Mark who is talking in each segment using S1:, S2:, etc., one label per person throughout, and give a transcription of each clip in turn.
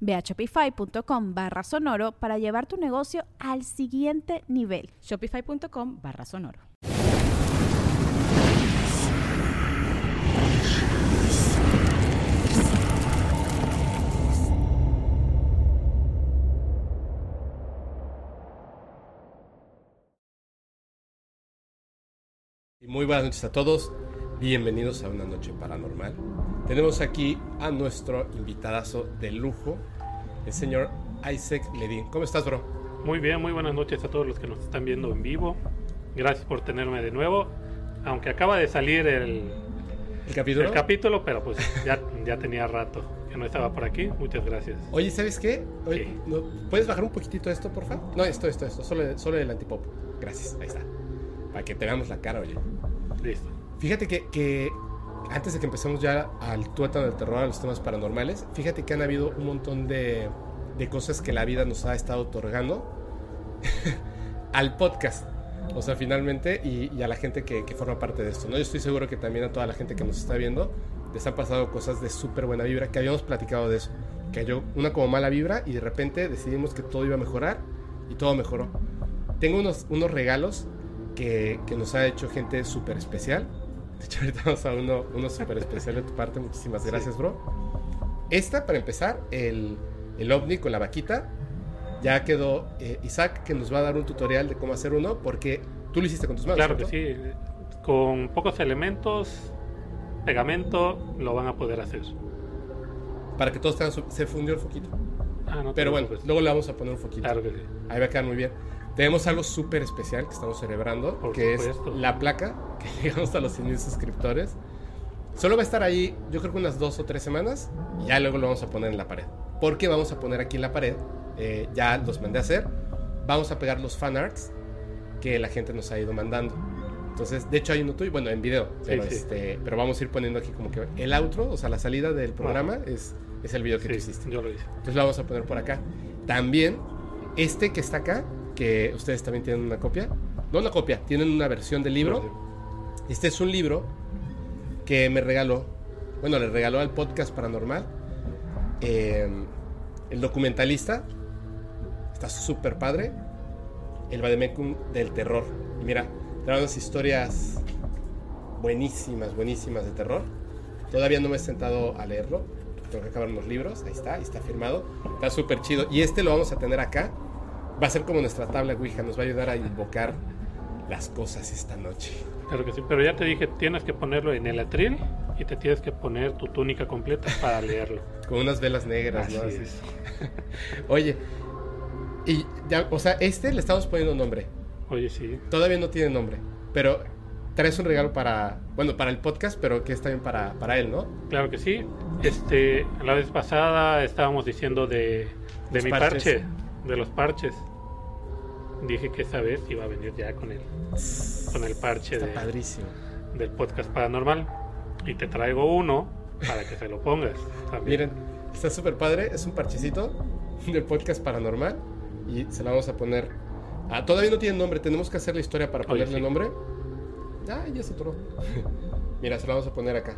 S1: Ve a shopify.com barra sonoro para llevar tu negocio al siguiente nivel.
S2: Shopify.com barra sonoro.
S3: Muy buenas noches a todos, bienvenidos a una noche paranormal. Tenemos aquí a nuestro invitadazo de lujo, el señor Isaac Ledin. ¿Cómo estás, bro?
S4: Muy bien, muy buenas noches a todos los que nos están viendo en vivo. Gracias por tenerme de nuevo. Aunque acaba de salir el,
S3: ¿El capítulo?
S4: el capítulo, pero pues ya, ya tenía rato que no estaba por aquí. Muchas gracias.
S3: Oye, ¿sabes qué? Oye. ¿no- ¿Puedes bajar un poquitito esto, por favor? No, esto, esto, esto. Solo, solo el antipop. Gracias, ahí está. Para que te veamos la cara, oye.
S4: Listo.
S3: Fíjate que, que antes de que empecemos ya al tuétano del terror, a los temas paranormales, fíjate que han habido un montón de, de cosas que la vida nos ha estado otorgando al podcast. O sea, finalmente, y, y a la gente que, que forma parte de esto. ¿no? Yo estoy seguro que también a toda la gente que nos está viendo les han pasado cosas de súper buena vibra, que habíamos platicado de eso. Cayó una como mala vibra y de repente decidimos que todo iba a mejorar y todo mejoró. Tengo unos, unos regalos que, que nos ha hecho gente súper especial. De hecho, ahorita vamos a uno, uno súper especial de tu parte. Muchísimas gracias, bro. Esta, para empezar, el, el ovni con la vaquita. Ya quedó eh, Isaac, que nos va a dar un tutorial de cómo hacer uno, porque tú lo hiciste con tus manos.
S4: Claro que
S3: ¿cierto?
S4: sí. Con pocos elementos, pegamento, lo van a poder hacer.
S3: Para que todos tengan su- Se fundió el foquito.
S4: Ah, no
S3: Pero bueno,
S4: preocupes.
S3: luego le vamos a poner un foquito.
S4: Claro que sí.
S3: Ahí va a quedar muy bien. Tenemos algo súper especial que estamos celebrando,
S4: Por
S3: que
S4: supuesto.
S3: es la placa, que llegamos a los 100 mil suscriptores. Solo va a estar ahí, yo creo que unas dos o tres semanas, y ya luego lo vamos a poner en la pared. ¿Por qué vamos a poner aquí en la pared? Eh, ya los mandé a hacer. Vamos a pegar los fanarts que la gente nos ha ido mandando. Entonces, de hecho hay uno tuyo, bueno, en video, pero,
S4: sí.
S3: Este, pero vamos a ir poniendo aquí como que el outro, o sea, la salida del programa es, es el video que tú
S4: Sí,
S3: hiciste.
S4: yo lo hice.
S3: Entonces lo vamos a poner por acá. También, este que está acá, que ustedes también tienen una copia. No una copia, tienen una versión del libro. Este es un libro que me regaló, bueno, le regaló al podcast paranormal. eh, el documentalista. Está súper padre. El Vademecum del terror. Y mira, trae unas historias buenísimas, buenísimas de terror. Todavía no me he sentado a leerlo. Tengo que acabar unos libros. Ahí está, ahí está firmado. Está súper chido. Y este lo vamos a tener acá. Va a ser como nuestra tabla Ouija. Nos va a ayudar a invocar las cosas esta noche.
S4: Claro que sí. Pero ya te dije, tienes que ponerlo en el atril y te tienes que poner tu túnica completa para leerlo.
S3: Con unas velas negras, ¿no?
S4: Así
S3: Así.
S4: es.
S3: Oye, y ya, o sea, este le estamos poniendo nombre.
S4: Oye, sí.
S3: Todavía no tiene nombre. Pero traes un regalo para, bueno, para el podcast, pero que es también para, para él, ¿no?
S4: Claro que sí. Este, la vez pasada estábamos diciendo de, de
S3: Los
S4: mi
S3: parches.
S4: parche, de los parches. Dije que esta vez iba a venir ya con el, con el parche
S3: Está
S4: de-
S3: padrísimo.
S4: del podcast paranormal. Y te traigo uno para que se lo pongas. También.
S3: Miren, está súper padre. Es un parchecito del podcast paranormal. Y se lo vamos a poner. Ah, todavía no tiene nombre. Tenemos que hacer la historia para
S4: Oye,
S3: ponerle
S4: sí.
S3: nombre. Ah, ya se atoró. Mira, se lo vamos a poner acá.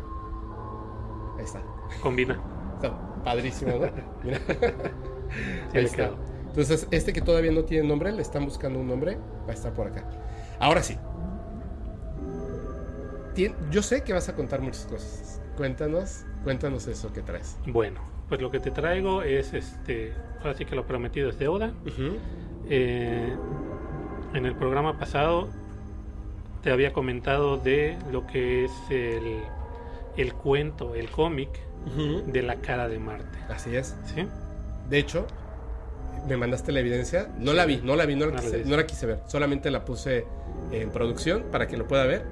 S3: Ahí está.
S4: Combina.
S3: Está padrísimo, ¿no? Mira.
S4: Sí
S3: Ahí
S4: le
S3: está.
S4: quedó.
S3: Entonces, este que todavía no tiene nombre, le están buscando un nombre, va a estar por acá. Ahora sí. Tien- yo sé que vas a contar muchas cosas. Cuéntanos, cuéntanos eso que traes.
S4: Bueno, pues lo que te traigo es este. Ahora sí que lo prometido es deuda. Eh, en el programa pasado te había comentado de lo que es el, el cuento, el cómic de la cara de Marte.
S3: Así es.
S4: ¿Sí?
S3: De hecho, me mandaste la evidencia. No la vi, no la vi, no la,
S4: No
S3: quise, no la quise ver. Solamente la puse en producción para que lo pueda ver.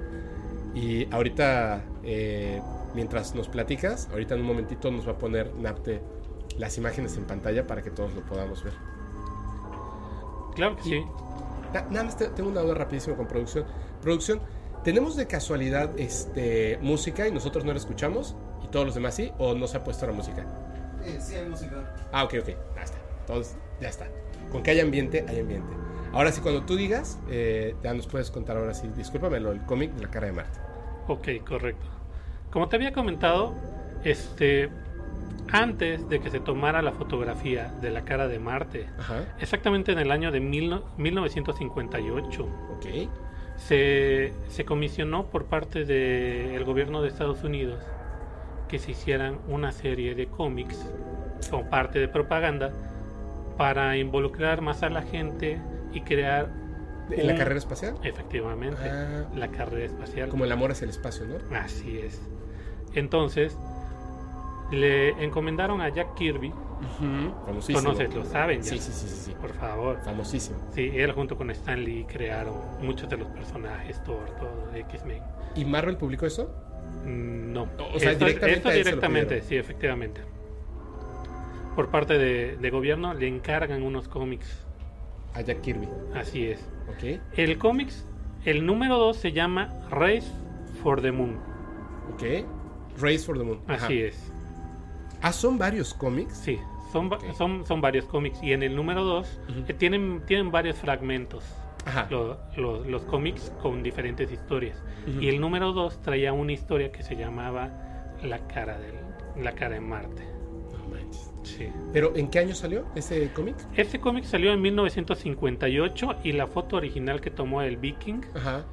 S3: Y ahorita, eh, mientras nos platicas, ahorita en un momentito nos va a poner Napte las imágenes en pantalla para que todos lo podamos ver.
S4: Claro que sí.
S3: Na- nada más te- tengo una duda rapidísimo con producción. Producción, ¿tenemos de casualidad este, música y nosotros no la escuchamos? ¿Y todos los demás sí? ¿O no se ha puesto la música?
S5: Eh, sí, hay música.
S3: Ah, ok, ok. Ya está. Entonces, ya está. Con que hay ambiente, hay ambiente. Ahora sí, cuando tú digas, eh, ya nos puedes contar ahora sí. Discúlpame, lo del cómic de la cara de Marte.
S4: Ok, correcto. Como te había comentado, este antes de que se tomara la fotografía de la cara de Marte,
S3: Ajá.
S4: exactamente en el año de mil no- 1958,
S3: Ok.
S4: se, se comisionó por parte del gobierno de Estados Unidos que se hicieran una serie de cómics como parte de propaganda para involucrar más a la gente y crear
S3: ¿En la carrera espacial?
S4: efectivamente
S3: Ah.
S4: la carrera espacial
S3: Como el amor hacia el espacio, ¿no?
S4: así es entonces le encomendaron a Jack Kirby
S3: Famosísimo.
S4: conoces lo saben ya
S3: Sí, sí, sí, sí,
S4: por favor
S3: Famosísimo.
S4: sí él junto con Stan Lee crearon muchos de los personajes Thor todo X-Men
S3: ¿Y Marvel publicó eso?
S4: Mm, No.
S3: O sea,
S4: esto,
S3: directamente
S4: esto directamente, sí, efectivamente. Por parte de, de gobierno le encargan unos cómics.
S3: A Jack Kirby.
S4: Así es.
S3: Ok.
S4: El cómics, el número 2 se llama Race for the Moon.
S3: Ok. Race for the Moon. Ajá.
S4: Así es.
S3: Ah, son varios cómics.
S4: Sí, son, son, son varios cómics. Y en el número 2
S3: Ujú.
S4: tienen, tienen varios fragmentos.
S3: Ajá.
S4: lo- lo- los cómics con diferentes historias. Y el número 2 traía una historia que se llamaba La cara, del, la cara de Marte. Sí.
S3: ¿Pero en qué año salió ese cómic?
S4: Este cómic salió en 1958 y la foto original que tomó el Viking
S3: Ajá.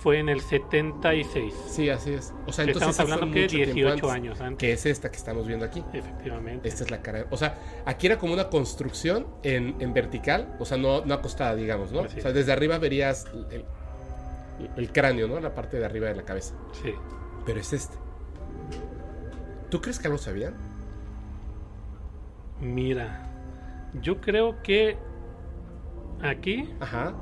S4: fue en el 76.
S3: Sí, así es. O sea, entonces
S4: Estamos hablando que
S3: mucho tiempo
S4: 18
S3: antes,
S4: años antes.
S3: Que es esta que estamos viendo aquí.
S4: Efectivamente.
S3: Esta es la cara. O sea, aquí era como una construcción en, en vertical, o sea, no, no acostada, digamos, ¿no?
S4: Así
S3: o sea,
S4: es.
S3: desde arriba verías el, el cráneo, ¿no? La parte de arriba de la cabeza.
S4: Sí.
S3: Pero es este. ¿Tú crees que algo sabían?
S4: Mira, yo creo que aquí
S3: Ajá.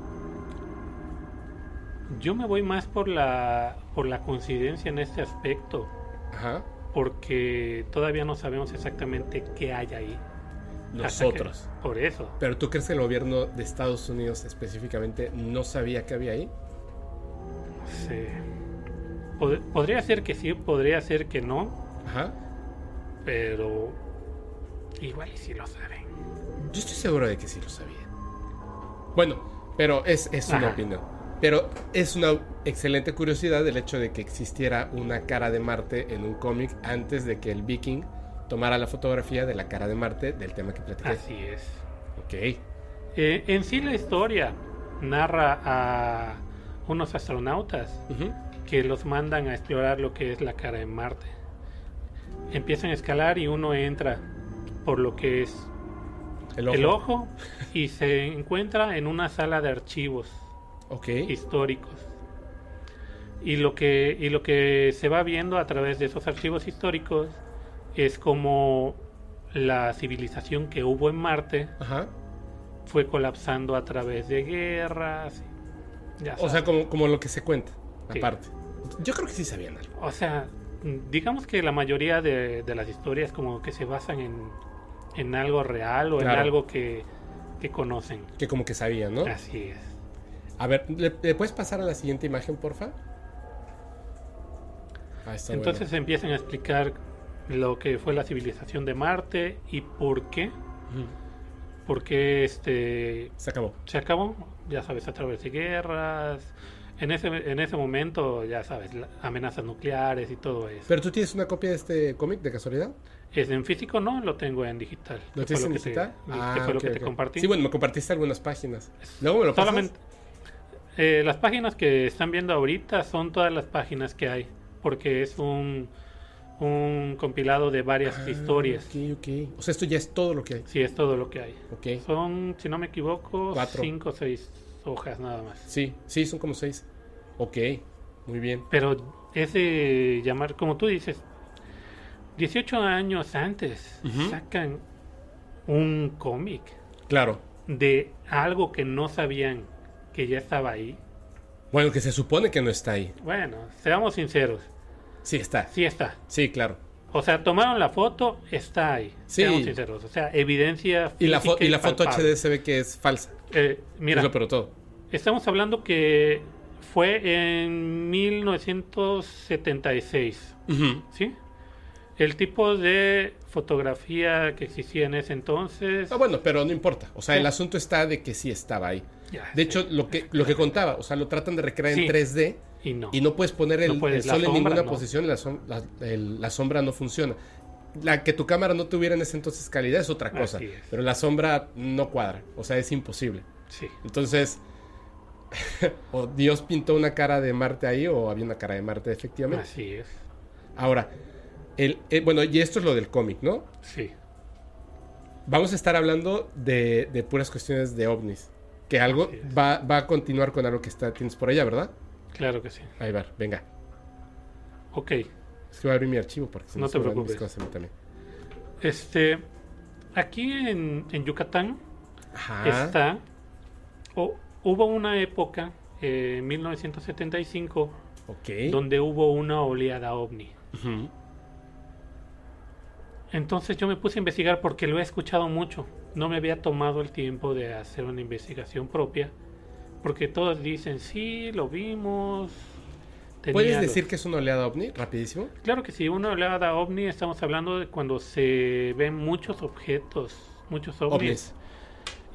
S4: yo me voy más por la por la coincidencia en este aspecto,
S3: Ajá.
S4: porque todavía no sabemos exactamente qué hay ahí. Que-
S3: Nosotros.
S4: por eso.
S3: Pero tú crees que el gobierno de Estados Unidos específicamente no sabía que había ahí?
S4: Sí. Pod- podría ser que sí, podría ser que no,
S3: Ajá.
S4: pero igual y sí lo saben.
S3: Yo estoy seguro de que sí lo sabían. Bueno, pero es, es una
S4: Ajá.
S3: opinión. Pero es una excelente curiosidad el hecho de que existiera una cara de Marte en un cómic antes de que el viking tomara la fotografía de la cara de Marte del tema que platiqué.
S4: Así es.
S3: Ok.
S4: Eh, en sí la historia narra a unos astronautas que los mandan a explorar lo que es la cara de Marte. Empiezan a escalar y uno entra por lo que es
S3: El ojo.
S4: el ojo y se encuentra en una sala de archivos históricos. Y lo que y lo que se va viendo a través de esos archivos históricos es como la civilización que hubo en Marte
S3: Ajá.
S4: fue colapsando a través de guerras. ya
S3: O sea, como, como lo que se cuenta,
S4: Sí.
S3: aparte. Yo creo que sí sabían algo.
S4: O sea, digamos que la mayoría de, de las historias como que se basan en, en algo real o
S3: Claro.
S4: en algo que, que conocen.
S3: Que como que sabían, ¿no?
S4: Así es.
S3: A ver, ¿le, le puedes pasar a la siguiente imagen, porfa? Ah, está
S4: Entonces empiezan a explicar lo que fue la civilización de Marte y por qué.
S3: bueno.
S4: Por qué este,
S3: Se acabó.
S4: se acabó, ya sabes, a través de guerras. En ese, en ese momento, ya sabes, amenazas nucleares y todo eso.
S3: ¿Pero tú tienes una copia de este cómic de casualidad?
S4: Es en físico no, lo tengo en digital.
S3: ¿Lo tienes en
S4: que te-
S3: digital?
S4: que fue lo que te
S3: ok.
S4: compartí.
S3: Sí, bueno, me compartiste algunas páginas. Luego me lo.
S4: Solamente eh, las páginas que están viendo ahorita son todas las páginas que hay, porque es un, un compilado de varias
S3: Ah,
S4: historias.
S3: Ok, ok. O sea, esto ya es todo lo que hay.
S4: Sí, es todo lo que hay.
S3: Ok.
S4: Son, si no me equivoco,
S3: Cuatro.
S4: cinco o seis hojas nada más.
S3: Sí, sí, son como seis. Ok, muy bien.
S4: Pero es de llamar, como tú dices, 18 años antes sacan un cómic
S3: Claro.
S4: de algo que no sabían que ya estaba ahí.
S3: Bueno, que se supone que no está ahí.
S4: Bueno, seamos sinceros,
S3: Sí está.
S4: sí está.
S3: Sí, claro.
S4: O sea, tomaron la foto, está ahí.
S3: Sí.
S4: Seamos sinceros. O sea, evidencia.
S3: Y la, fo- y la foto. HD se ve que es falsa.
S4: Eh, mira,
S3: Es lo peor de todo.
S4: estamos hablando que fue en 1976.
S3: Ujú.
S4: ¿Sí? El tipo de fotografía que existía en ese entonces.
S3: Ah, bueno, pero no importa. O sea,
S4: Sí.
S3: el asunto está de que sí estaba ahí.
S4: ya,
S3: De
S4: sí.
S3: hecho, lo que, lo que contaba, o sea, lo tratan de recrear
S4: Sí.
S3: en 3D
S4: y no.
S3: y no puedes poner el,
S4: No puedes,
S3: el
S4: la
S3: sol en ninguna
S4: no.
S3: posición, la, som- la- el- la sombra no funciona. La que tu cámara no tuviera en ese entonces calidad es otra cosa,
S4: es.
S3: pero la sombra no cuadra, o sea, es imposible.
S4: Sí.
S3: Entonces, o Dios pintó una cara de Marte ahí o había una cara de Marte efectivamente.
S4: Así es.
S3: Ahora, el, eh, bueno, y esto es lo del cómic, ¿no?
S4: Sí.
S3: Vamos a estar hablando de, de puras cuestiones de ovnis. Que algo va, va a continuar con algo que está, tienes por allá, ¿verdad?
S4: Claro que sí.
S3: Ahí va, venga.
S4: Ok.
S3: Es que voy a abrir mi archivo porque se
S4: No
S3: me
S4: te
S3: suben mis
S4: preocupes.
S3: cosas también.
S4: Este. Aquí en, en Yucatán
S3: Ajá.
S4: está. o- hubo una época, eh, en 1975,
S3: Ok.
S4: donde hubo una oleada ovni.
S3: Ujú.
S4: Entonces yo me puse a investigar porque lo he escuchado mucho. No me había tomado el tiempo de hacer una investigación propia. Porque todos dicen, sí, lo vimos.
S3: ¿Puedes
S4: los-
S3: decir que es una oleada ovni? Rapidísimo.
S4: Claro que sí, una oleada ovni, estamos hablando de cuando se ven muchos objetos, muchos ovnis,
S3: Ovnis.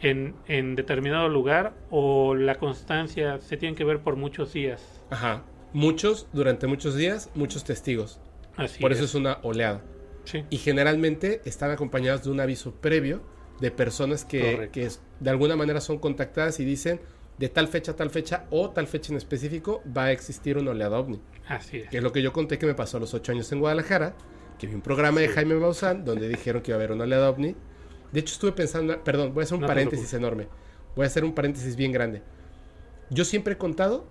S4: En, en determinado lugar o la constancia se tiene que ver por muchos días.
S3: Ajá. Muchos, durante muchos días, muchos testigos.
S4: Así
S3: Por eso
S4: es.
S3: es una oleada.
S4: Sí,
S3: Y generalmente están acompañados de un aviso previo de personas que, que de alguna manera son contactadas y dicen de tal fecha a tal fecha o tal fecha en específico va a existir una oleada ovni.
S4: así es.
S3: Que es lo que yo conté que me pasó a los ocho años en Guadalajara, que vi un programa de. Jaime Maussan donde dijeron que iba a haber una oleada ovni. De hecho estuve pensando, perdón, voy a hacer un
S4: No
S3: paréntesis enorme. Voy a hacer un paréntesis bien grande. Yo siempre he contado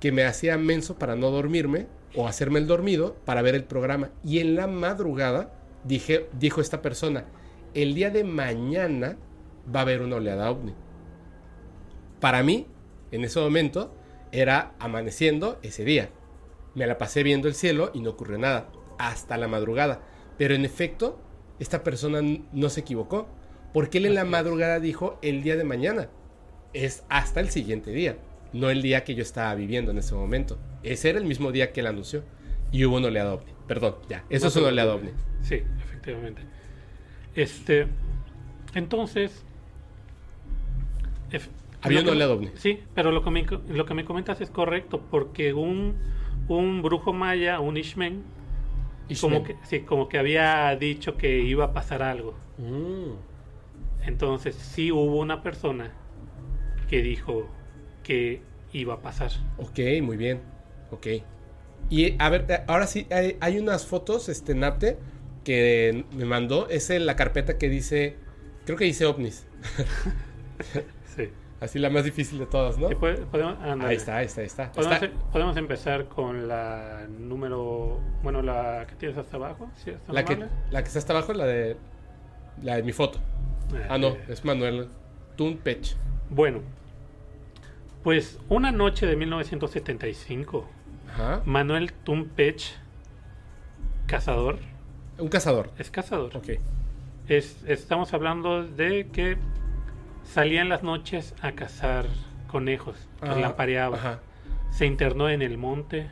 S3: que me hacía menso para no dormirme o hacerme el dormido para ver el programa. Y en la madrugada dije, dijo esta persona, el día de mañana va a haber una oleada ovni. Para mí, en ese momento, era amaneciendo ese día. Me la pasé viendo el cielo y no ocurrió nada. Hasta la madrugada. Pero en efecto, esta persona no se equivocó. Porque él en la madrugada dijo el día de mañana. Es hasta el siguiente día. No el día que yo estaba viviendo en ese momento. Ese era el mismo día que él anunció. Y hubo una oleada ovni. Perdón, ya. Eso
S4: No
S3: es una oleada ovni.
S4: Sí, efectivamente. Este, entonces, ef-
S3: Había una oleada ovni.
S4: Sí, pero lo que me, co- lo que me comentas es correcto, porque un, un brujo maya, un Ishmen, como que, sí, como que había dicho que iba a pasar algo.
S3: Mm.
S4: Entonces, sí hubo una persona que dijo que iba a pasar.
S3: Ok, muy bien. Ok. Y a ver, eh, ahora sí, hay, hay unas fotos, este Napte, que me mandó. Es en la carpeta que dice, creo que dice ovnis.
S4: Sí.
S3: Así la más difícil de todas, ¿no?
S4: Sí, podemos, ándale.
S3: Ahí está, ahí está, ahí está.
S4: Podemos,
S3: Está-
S4: em- podemos empezar con la número, bueno, la que tienes hasta abajo, ¿sí? ¿Está
S3: la, que, la que está hasta abajo, la de, la de mi foto. Ah, no,
S4: Eh,
S3: es Manuel Tunpech.
S4: Bueno, pues una noche de 1975,
S3: Ajá.
S4: Manuel Tumpech, cazador,
S3: Un cazador.
S4: es cazador.
S3: Ok.
S4: Es, estamos hablando de que salía en las noches a cazar conejos, los lampareaba.
S3: Ajá.
S4: Se internó en el monte,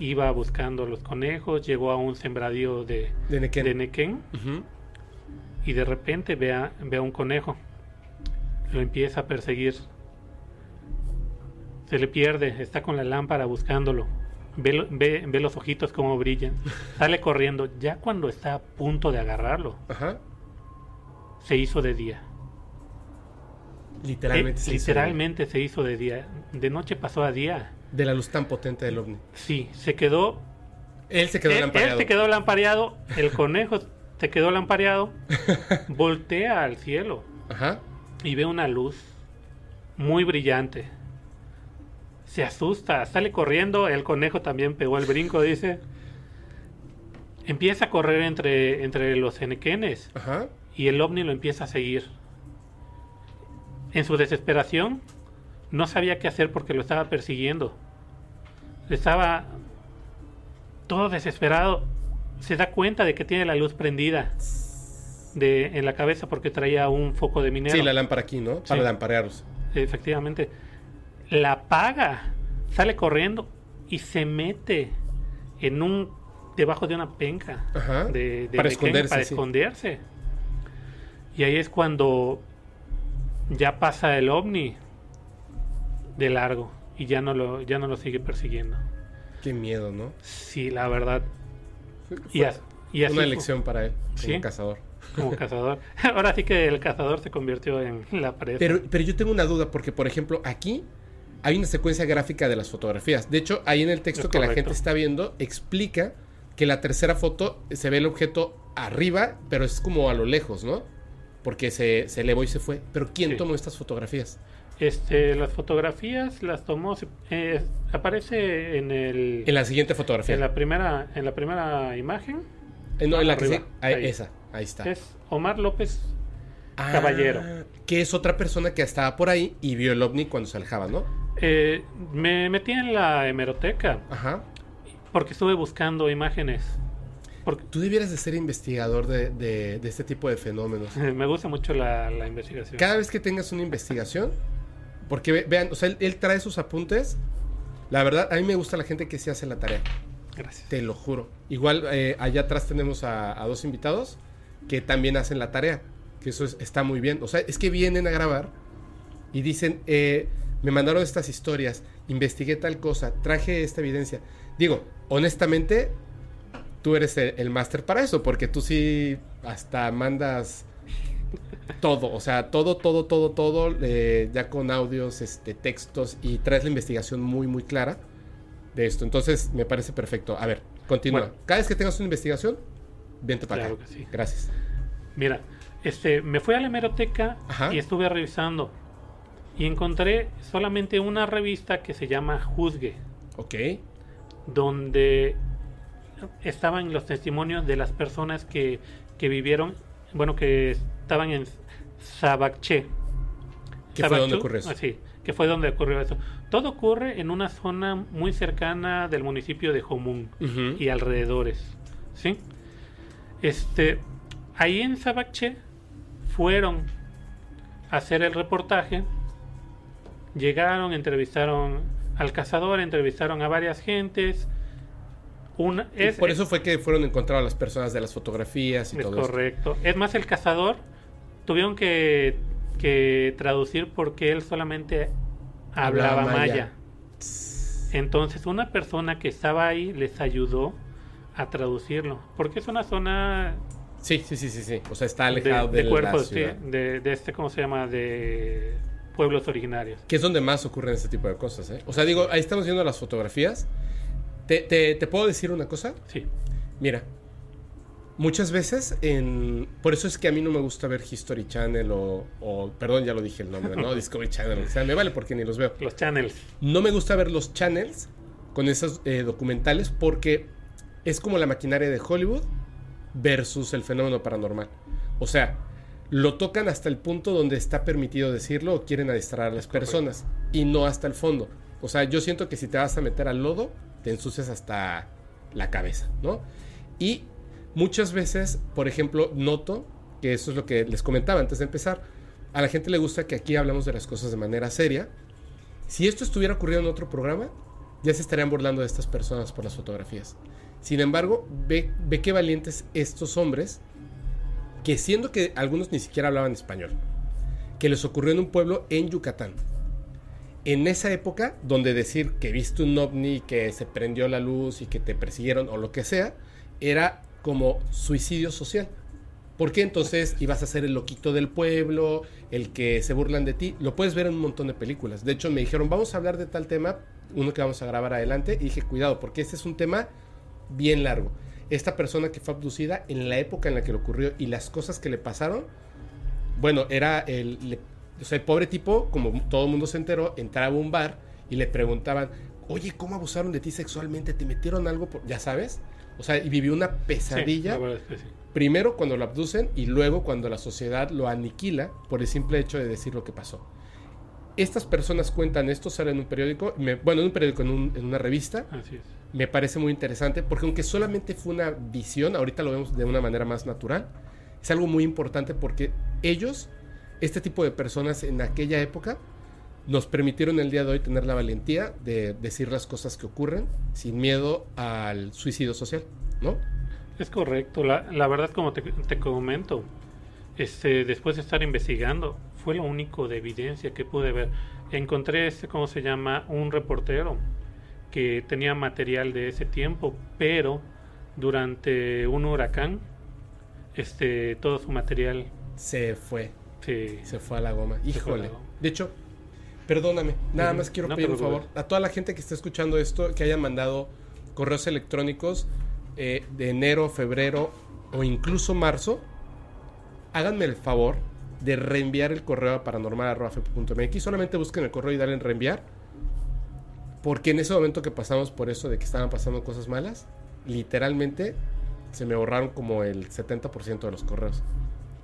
S4: iba buscando los conejos, llegó a un sembradío de,
S3: De Nequén.
S4: de Nequén y de repente ve a, ve a un conejo. Lo empieza a perseguir. Se le pierde, está con la lámpara buscándolo. Ve, ve, ve los ojitos como brillan. Sale corriendo. Ya cuando está a punto de agarrarlo,
S3: Ajá.
S4: se hizo de día.
S3: Literalmente.
S4: Eh,
S3: se hizo
S4: literalmente se hizo de día. De noche pasó a día.
S3: De, de la luz tan potente del ovni.
S4: Sí, se quedó.
S3: Él se quedó
S4: él, él
S3: lampareado.
S4: se quedó lampareado. El conejo se quedó lampareado. voltea al cielo.
S3: Ajá.
S4: y ve una luz muy brillante. Se asusta, sale corriendo, el conejo también pegó el brinco, dice. Empieza a correr entre, entre los enequenes
S3: Ajá.
S4: y el ovni lo empieza a seguir. En su desesperación, no sabía qué hacer porque lo estaba persiguiendo. Estaba todo desesperado. Se da cuenta de que tiene la luz prendida de, en la cabeza porque traía un foco de minero.
S3: Sí, la lámpara aquí, ¿no? Para
S4: Sí.
S3: lamparearlos.
S4: Efectivamente. La apaga, sale corriendo y se mete en un debajo de una penca
S3: Ajá.
S4: de, de
S3: Para esconderse,
S4: para
S3: sí.
S4: esconderse. Y ahí es cuando ya pasa el ovni de largo y ya no lo ya no lo sigue persiguiendo.
S3: Qué miedo, ¿no?
S4: Sí, la verdad. Y,
S3: Fue
S4: as- y así
S3: una
S4: fue,
S3: lección para él
S4: Sí.
S3: como cazador.
S4: como cazador. Ahora sí que el cazador se convirtió en la presa.
S3: Pero, pero yo tengo una duda, porque por ejemplo, aquí hay una secuencia gráfica de las fotografías. De hecho, ahí en el texto
S4: Es
S3: que la gente está viendo, explica que la tercera foto se ve el objeto arriba, pero es como a lo lejos, ¿no? Porque se, se elevó y se fue. Pero ¿quién
S4: Sí.
S3: tomó estas fotografías?
S4: Este, las fotografías las tomó, eh, aparece en el
S3: En la siguiente fotografía.
S4: en la primera en la primera imagen
S3: Eh, no, en la que
S4: arriba,
S3: sí- ahí-
S4: ahí.
S3: Esa, ahí está.
S4: es Omar López
S3: Ah,
S4: Caballero.
S3: Que es otra persona que estaba por ahí y vio el ovni cuando se alejaba, ¿no?
S4: Eh, me metí en la hemeroteca
S3: Ajá.
S4: porque estuve buscando imágenes. Porque
S3: Tú debieras de ser investigador de, de- de este tipo de fenómenos.
S4: me gusta mucho la, la investigación.
S3: Cada vez que tengas una investigación, porque ve- vean, o sea, él, él trae sus apuntes. La verdad, a mí me gusta la gente que se hace la tarea,
S4: Gracias.
S3: te lo juro. Igual eh, allá atrás tenemos a, a dos invitados que también hacen la tarea, que eso es- está muy bien. O sea, es que vienen a grabar y dicen, eh, me mandaron estas historias, investigué tal cosa, traje esta evidencia. Digo, honestamente, tú eres el, el máster para eso, porque tú sí hasta mandas todo, o sea, todo, todo, todo, todo, eh, ya con audios, este, textos y traes la investigación muy, muy clara de esto. Entonces, me parece perfecto. A ver, continúa.
S4: Bueno.
S3: Cada vez que tengas una investigación, vente para
S4: Claro
S3: acá.
S4: que sí.
S3: Gracias.
S4: Mira, este, me fui a la hemeroteca
S3: Ajá.
S4: y estuve revisando y encontré solamente una revista que se llama Juzgue.
S3: Ok.
S4: donde estaban los testimonios de las personas que, que vivieron, bueno, que estaban en Sabacché.
S3: ¿Qué fue donde ocurrió eso?
S4: Sí, que fue donde ocurrió eso. Todo ocurre en una zona muy cercana del municipio de Jomún y alrededores. ¿Sí? Este, ahí en Sabacché fueron a hacer el reportaje, llegaron, entrevistaron al cazador, entrevistaron a varias gentes. Una,
S3: Y
S4: es,
S3: por eso fue que fueron encontradas las personas de las fotografías y
S4: es
S3: todo esto.
S4: correcto. Es más, el cazador tuvieron que, que traducir porque él solamente hablaba,
S3: Hablaba maya.
S4: maya. Entonces, una persona que estaba ahí les ayudó a traducirlo. Porque es una zona
S3: Sí, sí, sí, sí, sí. O sea, está
S4: de,
S3: alejado de,
S4: de
S3: la
S4: cuerpos, sí, de, de este, ¿cómo se llama? De pueblos originarios.
S3: Que es donde más ocurren este tipo de cosas, ¿eh? O sea, digo, ahí estamos viendo las fotografías. ¿Te, te, te puedo decir una cosa?
S4: Sí,
S3: Mira, muchas veces en... Por eso es que a mí no me gusta ver History Channel o... o- perdón, ya lo dije el nombre, ¿no? Discovery Channel, o sea, me vale porque ni los veo.
S4: los channels.
S3: No me gusta ver los channels con esos eh, documentales porque es como la maquinaria de Hollywood versus el fenómeno paranormal. O sea, lo tocan hasta el punto donde está permitido decirlo o quieren adiestrar a las personas y no hasta el fondo. O sea, yo siento que si te vas a meter al lodo, te ensucias hasta la cabeza, ¿no? Y muchas veces, por ejemplo, noto que eso es lo que les comentaba antes de empezar. A la gente le gusta que aquí hablamos de las cosas de manera seria. Si esto estuviera ocurriendo en otro programa, ya se estarían burlando de estas personas por las fotografías. Sin embargo, ve, ve qué valientes estos hombres, que siendo que algunos ni siquiera hablaban español, que les ocurrió en un pueblo en Yucatán. En esa época, donde decir que viste un ovni, que se prendió la luz y que te persiguieron o lo que sea, era como suicidio social. Porque entonces ibas a ser el loquito del pueblo, el que se burlan de ti. Lo puedes ver en un montón de películas. De hecho, me dijeron, vamos a hablar de tal tema, uno que vamos a grabar adelante. Y dije, cuidado, porque este es un tema bien largo. Esta persona que fue abducida en la época en la que le ocurrió y las cosas que le pasaron, bueno, era el, le- o sea, el pobre tipo, como todo el mundo se enteró, entraba a un bar y le preguntaban, oye, ¿cómo abusaron de ti sexualmente? ¿Te metieron algo? Por... Ya sabes. O sea, y vivió una
S4: Sí,
S3: pesadilla.
S4: la verdad es que sí.
S3: Primero cuando lo abducen y luego cuando la sociedad lo aniquila por el simple hecho de decir lo que pasó. Estas personas cuentan esto, sale en un periódico, me- bueno, en un periódico, en, un- en una revista,
S4: Así es.
S3: Me parece muy interesante porque aunque solamente fue una visión, ahorita lo vemos de una manera más natural, es algo muy importante porque ellos, este tipo de personas en aquella época, nos permitieron el día de hoy tener la valentía de decir las cosas que ocurren sin miedo al suicidio social, ¿no?
S4: Es correcto. La, la verdad, como te, te comento, este, después de estar investigando, fue lo único de evidencia que pude ver. Encontré, este, ¿cómo se llama? Un reportero que tenía material de ese tiempo, pero durante un huracán, este, todo su material
S3: Se fue,
S4: se...
S3: se fue a la goma.
S4: la
S3: Híjole.
S4: goma.
S3: De hecho, perdóname, nada más quiero
S4: no
S3: pedir un favor a toda la gente que está escuchando esto, que haya mandado correos electrónicos eh, de enero, febrero o incluso marzo, háganme el favor de reenviar el correo a paranormal.mx. Solamente busquen el correo y dale en reenviar. Porque en ese momento que pasamos por eso de que estaban pasando cosas malas, literalmente se me borraron como el 70% de los correos.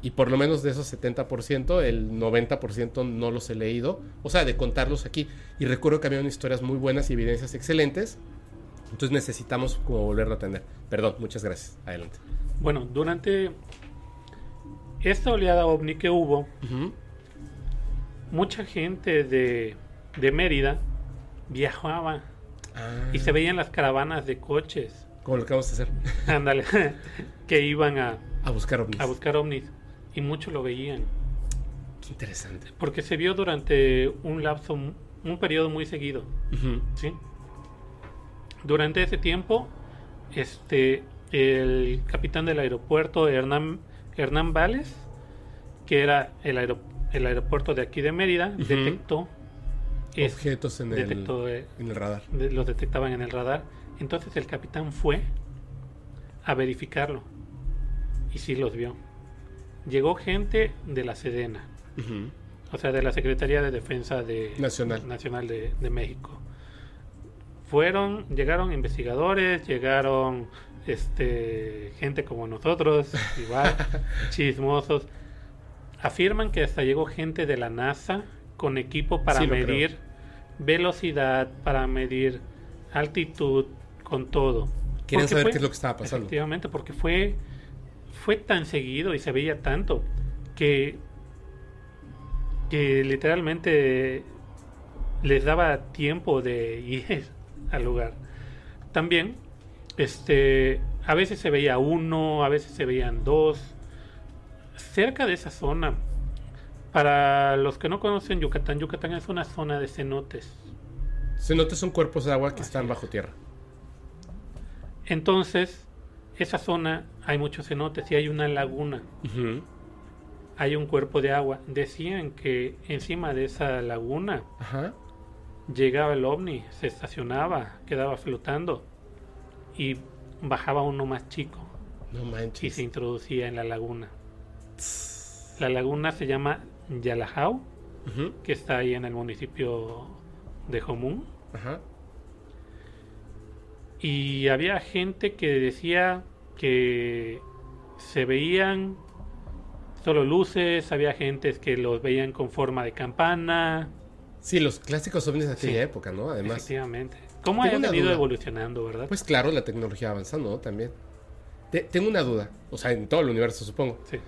S3: Y por lo menos de esos 70%, el 90% no los he leído. O sea, de contarlos aquí. Y recuerdo que había historias muy buenas y evidencias excelentes. Entonces necesitamos como volverlo a tener. Perdón, muchas gracias. Adelante.
S4: Bueno, durante esta oleada ovni que hubo, mucha gente de, de Mérida viajaba
S3: Ah,
S4: y se veían las caravanas de coches,
S3: Como lo que vamos a hacer.
S4: ándale, que iban a,
S3: A buscar ovnis.
S4: a buscar ovnis y muchos lo veían,
S3: Qué interesante.
S4: porque se vio durante un lapso, un periodo muy seguido. ¿sí? Durante ese tiempo, este, el capitán del aeropuerto, Hernán, Hernán Vales, que era el, aero- el aeropuerto de aquí de Mérida, detectó, es-
S3: Objetos en el,
S4: detectó
S3: en el radar.
S4: de- los detectaban en el radar. Entonces el capitán fue a verificarlo y sí los vio. Llegó gente de la Sedena, o sea, de la Secretaría de Defensa de,
S3: Nacional.
S4: Nacional de, de México. Fueron, llegaron investigadores, llegaron este gente como nosotros, igual, chismosos. Afirman que hasta llegó gente de la NASA con equipo para
S3: Sí,
S4: medir velocidad, para medir altitud, con todo. Porque
S3: saber
S4: fue-
S3: qué es lo que estaba pasando.
S4: Efectivamente, porque fue, fue tan seguido y se veía tanto que, que literalmente les daba tiempo de ir al lugar. También, este, a veces se veía uno, a veces se veían dos. Cerca de esa zona, para los que no conocen Yucatán, Yucatán es una zona de cenotes.
S3: Cenotes son cuerpos de agua que
S4: Así
S3: están
S4: es.
S3: bajo tierra.
S4: Entonces, esa zona hay muchos cenotes y hay una laguna. Hay un cuerpo de agua. Decían que encima de esa laguna
S3: Ajá.
S4: llegaba el ovni, se estacionaba, quedaba flotando y bajaba uno más chico
S3: No
S4: y
S3: manches.
S4: se introducía en la laguna. La laguna se llama Yalajao,
S3: Ujú.
S4: que está ahí en el municipio de Jomún.
S3: Ajá.
S4: Y había gente que decía que se veían solo luces, había gentes que los veían con forma de campana.
S3: Sí, los clásicos ovnis de aquella
S4: Sí.
S3: época, ¿no? Además.
S4: Efectivamente. ¿Cómo ha venido
S3: duda.
S4: evolucionando, verdad?
S3: Pues claro, la tecnología avanzando, ¿no? También. Te- tengo una duda. O sea, en todo el universo, supongo.
S4: sí.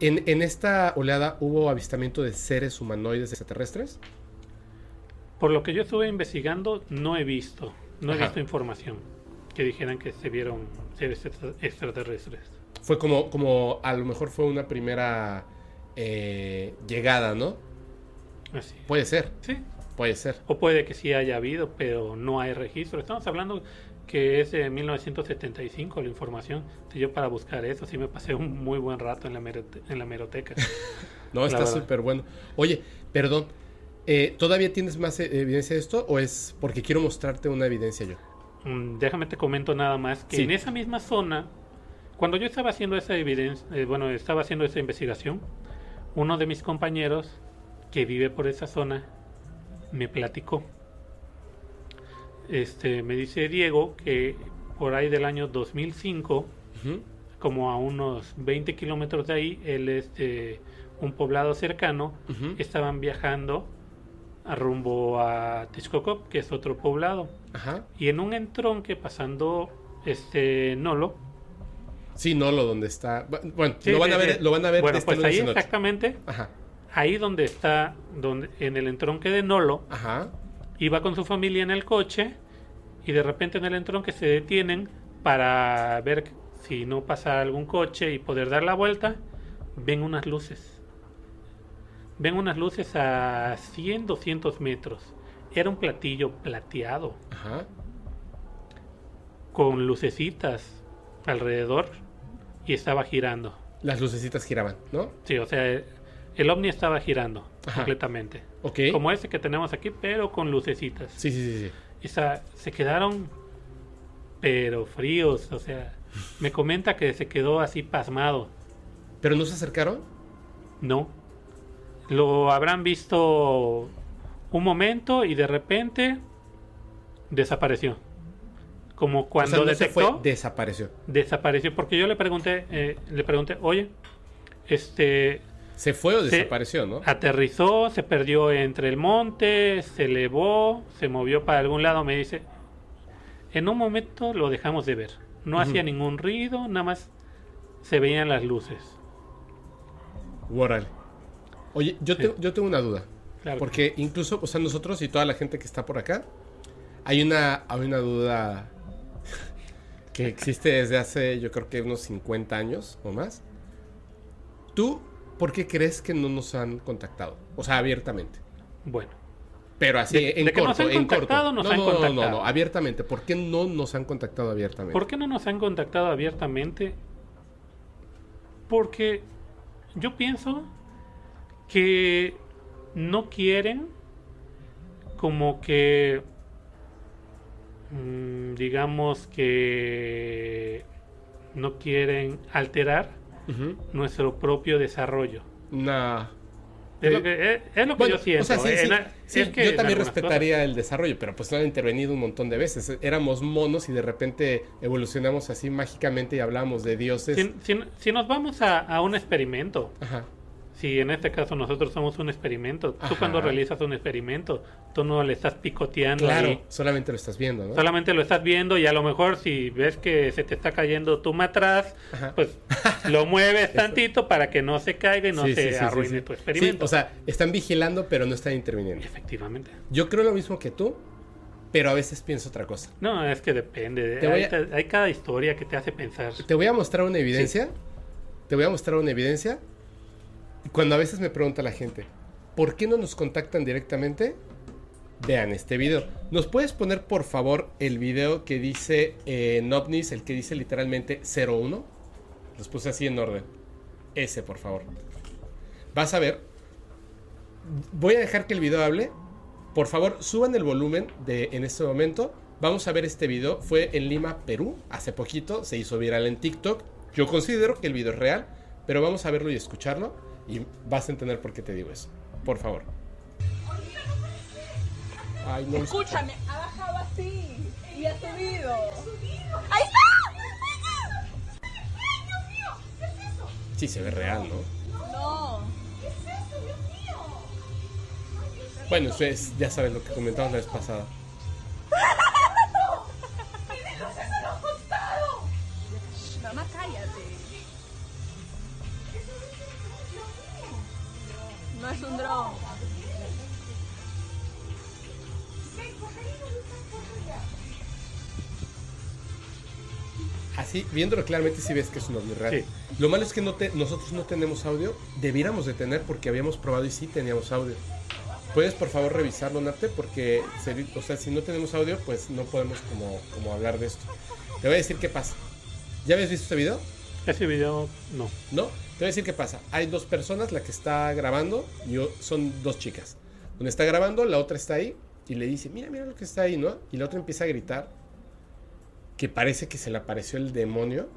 S3: ¿En, en esta oleada hubo avistamiento de seres humanoides extraterrestres?
S4: Por lo que yo estuve investigando, no he visto, no he visto información que dijeran que se vieron seres extra- extraterrestres.
S3: Fue como, como a lo mejor fue una primera eh, llegada, ¿no?
S4: Así.
S3: Puede ser,
S4: Sí.
S3: puede ser.
S4: O puede que sí haya habido, pero no hay registro. Estamos hablando que es de 1975 la información. Yo para buscar eso sí me pasé un muy buen rato en la, merote- en la meroteca.
S3: No,
S4: La
S3: está súper bueno. Oye, perdón. eh, ¿Todavía tienes más eh, evidencia de esto o es porque quiero mostrarte una evidencia yo?
S4: Mm, Déjame te comento nada más que
S3: Sí.
S4: en esa misma zona, cuando yo estaba haciendo esa evidencia, eh, bueno, estaba haciendo esa investigación, uno de mis compañeros que vive por esa zona me platicó este, me dice Diego que por ahí del año 2005,
S3: Ujú.
S4: como a unos 20 kilómetros de ahí, él es de un poblado cercano, estaban viajando a rumbo a Texcoco, que es otro poblado.
S3: Ajá.
S4: Y en un entronque pasando este Nolo,
S3: Sí, no, lo donde está. Bueno,
S4: Sí,
S3: lo van a ver, lo van a ver
S4: Bueno,
S3: este
S4: pues ahí exactamente,
S3: Ajá.
S4: ahí donde está, donde, en el entronque de Nolo,
S3: Ajá.
S4: Iba con su familia en el coche y de repente en el entronque se detienen para ver si no pasa algún coche y poder dar la vuelta. Ven unas luces. Ven unas luces a 100, 200 metros. Era un platillo plateado
S3: Ajá.
S4: con lucecitas alrededor y estaba girando.
S3: Las lucecitas giraban, ¿no?
S4: Sí, o sea, el ovni estaba girando
S3: Ajá.
S4: completamente.
S3: Ok.
S4: Como ese que tenemos aquí, pero con lucecitas.
S3: Sí, sí, sí, sí.
S4: Y sa- se quedaron, pero fríos. O sea, me comenta que se quedó así pasmado.
S3: ¿Pero no se acercaron?
S4: No. Lo habrán visto un momento y de repente desapareció. Como cuando
S3: o sea, no
S4: detectó,
S3: se fue, desapareció.
S4: desapareció. Porque yo le pregunté, eh, le pregunté, oye, este,
S3: ¿Se fue o
S4: Se-
S3: desapareció, no?
S4: aterrizó, se perdió entre el monte, se elevó, se movió para algún lado, me dice, en un momento lo dejamos de ver. No hacía ningún ruido, nada más se veían las luces.
S3: Órale. Oye, yo,
S4: Sí.
S3: te- yo tengo una duda.
S4: Claro.
S3: Porque incluso, o sea, nosotros y toda la gente que está por acá, hay una, hay una duda que existe desde hace, yo creo que unos 50 años o más. ¿Tú por qué crees que no nos han contactado? O sea, abiertamente.
S4: Bueno,
S3: Pero así,
S4: De-
S3: en
S4: de
S3: corto,
S4: nos han
S3: en corto.
S4: contactado, nos
S3: no,
S4: han
S3: no, no, no,
S4: contactado.
S3: no, abiertamente. ¿Por qué no nos han contactado abiertamente?
S4: ¿por qué no nos han contactado abiertamente? Porque yo pienso que no quieren como que mm, digamos que no quieren alterar Nuestro propio desarrollo.
S3: Nah.
S4: Es lo que, es, es lo que
S3: Bueno,
S4: yo siento.
S3: o sea, sí,
S4: eh,
S3: sí,
S4: en a-
S3: sí,
S4: es que
S3: yo también respetaría el desarrollo, pero pues no han intervenido un montón de veces. Éramos monos y de repente evolucionamos así mágicamente y hablamos de dioses.
S4: cosas. Si, si- si nos vamos a, a un experimento,
S3: Ajá.
S4: Si en este caso nosotros somos un experimento, tú
S3: Ajá.
S4: cuando realizas un experimento, tú no le estás picoteando
S3: Claro,
S4: ahí.
S3: solamente lo estás viendo, ¿no?
S4: Solamente lo estás viendo y a lo mejor si ves que se te está cayendo tu matraz,
S3: Ajá.
S4: pues lo mueves tantito para que no se caiga y no
S3: Sí,
S4: se
S3: sí, sí, sí,
S4: arruine tu experimento.
S3: o sea, están vigilando, pero no están interviniendo.
S4: Efectivamente.
S3: Yo creo lo mismo que tú, pero a veces pienso otra cosa.
S4: No, es que depende. Hay,
S3: a-
S4: hay cada historia que te hace pensar.
S3: Te voy a mostrar una evidencia. Te voy a mostrar una evidencia. Cuando a veces me pregunta la gente, ¿por qué no nos contactan directamente? Vean este video. ¿Nos puedes poner por favor el video que dice eh, en el que dice literalmente 01? Los puse así en orden. Ese, por favor. Vas a ver. Voy a dejar que el video hable. Por favor, suban el volumen de en este momento. Vamos a ver este video. Fue en Lima, Perú, hace poquito. Se hizo viral en TikTok. Yo considero que el video es real, pero vamos a verlo y escucharlo. Y vas a entender por qué te digo eso. Por favor. Ay, no.
S6: Escúchame, ha bajado así y ha subido. ¡Ahí está! ¡Ay, Dios mío! ¿Qué es eso?
S3: Sí, se ve real, ¿no?
S6: No.
S5: ¿Qué es eso, Dios mío?
S3: Bueno, ustedes ya saben lo que comentamos la vez pasada.
S6: No es un dron.
S3: Así, viéndolo claramente, sí ves que es un ovni real.
S4: Sí.
S3: Lo malo es que no te- nosotros no tenemos audio. Debiéramos de tener porque habíamos probado y sí teníamos audio. ¿Puedes por favor revisarlo, Nate? Porque, o sea, si no tenemos audio, pues no podemos como, como hablar de esto. Te voy a decir qué pasa. ¿Ya habías visto este video?
S4: Ese video no.
S3: ¿No? Te voy a decir qué pasa. Hay dos personas, la que está grabando y o- son dos chicas. Una está grabando, la otra está ahí y le dice, mira, mira lo que está ahí, ¿no? Y la otra empieza a gritar que parece que se le apareció el demonio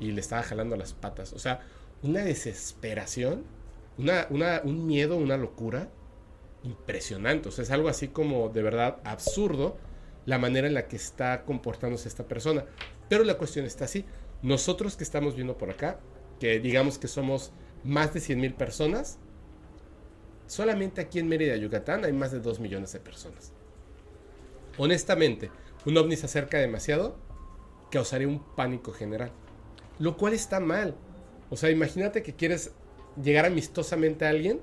S3: y le estaba jalando las patas. O sea, una desesperación, una, una- un miedo, una locura impresionante. O sea, es algo así como de verdad absurdo la manera en la que está comportándose esta persona. Pero la cuestión está así. Nosotros que estamos viendo por acá, que digamos que somos más de 100 mil personas, solamente aquí en Mérida, Yucatán, hay más de 2 millones de personas. Honestamente, un ovni se acerca demasiado, causaría un pánico general. Lo cual está mal. O sea, imagínate que quieres llegar amistosamente a alguien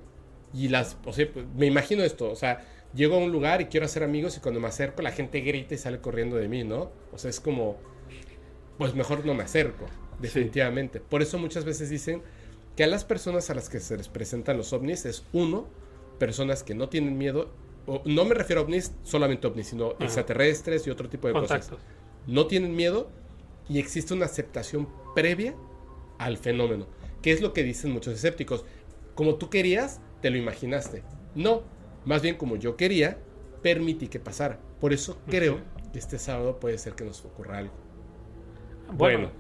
S3: y las... O sea, pues, me imagino esto, o sea, llego a un lugar y quiero hacer amigos y cuando me acerco la gente grita y sale corriendo de mí, ¿no? O sea, es como... Pues mejor no me acerco, definitivamente. Por eso muchas veces dicen que a las personas a las que se les presentan los ovnis es uno, personas que no tienen miedo, o, no me refiero a ovnis, solamente ovnis, sino
S4: Ajá.
S3: extraterrestres y otro tipo de cosas.
S4: Contactos.
S3: No tienen miedo y existe una aceptación previa al fenómeno, que es lo que dicen muchos escépticos. Como tú querías, te lo imaginaste. No, más bien como yo quería, permití que pasara. Por eso creo que este sábado puede ser que nos ocurra algo.
S4: Bueno,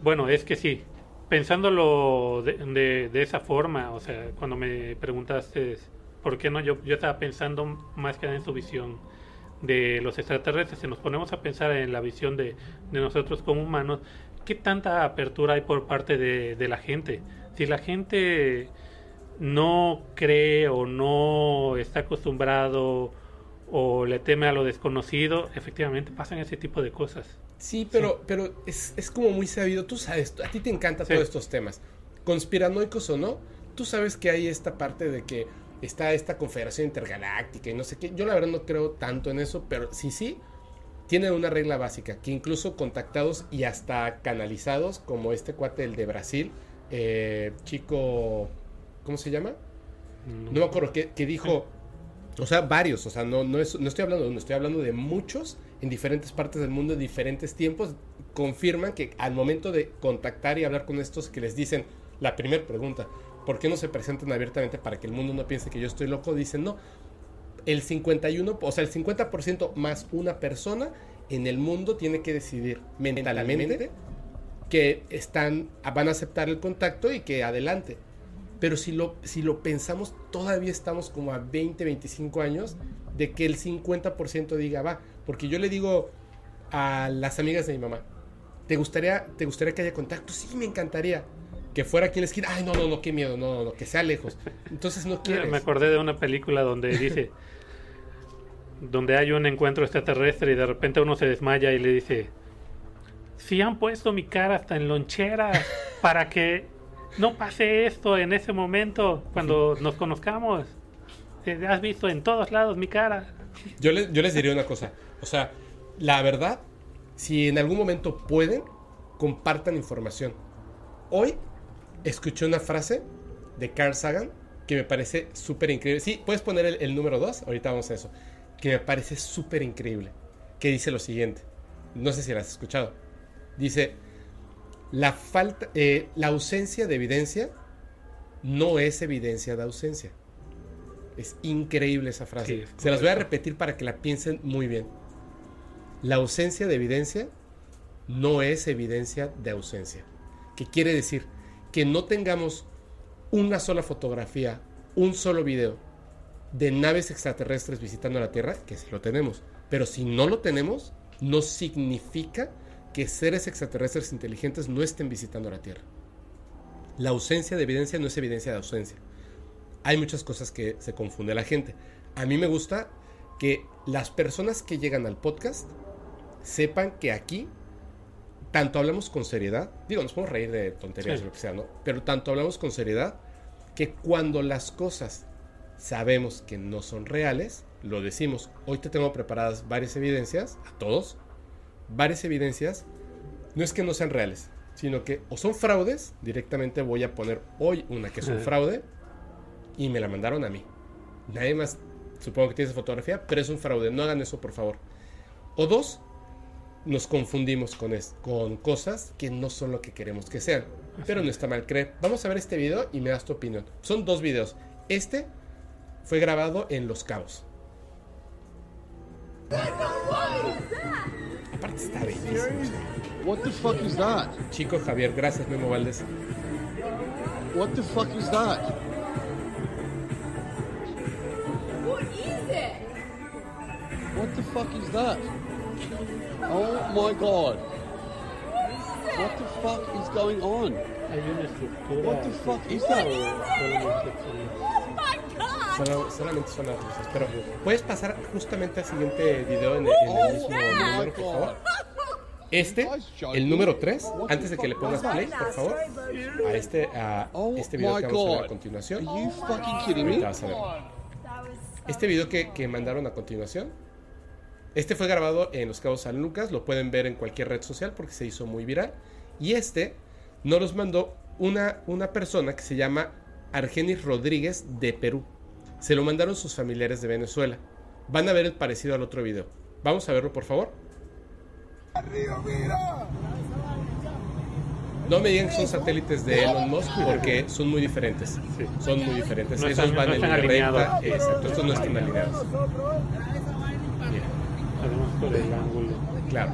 S4: bueno, es que sí. Pensándolo de, de- esa forma, o sea, cuando me preguntaste por qué no, yo, yo estaba pensando más que en su visión de los extraterrestres. Si nos ponemos a pensar en la visión de, nosotros como humanos, ¿qué tanta apertura hay por parte de la gente? Si la gente no cree o no está acostumbrado o le teme a lo desconocido, efectivamente pasan ese tipo de cosas.
S3: Sí, pero, pero es, es como muy sabido. Tú sabes, a ti te encantan
S4: Sí.
S3: todos estos temas. Conspiranoicos o no, tú sabes que hay esta parte de que está esta confederación intergaláctica y no sé qué. Yo la verdad no creo tanto en eso, pero sí, sí, tienen una regla básica, que incluso contactados y hasta canalizados, como este cuate, el de Brasil, eh, chico, ¿cómo se llama? No me acuerdo, que, que dijo, o sea, varios, o sea, no, no, es- no estoy hablando de uno, estoy hablando de muchos en diferentes partes del mundo, en diferentes tiempos, confirman que al momento de contactar y hablar con estos que les dicen la primera pregunta, ¿por qué no se presentan abiertamente para que el mundo no piense que yo estoy loco? Dicen, no, el 51, o sea, el 50% más una persona en el mundo tiene que decidir mentalmente que están, van a aceptar el contacto y que adelante. Pero si lo, si lo pensamos, todavía estamos como a 20, 25 años de que el 50% diga va. Porque yo le digo a las amigas de mi mamá, ¿te gustaría, ¿te gustaría que haya contacto? Sí, me encantaría. Que fuera aquí en la esquina. Ay, no, no, no, qué miedo, no, no, no, que sea lejos. Entonces no quieres.
S4: Me acordé de una película donde dice, donde hay un encuentro extraterrestre y de repente uno se desmaya y le dice, si han puesto mi cara hasta en lonchera para que no pase esto en ese momento cuando nos conozcamos. Has visto en todos lados mi cara.
S3: Yo les, yo les diría una cosa. O sea, la verdad, si en algún momento pueden, compartan información. Hoy escuché una frase de Carl Sagan que me parece súper increíble. Sí, puedes poner el, el número 2, ahorita vamos a eso. Que me parece súper increíble. Que dice lo siguiente. No sé si la has escuchado. Dice, la, falta, eh, la ausencia de evidencia no es evidencia de ausencia. Es increíble esa frase.
S4: Sí,
S3: Se las voy a repetir para que la piensen muy bien. La ausencia de evidencia no es evidencia de ausencia. ¿Qué quiere decir? Que no tengamos una sola fotografía, un solo video de naves extraterrestres visitando la Tierra, que sí lo tenemos. Pero si no lo tenemos, no significa que seres extraterrestres inteligentes no estén visitando la Tierra. La ausencia de evidencia no es evidencia de ausencia. Hay muchas cosas que se confunde la gente. A mí me gusta que las personas que llegan al podcast sepan que aquí tanto hablamos con seriedad, digo, nos podemos reír de tonterías
S4: Sí.
S3: o lo que sea, ¿no? Pero tanto hablamos con seriedad que cuando las cosas sabemos que no son reales, lo decimos. Hoy te tengo preparadas varias evidencias, a todos, varias evidencias, no es que no sean reales, sino que o son fraudes, directamente voy a poner hoy una que es un fraude y me la mandaron a mí. Nadie más, supongo que tiene esa fotografía, pero es un fraude, no hagan eso por favor. O dos, nos confundimos con, es- con cosas que no son lo que queremos que sean. Pero no está mal creer. Vamos a ver este video y me das tu opinión. Son dos videos. Este fue grabado en Los Cabos. Aparte está bellísimo.
S7: What the fuck is that?
S3: Chico Javier, gracias Memo Valdés.
S7: What the fuck is that?
S5: What is it?
S7: What the fuck is that? Oh my god. What the fuck is going on?
S4: Hay una estructura.
S7: What the fuck is
S4: fija
S7: that?
S3: Solo- solamente son las luces. Pero puedes pasar justamente al siguiente video en el, en el mismo número, por favor. Este, el número 3, antes de que le pongas play, por favor, a este, a
S7: Oh
S3: este video que vamos a ver a continuación. Ahorita vas a ver. Este video que, que mandaron a continuación, este fue grabado en Los Cabos San Lucas, lo pueden ver en cualquier red social porque se hizo muy viral. Y este nos los mandó una, una persona que se llama Argenis Rodríguez de Perú. Se lo mandaron sus familiares de Venezuela. Van a ver el parecido al otro video. Vamos a verlo, por favor. No me digan que son satélites de Elon Musk porque son muy diferentes.
S4: Sí.
S3: Son muy diferentes.
S4: No
S3: Esos
S4: están-
S3: van
S4: no
S3: en línea recta. Exacto, estos no están alineados. Mira,
S4: Además por el ángulo.
S3: claro.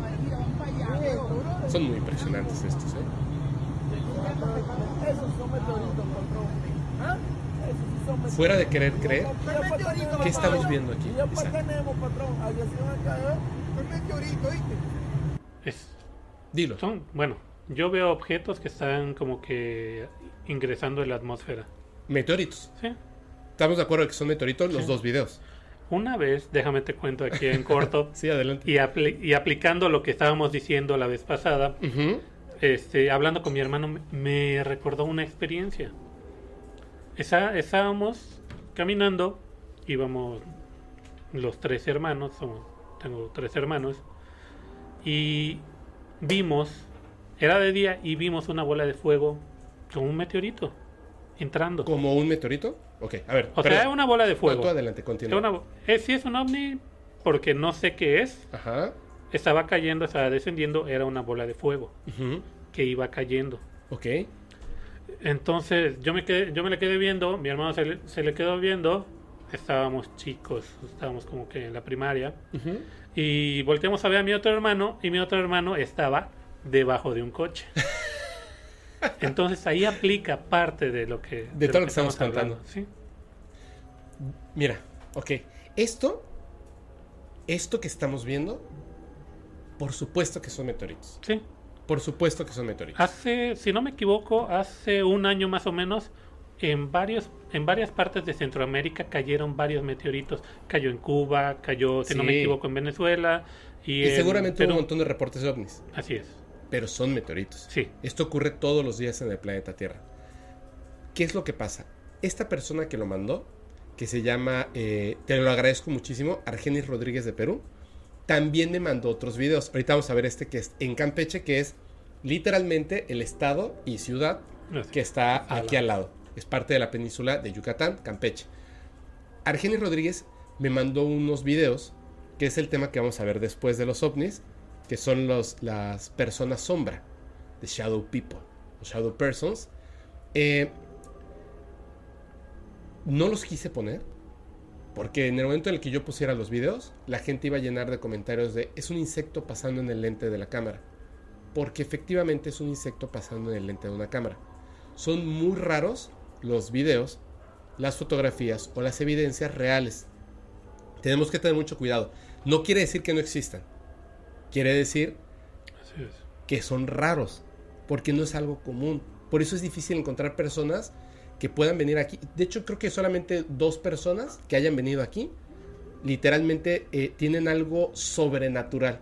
S3: Son muy impresionantes estos, ¿eh? Fuera de querer creer, ¿qué estamos viendo aquí? Isaac?
S4: Es,
S3: Dilo.
S4: son, bueno, yo veo objetos que están como que ingresando en la atmósfera.
S3: Meteoritos.
S4: ¿sí?
S3: Estamos de acuerdo que son meteoritos los
S4: Sí.
S3: dos videos.
S4: Una vez, déjame te cuento aquí en corto,
S3: Sí, adelante.
S4: y, apli- y aplicando lo que estábamos diciendo la vez pasada,
S3: Ujú.
S4: este, hablando con mi hermano, me- me recordó una experiencia. Esa- estábamos caminando, íbamos los tres hermanos, somos- tengo tres hermanos, y vimos, era de día, y vimos una bola de fuego con un meteorito entrando.
S3: ¿Como un meteorito? Ok, a ver.
S4: O sea,
S3: perdón.
S4: una bola de fuego.
S3: tú adelante, continúa.
S4: una bo- eh, sí es un ovni, porque no sé qué es.
S3: Ajá.
S4: Estaba cayendo, estaba descendiendo, era una bola de fuego que iba cayendo.
S3: Ok.
S4: Entonces yo me quedé, yo me le quedé viendo, mi hermano se le, se le quedó viendo, estábamos chicos, estábamos como que en la primaria, y volteamos a ver a mi otro hermano, y mi otro hermano estaba debajo de un coche. Entonces ahí aplica parte de lo que,
S3: De todo lo que estamos
S4: hablando,
S3: contando.
S4: ¿sí?
S3: Mira, ok. Esto, esto que estamos viendo, por supuesto que son meteoritos.
S4: Sí.
S3: Por supuesto que son meteoritos.
S4: Hace, si no me equivoco, hace un año más o menos, en varios, en varias partes de Centroamérica cayeron varios meteoritos. Cayó en Cuba, cayó, si no me equivoco, en Venezuela. Y,
S3: y
S4: en
S3: seguramente hubo
S4: Perú.
S3: un montón de reportes de ovnis,
S4: Así es.
S3: pero son meteoritos.
S4: Sí.
S3: Esto ocurre todos los días en el planeta Tierra. ¿Qué es lo que pasa? Esta persona que lo mandó, que se llama, eh, te lo agradezco muchísimo, Argenis Rodríguez de Perú, también me mandó otros videos. Ahorita vamos a ver este que es en Campeche, que es literalmente el estado y ciudad
S4: Así.
S3: que está aquí al lado. Es parte de la península de Yucatán, Campeche. Argenis Rodríguez me mandó unos videos, que es el tema que vamos a ver después de los ovnis, que son los, las personas sombra, de Shadow People, o Shadow Persons. Eh, no los quise poner, porque en el momento en el que yo pusiera los videos, la gente iba a llenar de comentarios de es un insecto pasando en el lente de la cámara. Porque efectivamente es un insecto pasando en el lente de una cámara. Son muy raros los videos, las fotografías o las evidencias reales. Tenemos que tener mucho cuidado. No quiere decir que no existan. Quiere decir
S4: Así es.
S3: que son raros, porque no es algo común. Por eso es difícil encontrar personas que puedan venir aquí. De hecho, creo que solamente dos personas que hayan venido aquí, literalmente eh, tienen algo sobrenatural.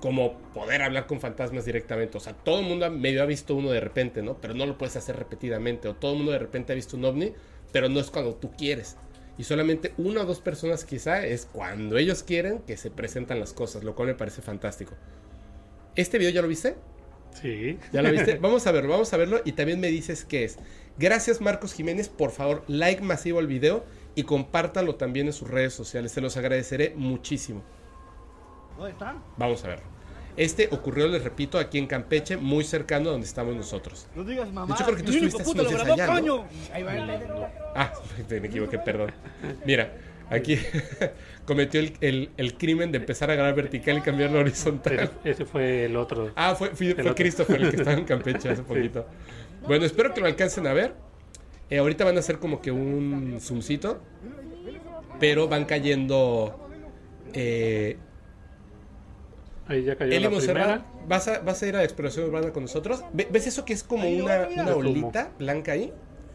S3: Como poder hablar con fantasmas directamente. O sea, todo el mundo medio ha visto uno de repente, ¿no? Pero no lo puedes hacer repetidamente. O todo el mundo de repente ha visto un ovni, pero no es cuando tú quieres. Y solamente una o dos personas quizá es cuando ellos quieren que se presentan las cosas, lo cual me parece fantástico. ¿Este video ya lo viste?
S4: Sí.
S3: ¿Ya lo viste? Vamos a verlo, vamos a verlo y también me dices qué es. Gracias Marcos Jiménez, por favor, like masivo al video y compártalo también en sus redes sociales. Se los agradeceré muchísimo.
S8: ¿Dónde están?
S3: Vamos a verlo. Este ocurrió, les repito, aquí en Campeche, muy cercano a donde estamos nosotros.
S8: No digas mamá.
S3: De hecho, creo que tú estuviste hace unos
S8: grabó,
S3: días allá, ¿no?
S8: coño. Ahí va el
S3: Ah, me equivoqué, perdón. Mira, aquí cometió el, el- el crimen de empezar a grabar vertical y cambiarlo a horizontal.
S4: Ese, ese fue el otro.
S3: Ah, fue, fue
S4: otro.
S3: Christopher el que estaba en Campeche hace poquito. Bueno, espero que lo alcancen a ver. Eh, ahorita van a hacer como que un zoomcito. Pero van cayendo Eh,
S4: Ahí ya cayó
S3: Eli
S4: la
S3: Monserrat. ¿vas a, ¿vas a ir a la exploración urbana con nosotros? ¿Ve- ¿Ves eso que es como una, una olita blanca ahí?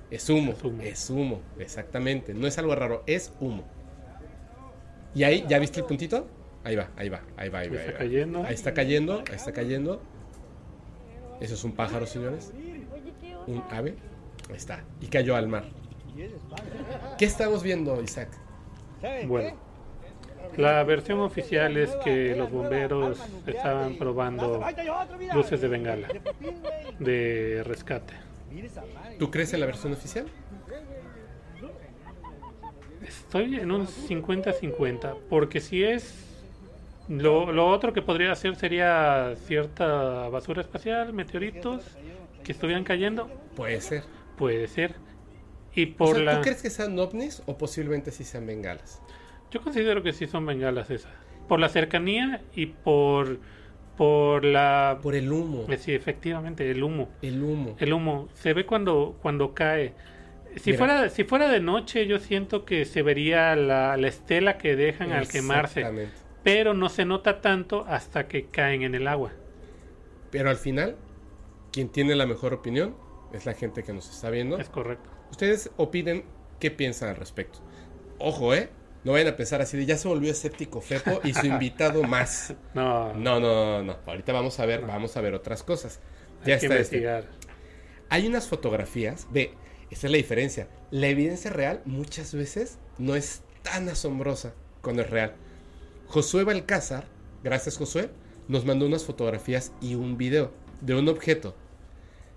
S3: Es humo,
S4: Es humo.
S3: es humo, exactamente. No es algo raro, es humo. ¿Y ahí, ya viste el puntito? Ahí va, ahí va, ahí va, ahí va. Ahí va.
S4: cayendo.
S3: Ahí está cayendo, ahí está cayendo. Eso es un pájaro, señores. Un ave. Ahí está. Y cayó al mar. ¿Qué estamos viendo, Isaac?
S8: ¿Saben
S4: Bueno, la versión oficial es que los bomberos estaban probando luces de bengala de rescate.
S3: ¿Tú crees en la versión oficial?
S4: Estoy en un 50-50, porque si es... Lo, lo otro que podría hacer sería cierta basura espacial, meteoritos que estuvieran cayendo,
S3: Puede ser.
S4: puede ser. Y
S3: O
S4: por
S3: sea,
S4: la...
S3: ¿Tú crees que sean ovnis o posiblemente sí sean bengalas?
S4: Yo considero que sí son bengalas esas. Por la cercanía y por, por la...
S3: Por el humo.
S4: eh, Sí, efectivamente, el humo.
S3: El humo.
S4: El humo se ve cuando, cuando cae. Si
S3: Mira.
S4: fuera, si fuera de noche, yo siento que se vería la, la estela que dejan al quemarse.
S3: Exactamente.
S4: Pero no se nota tanto hasta que caen en el agua.
S3: Pero al final, quien tiene la mejor opinión es la gente que nos está viendo.
S4: Es correcto.
S3: Ustedes opinen qué piensan al respecto. Ojo, ¿eh? No vayan a pensar así de ya se volvió escéptico Fepo y su invitado más.
S4: No,
S3: No, no, no, no. Ahorita vamos a ver, vamos a ver otras cosas. Ya
S4: hay que
S3: está este.
S4: investigar.
S3: Hay unas fotografías, ve, esta es la diferencia. La evidencia real muchas veces no es tan asombrosa cuando es real. Josué Balcázar, gracias Josué, nos mandó unas fotografías y un video de un objeto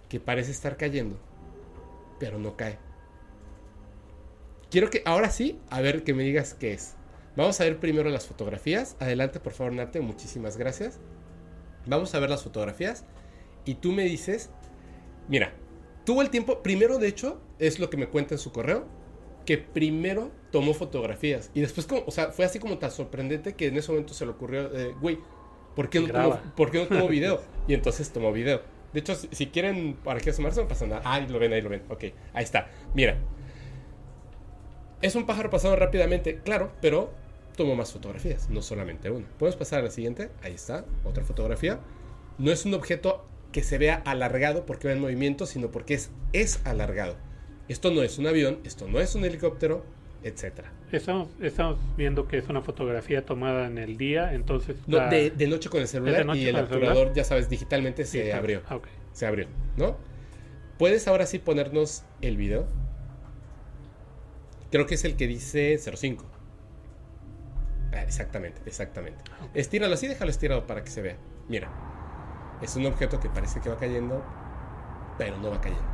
S3: que parece estar cayendo, pero no cae. Quiero que ahora sí, a ver que me digas qué es. Vamos a ver primero las fotografías. Adelante, por favor, Nate, muchísimas gracias. Vamos a ver las fotografías y tú me dices Mira, tuvo el tiempo, primero de hecho, es lo que me cuenta en su correo, que primero tomó fotografías y después, como, o sea, fue así como tan sorprendente que en ese momento se le ocurrió, eh, güey, ¿por qué no tomo,
S4: Graba.
S3: ¿por qué no tomo video? Y entonces tomó video. De hecho, si, si quieren, para que asomarse, no pasa nada. Ah, ahí lo ven, ahí lo ven. Ok, ahí está. Mira, es un pájaro pasado rápidamente, claro, pero tomó más fotografías, no solamente una. ¿Podemos pasar a la siguiente? Ahí está, otra fotografía. No es un objeto que se vea alargado porque va en movimiento, sino porque es, es alargado. Esto no es un avión, esto no es un helicóptero, etc.
S4: Estamos, estamos viendo que es una fotografía tomada en el día, entonces...
S3: No, de, de noche con el celular y el
S4: celular?
S3: obturador, ya sabes, digitalmente se abrió.
S4: ah.
S3: Se abrió, ¿no? ¿Puedes ahora sí ponernos el video? Creo que es el que dice 05. Ah, exactamente, exactamente. Estíralo así, déjalo estirado para que se vea. Mira, es un objeto que parece que va cayendo, pero no va cayendo.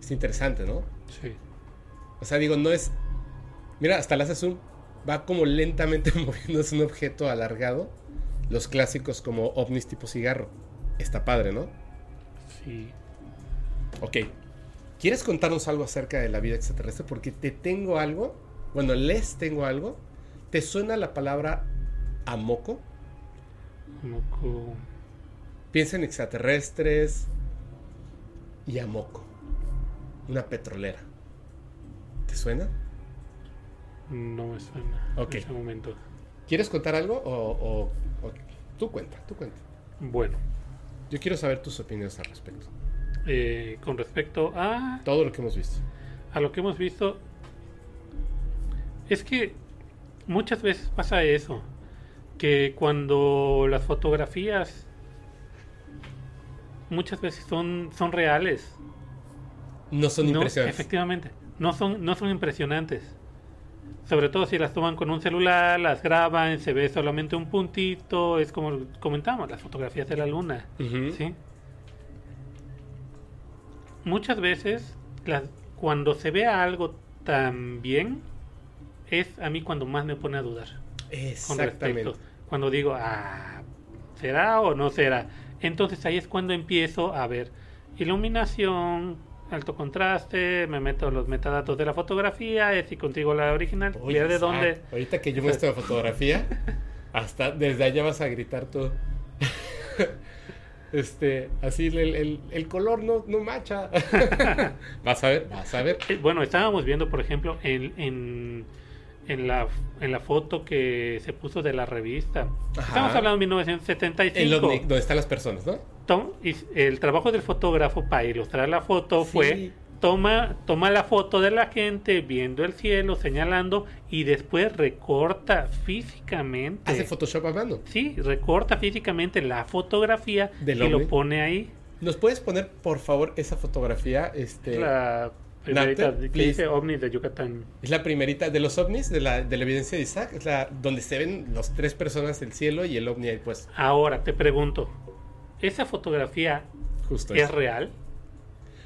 S3: Es interesante, ¿no?
S4: Sí.
S3: O sea, digo, no es. Mira, hasta le hace zoom. Va como lentamente moviéndose un objeto alargado. Los clásicos como ovnis tipo cigarro. Está padre, ¿no?
S4: Sí.
S3: Ok. ¿Quieres contarnos algo acerca de la vida extraterrestre? Porque te tengo algo. Bueno, les tengo algo. ¿Te suena la palabra amoco?
S4: Moco.
S3: Piensa en extraterrestres y amoco. Una petrolera. ¿Te suena?
S4: No me suena
S3: Ok.
S4: en ese momento.
S3: ¿Quieres contar algo o, o- o- tú cuenta, tú cuenta?
S4: Bueno,
S3: Yo quiero saber tus opiniones al respecto.
S4: eh, con respecto a,
S3: Todo lo que hemos visto.
S4: a lo que hemos visto, es que muchas veces pasa eso, que cuando las fotografías muchas veces son, son reales.
S3: No son
S4: No,
S3: impresionantes.
S4: efectivamente, no son, no son impresionantes. Sobre todo si las toman con un celular, las graban, se ve solamente un puntito, es como comentamos, las fotografías de la luna. ¿sí? Muchas veces, las- cuando se ve algo tan bien, es a mí cuando más me pone a dudar. Con respecto. Cuando digo, ah, ¿será o no será? Entonces ahí es cuando empiezo a ver iluminación, alto contraste, me meto los metadatos de la fotografía, es si contigo la original,
S3: Oye,
S4: de dónde.
S3: Ahorita que yo muestro la fotografía, hasta desde allá vas a gritar tú. este, así el, el- el color no, no macha. vas a ver, vas a ver.
S4: Eh, Bueno, estábamos viendo, por ejemplo, en, en, en la, en la foto que se puso de la revista.
S3: Ajá.
S4: Estamos hablando de 1975.
S3: El ovni, donde están las personas, ¿no?
S4: Tom- y el trabajo del fotógrafo para ilustrar la foto
S3: Sí.
S4: fue toma, toma la foto de la gente viendo el cielo, señalando y después recorta físicamente.
S3: Hace Photoshop a mano.
S4: Sí, recorta físicamente la fotografía
S3: Del
S4: y lo pone ahí.
S3: ¿Nos puedes poner, por favor, esa fotografía? Este,
S4: la primerita que dice ovni de Yucatán.
S3: Es la primerita de los ovnis, de la, de la evidencia de Isaac. Es la donde se ven las tres personas del cielo y el ovni ahí, pues,
S4: Ahora te pregunto, ¿esa fotografía
S3: justo
S4: es
S3: eso.
S4: real?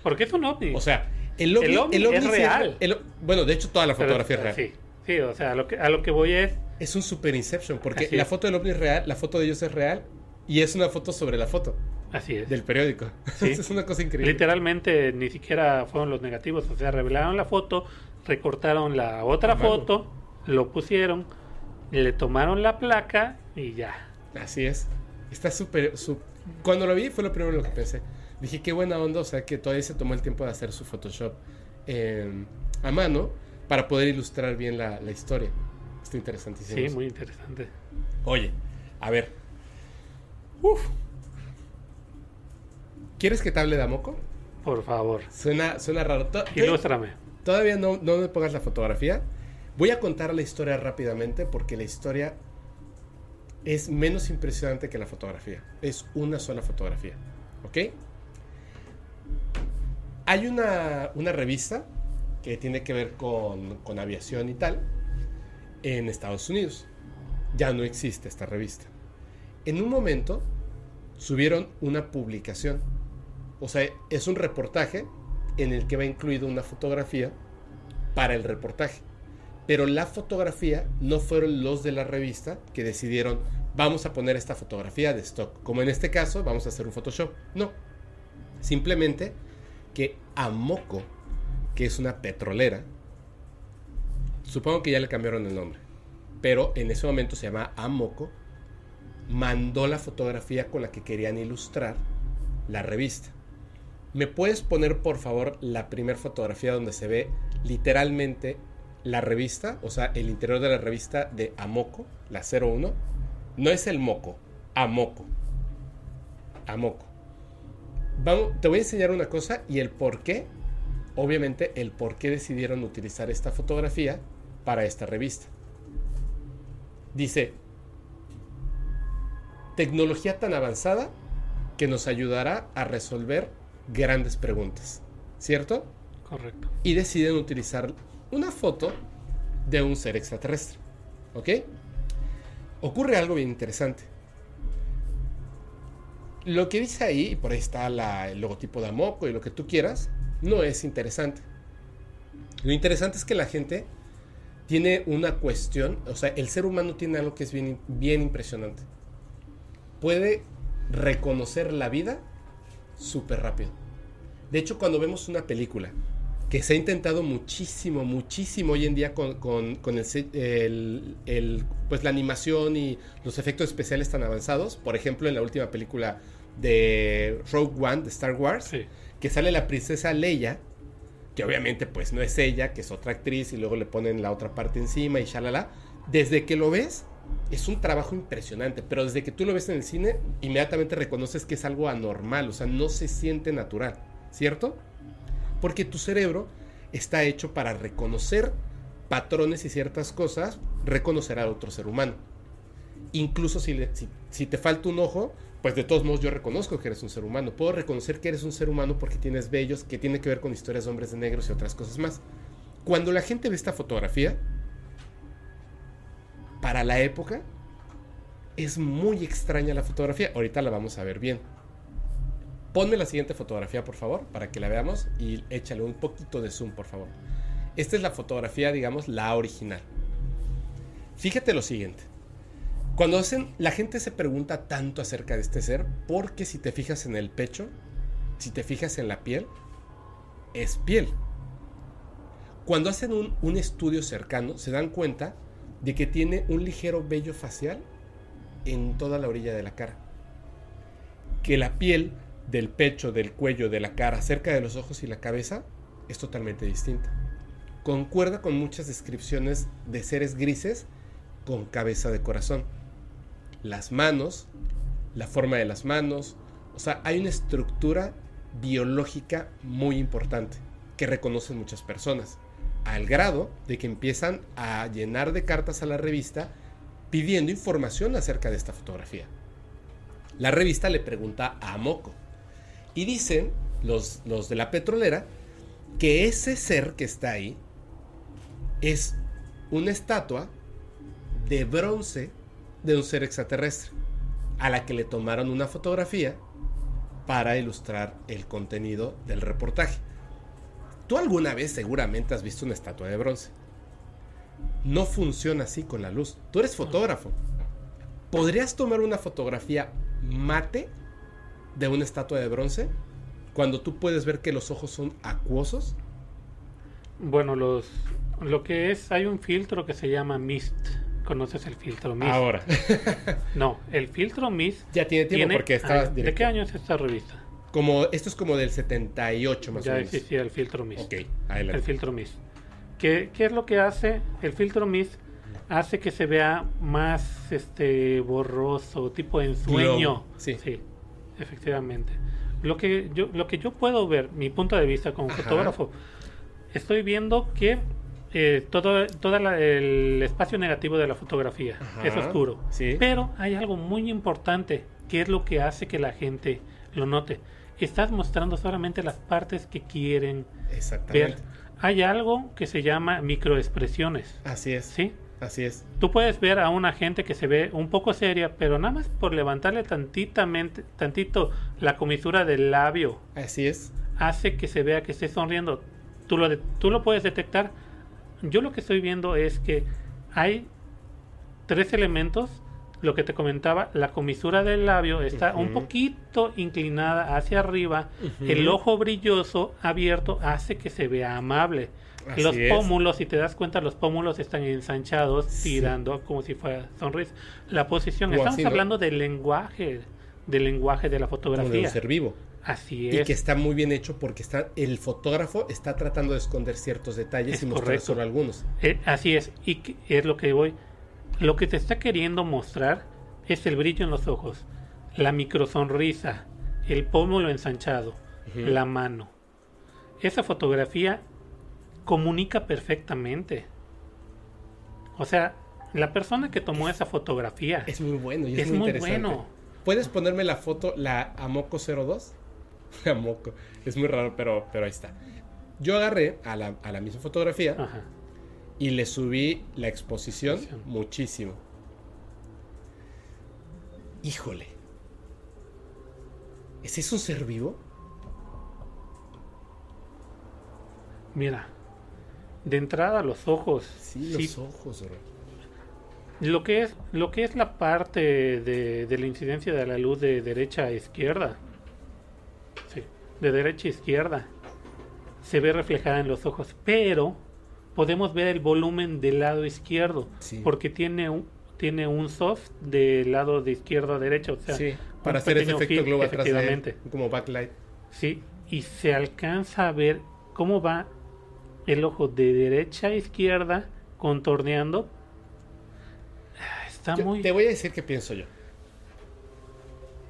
S4: Porque es un ovni.
S3: O sea, el ovni,
S4: El ovni es real.
S3: el bueno, de hecho, toda la
S4: Pero-
S3: fotografía es real.
S4: Sí, sí, o sea, a lo que, a lo que voy es
S3: Es un super Inception, porque
S4: Así
S3: la foto del ovni es real, la foto de ellos es real, y es una foto sobre la foto
S4: así es.
S3: del periódico.
S4: Sí.
S3: es una cosa increíble.
S4: Literalmente ni siquiera fueron los negativos, o sea, revelaron la foto, recortaron la otra foto, lo pusieron, le tomaron la placa y ya.
S3: Así es. Está súper... su- Cuando lo vi fue lo primero en lo que pensé. Dije, qué buena onda, o sea, que todavía se tomó el tiempo de hacer su Photoshop eh, a mano para poder ilustrar bien la, la historia. Está interesantísimo.
S4: Sí, muy interesante.
S3: Oye, a ver. Uf. ¿Quieres que te hable de Amoco?
S4: Por favor,
S3: Suena, suena raro. To-
S4: ilústrame.
S3: Todavía no, no me pongas la fotografía. Voy a contar la historia rápidamente porque la historia es menos impresionante que la fotografía. Es una sola fotografía. ¿Ok? Hay una, una revista que tiene que ver con, con aviación y tal en Estados Unidos. Ya no existe esta revista. En un momento subieron una publicación. O sea, es un reportaje en el que va incluido una fotografía para el reportaje. Pero la fotografía no fueron los de la revista que decidieron, vamos a poner esta fotografía de stock. Como en este caso, vamos a hacer un Photoshop. No. Simplemente que Amoco, que es una petrolera, supongo que ya le cambiaron el nombre, pero en ese momento se llama Amoco, mandó la fotografía con la que querían ilustrar la revista. ¿Me puedes poner por favor la primera fotografía donde se ve literalmente la revista? O sea, el interior de la revista de Amoco, la 01. No es el moco, Amoco. Amoco. Te voy a enseñar una cosa y el por qué. Obviamente el por qué decidieron utilizar esta fotografía para esta revista. Dice, tecnología tan avanzada que nos ayudará a resolver grandes preguntas, ¿cierto?
S4: Correcto.
S3: Y deciden utilizar una foto de un ser extraterrestre, ¿ok? Ocurre algo bien interesante. Lo que dice ahí, y por ahí está la- el logotipo de Amoco y lo que tú quieras, no es interesante. Lo interesante es que la gente tiene una cuestión, o sea, el ser humano tiene algo que es bien, bien impresionante. Puede reconocer la vida súper rápido. De hecho, cuando vemos una película que se ha intentado muchísimo, muchísimo hoy en día con, con- con el, se- el- el- pues la animación y los efectos especiales tan avanzados, por ejemplo, en la última película de Rogue One de Star Wars,
S4: Sí.
S3: que sale la princesa Leia, que obviamente pues no es ella, que es otra actriz y luego le ponen la otra parte encima y shalala. Desde que lo ves es un trabajo impresionante, pero desde que tú lo ves en el cine inmediatamente reconoces que es algo anormal, o sea, no se siente natural, ¿cierto? Porque tu cerebro está hecho para reconocer patrones y ciertas cosas, reconocer a otro ser humano. Incluso si, te falta un ojo, pues de todos modos yo reconozco que eres un ser humano. Puedo reconocer que eres un ser humano porque tienes vellos, que tiene que ver con historias de hombres de negros y otras cosas más. Cuando la gente ve esta fotografía, para la época, es muy extraña la fotografía. Ahorita la vamos a ver bien. Ponme la siguiente fotografía, por favor, para que la veamos y échale un poquito de zoom, por favor. Esta es la fotografía, digamos, la original. Fíjate lo siguiente. Cuando hacen, la gente se pregunta tanto acerca de este ser, porque si te fijas en el pecho, si te fijas en la piel, es piel. Cuando hacen un, un estudio cercano, se dan cuenta de que tiene un ligero vello facial en toda la orilla de la cara. Que la piel del pecho, del cuello, de la cara, cerca de los ojos y la cabeza, es totalmente distinta. concuerda con muchas descripciones de seres grises con cabeza de corazón. Las manos, la forma de las manos, o sea, hay una estructura biológica muy importante que reconocen muchas personas, al grado de que empiezan a llenar de cartas a la revista pidiendo información acerca de esta fotografía. La revista le pregunta a Moco y dicen los, los de la petrolera que ese ser que está ahí es una estatua de bronce de un ser extraterrestre a la que le tomaron una fotografía para ilustrar el contenido del reportaje. Tú alguna vez seguramente has visto una estatua de bronce. No funciona así con la luz. Tú eres fotógrafo. ¿Podrías tomar una fotografía mate de una estatua de bronce cuando tú puedes ver que los ojos son acuosos?
S4: Bueno, los lo que es, hay un filtro que se llama Mist. ¿Conoces el filtro Mist?
S3: Ahora.
S4: no, el filtro Mist.
S3: Ya tiene tiempo porque
S4: ¿De qué año es esta revista?
S3: Como, esto es como del 78 más
S4: ya
S3: o menos.
S4: Ya existía el filtro Mist.
S3: Ok, adelante.
S4: El filtro Mist. ¿Qué, ¿Qué es lo que hace? El filtro Mist hace que se vea más este borroso, tipo ensueño.
S3: Sí.
S4: sí, efectivamente. Lo que yo lo que yo puedo ver, mi punto de vista como
S3: Ajá.
S4: fotógrafo, estoy viendo que eh, todo todo la- el espacio negativo de la fotografía
S3: Ajá.
S4: es oscuro.
S3: Sí.
S4: Pero hay algo muy importante que es lo que hace que la gente lo note. Estás mostrando solamente las partes que quieren ver.
S3: Exactamente.
S4: Hay algo que se llama microexpresiones.
S3: Así es.
S4: ¿Sí?
S3: Así es.
S4: Tú puedes ver a una gente que se ve un poco seria, pero nada más por levantarle tantitamente, tantito la comisura del labio,
S3: Así es.
S4: hace que se vea que esté sonriendo. Tú lo, de- tú lo puedes detectar. Yo lo que estoy viendo es que hay tres elementos. Lo que te comentaba, la comisura del labio está un poquito inclinada hacia arriba. El ojo brilloso abierto hace que se vea amable.
S3: Así
S4: los
S3: es.
S4: pómulos, si te das cuenta, los pómulos están ensanchados,
S3: Sí.
S4: tirando como si fuera sonrisa. La posición,
S3: O
S4: estamos hablando del lenguaje, del lenguaje de la
S3: Como de un
S4: fotografía.
S3: ser vivo.
S4: Así
S3: Y
S4: es.
S3: que está muy bien hecho porque está, el fotógrafo está tratando de esconder ciertos detalles
S4: Es
S3: y mostrar
S4: correcto.
S3: solo algunos.
S4: Eh, así es, y es lo que voy. Lo que te está queriendo mostrar es el brillo en los ojos, la microsonrisa, el pómulo ensanchado, la mano. Esa fotografía comunica perfectamente. O sea, la persona que tomó esa fotografía
S3: Es muy bueno y es,
S4: es
S3: muy,
S4: muy
S3: interesante.
S4: bueno.
S3: ¿Puedes ponerme la foto, la Amoco 02? Amoco. Es muy raro, pero, pero ahí está. Yo agarré a la, a la misma fotografía
S4: Ajá.
S3: Y le subí la exposición
S4: Exposición.
S3: muchísimo. Híjole. ¿Ese es un ser vivo?
S4: Mira, de entrada los ojos.
S3: Sí,
S4: sí
S3: los ojos. bro.
S4: Lo que es, lo que es la parte de, de la incidencia de la luz de derecha a izquierda, sí, de derecha a izquierda, se ve reflejada en los ojos, pero podemos ver el volumen del lado izquierdo,
S3: Sí.
S4: porque tiene un, tiene un soft del lado de izquierda a derecha, o sea,
S3: sí, para hacer ese efecto globo atrás de como backlight.
S4: Sí, y se alcanza a ver cómo va el ojo de derecha a izquierda contorneando. Ah, Está
S3: Yo
S4: muy
S3: Te voy a decir qué pienso yo.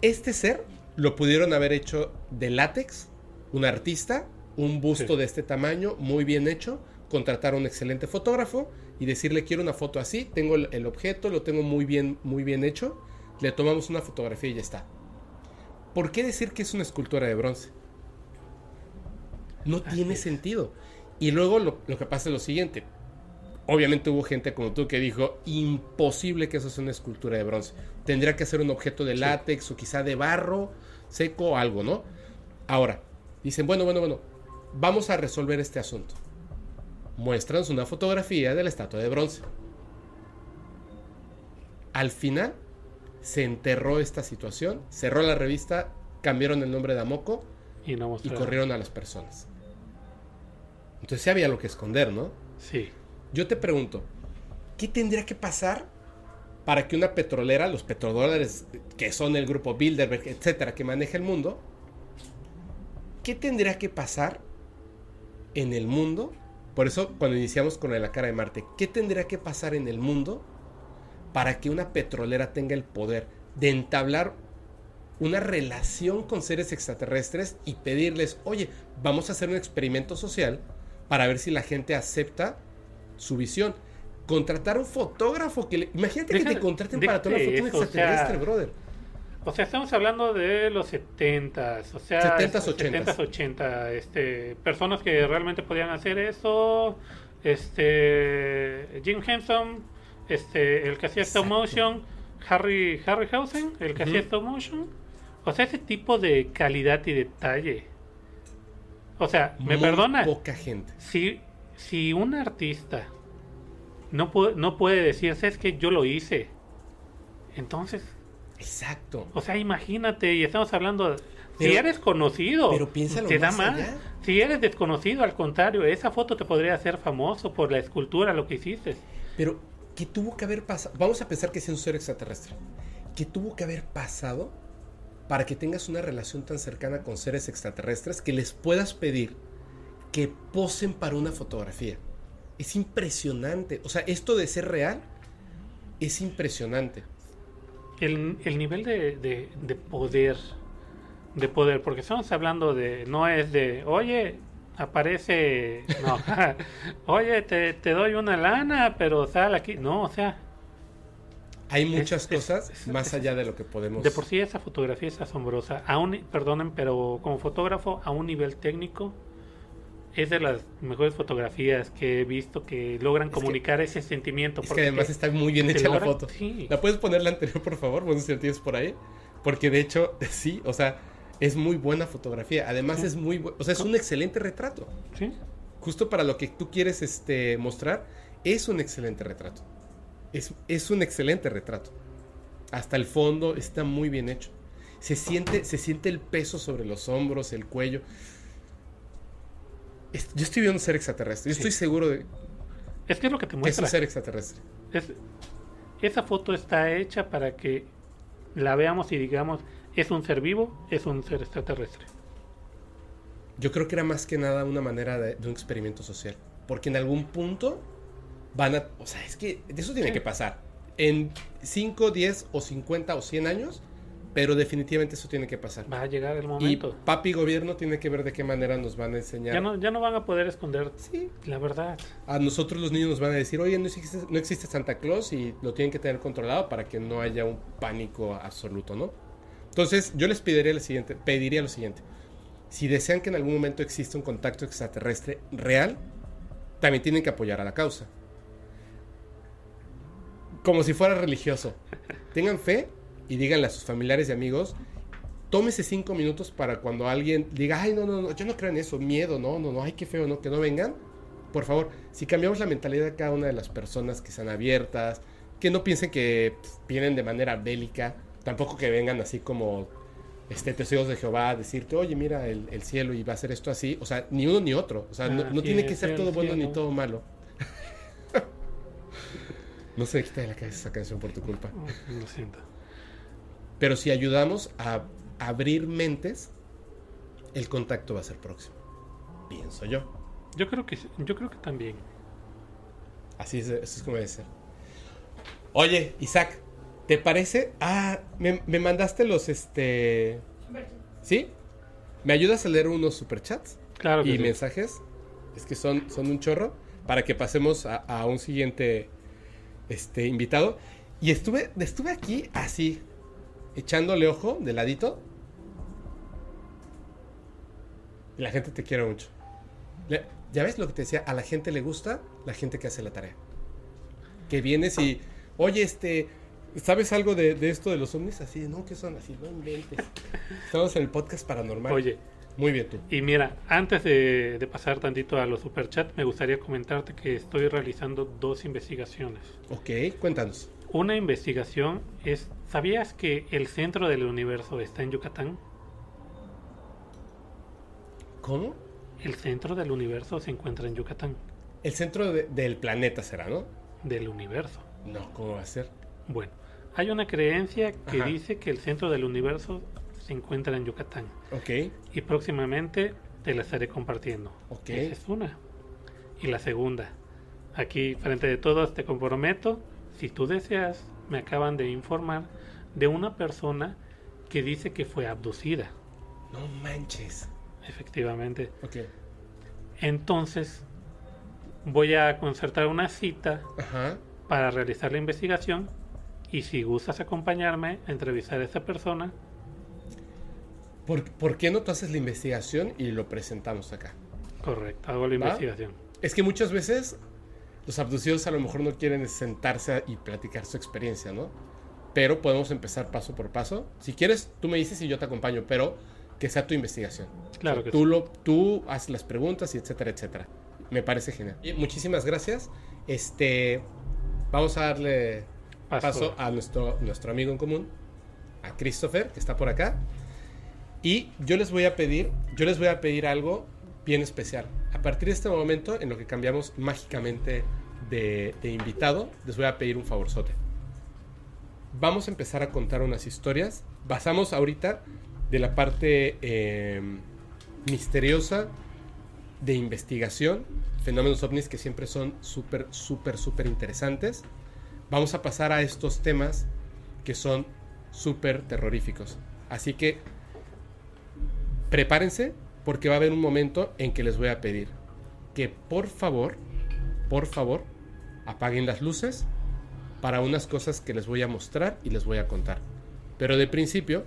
S3: Este ser lo pudieron haber hecho de látex, un artista, un busto
S4: Sí.
S3: de este tamaño, muy bien hecho, contratar a un excelente fotógrafo y decirle quiero una foto así, tengo el, el objeto, lo tengo muy bien, muy bien hecho, le tomamos una fotografía y ya está. ¿Por qué decir que es una escultura de bronce? No
S4: Así
S3: tiene
S4: es.
S3: sentido. Y luego lo, lo que pasa es lo siguiente. Obviamente hubo gente como tú que dijo, imposible que eso sea una escultura de bronce. Tendría que ser un objeto de látex o quizá de barro seco o algo, ¿no? Ahora, dicen, bueno, bueno, bueno, vamos a resolver este asunto. Muéstranos una fotografía de la estatua de bronce. Al final se enterró esta situación, cerró la revista, cambiaron el nombre de Amoco
S4: y no
S3: y
S4: mostraron.
S3: corrieron a las personas. Entonces sí había lo que esconder, ¿no?
S4: Sí.
S3: Yo te pregunto, ¿qué tendría que pasar para que una petrolera, los petrodólares que son el grupo Bilderberg, etcétera, que maneja el mundo, ¿qué tendría que pasar en el mundo Por eso, cuando iniciamos con la cara de Marte, ¿qué tendría que pasar en el mundo para que una petrolera tenga el poder de entablar una relación con seres extraterrestres y pedirles, oye, vamos a hacer un experimento social para ver si la gente acepta su visión? Contratar un fotógrafo que le... Imagínate que te contraten para tomar
S4: de
S3: foto de un
S4: eso, o
S3: extraterrestre,
S4: sea,
S3: brother.
S4: O sea, estamos hablando de los 70s, o sea,
S3: 70s,
S4: este,
S3: 80s.
S4: 70s, 80, este, personas que realmente podían hacer eso, este, Jim Henson, este, el que hacía stop motion, Harry Harryhausen, el que hacía
S3: Ujú.
S4: stop motion, o sea, ese tipo de calidad y detalle. O sea, me
S3: Muy
S4: perdona,
S3: Poca gente.
S4: si, si un artista no puede, no puede decirse es que yo lo hice, entonces
S3: Exacto.
S4: o sea, imagínate, y estamos hablando, si
S3: Pero-
S4: eres conocido,
S3: pero piénsalo
S4: te da
S3: más
S4: más.
S3: allá.
S4: Si eres desconocido, al contrario, esa foto te podría hacer famoso por la escultura, lo que hiciste.
S3: Pero, ¿qué tuvo que haber pasado? Vamos a pensar que es un ser extraterrestre. ¿Qué tuvo que haber pasado para que tengas una relación tan cercana con seres extraterrestres que les puedas pedir que posen para una fotografía? Es impresionante. O sea, esto de ser real es impresionante.
S4: El, el nivel de, de- de poder, de poder, porque estamos hablando de, no es de, oye, aparece, no, oye, te, te doy una lana, pero sal aquí, no, o sea,
S3: Hay muchas
S4: Es-
S3: cosas
S4: es-
S3: más
S4: es-
S3: allá de lo que podemos...
S4: de por sí esa fotografía es asombrosa, a un, perdonen, pero como fotógrafo, a un nivel técnico, es de las mejores fotografías que he visto que logran comunicar ese sentimiento.
S3: Es que además está muy bien hecha la foto.
S4: sí.
S3: ¿La puedes poner la anterior, por favor? Bueno, si la tienes por ahí. Porque de hecho, sí, o sea, es muy buena fotografía. Además
S4: Sí.
S3: es muy... O sea, es un excelente retrato.
S4: Sí.
S3: Justo para lo que tú quieres este, mostrar, es un excelente retrato. Es, es un excelente retrato. Hasta el fondo está muy bien hecho. Se siente, se siente el peso sobre los hombros, el cuello. Es- yo estoy viendo un ser extraterrestre. Yo
S4: Sí.
S3: estoy seguro de
S4: Es que es lo que te
S3: que es
S4: muestra.
S3: un ser extraterrestre.
S4: Es- esa foto está hecha para que la veamos y digamos, es un ser vivo, es un ser extraterrestre.
S3: Yo creo que era más que nada una manera de, de un experimento social. Porque en algún punto van a... O sea, es que eso tiene
S4: Sí.
S3: que pasar. En 5, 10 o 50 o 100 años. Pero definitivamente eso tiene que pasar.
S4: Va a llegar el
S3: Y
S4: momento.
S3: papi gobierno tiene que ver de qué manera nos van a enseñar.
S4: Ya no, ya no van a poder esconder
S3: Sí.
S4: la verdad.
S3: A nosotros los niños nos van a decir, oye, no existe, no existe Santa Claus y lo tienen que tener controlado para que no haya un pánico absoluto, ¿no? Entonces, yo les pediría lo siguiente, pediría lo siguiente. Si desean que en algún momento exista un contacto extraterrestre real, también tienen que apoyar a la causa. Como si fuera religioso. Tengan fe y díganle a sus familiares y amigos, tómese cinco minutos para cuando alguien diga, ay, no, no, no, yo no creo en eso, miedo, no, no, no, ay, qué feo, no, que no vengan. Por favor, si cambiamos la mentalidad de cada una de las personas que sean abiertas, que no piensen que pf, vienen de manera bélica, tampoco que vengan así como este, testigos de Jehová a decirte, oye, mira el, el cielo y va a ser esto así. O sea, ni uno ni otro. O sea, no, no
S4: Así
S3: tiene que ser todo bueno ni todo malo. no se me quita de la cabeza esa canción por tu culpa.
S4: Lo siento.
S3: Pero si ayudamos a abrir mentes, el contacto va a ser próximo. Pienso yo.
S4: Yo creo que yo creo que también.
S3: Así es, así es como debe ser. Oye, Isaac, ¿te parece? Ah, me, me mandaste los este. ¿Sí? ¿Me ayudas a leer unos superchats?
S4: Claro que
S3: y
S4: sí.
S3: mensajes. Es que son, son un chorro. Para que pasemos a, a un siguiente este, invitado. Y estuve, estuve aquí así, echándole ojo de ladito. Y la gente te quiere mucho. Le- ya ves lo que te decía, a la gente le gusta la gente que hace la tarea. Que vienes y, oye, este, ¿sabes algo de, de esto de los ovnis? Así, no, ¿qué son? Así, no inventes. Estamos en el podcast paranormal.
S4: Oye,
S3: Muy bien tú.
S4: y mira, antes de, de pasar tantito a los superchats, me gustaría comentarte que estoy realizando dos investigaciones.
S3: Ok, cuéntanos.
S4: Una investigación es, ¿sabías que el centro del universo está en Yucatán?
S3: ¿Cómo?
S4: El centro del universo se encuentra en Yucatán.
S3: El centro de- del planeta será, ¿no?
S4: Del universo.
S3: No, ¿cómo va a ser?
S4: Bueno, hay una creencia que
S3: Ajá.
S4: dice que el centro del universo se encuentra en Yucatán.
S3: Ok,
S4: Y próximamente te la estaré compartiendo.
S3: Ok.
S4: Esa es una. Y la segunda, aquí frente de todos te comprometo, si tú deseas, me acaban de informar de una persona que dice que fue abducida.
S3: No manches.
S4: Efectivamente.
S3: Ok.
S4: Entonces, voy a concertar una cita
S3: Ajá.
S4: para realizar la investigación y si gustas acompañarme a entrevistar a esa persona,
S3: ¿Por, por qué no tú haces la investigación y lo presentamos acá?
S4: correcto, hago la
S3: ¿Va?
S4: investigación.
S3: Es que muchas veces los abducidos a lo mejor no quieren sentarse y platicar su experiencia, ¿no? Pero podemos empezar paso por paso. Si quieres, tú me dices y yo te acompaño, pero que sea tu investigación.
S4: Claro
S3: O sea,
S4: que
S3: tú,
S4: sí.
S3: lo, tú haces las preguntas y etcétera, etcétera. Me parece genial. Y muchísimas gracias. Este, vamos a darle
S4: Paso.
S3: paso a nuestro, nuestro amigo en común, a Christopher, que está por acá. Y yo les voy a pedir, yo les voy a pedir algo bien especial. A partir de este momento, en lo que cambiamos mágicamente de, invitado, les voy a pedir un favorzote. Vamos a empezar a contar unas historias. Basamos ahorita de la parte eh, misteriosa de investigación, fenómenos ovnis que siempre son súper, súper, súper interesantes. Vamos a pasar a estos temas que son súper terroríficos. Así que prepárense porque va a haber un momento en que les voy a pedir que por favor, por favor, apaguen las luces para unas cosas que les voy a mostrar y les voy a contar. Pero de principio,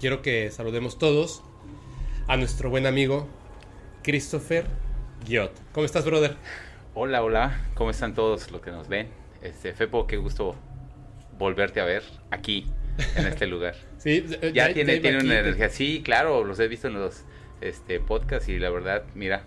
S3: quiero que saludemos todos a nuestro buen amigo Christopher Guiot. ¿Cómo estás, brother?
S9: Hola, hola, ¿cómo están todos los que nos ven? Este, Fepo, qué gusto volverte a ver aquí, en este lugar.
S3: Sí,
S9: Ya, tiene, tiene
S3: aquí,
S9: una energía. Sí, claro, los he visto en los este, podcasts y la verdad, mira,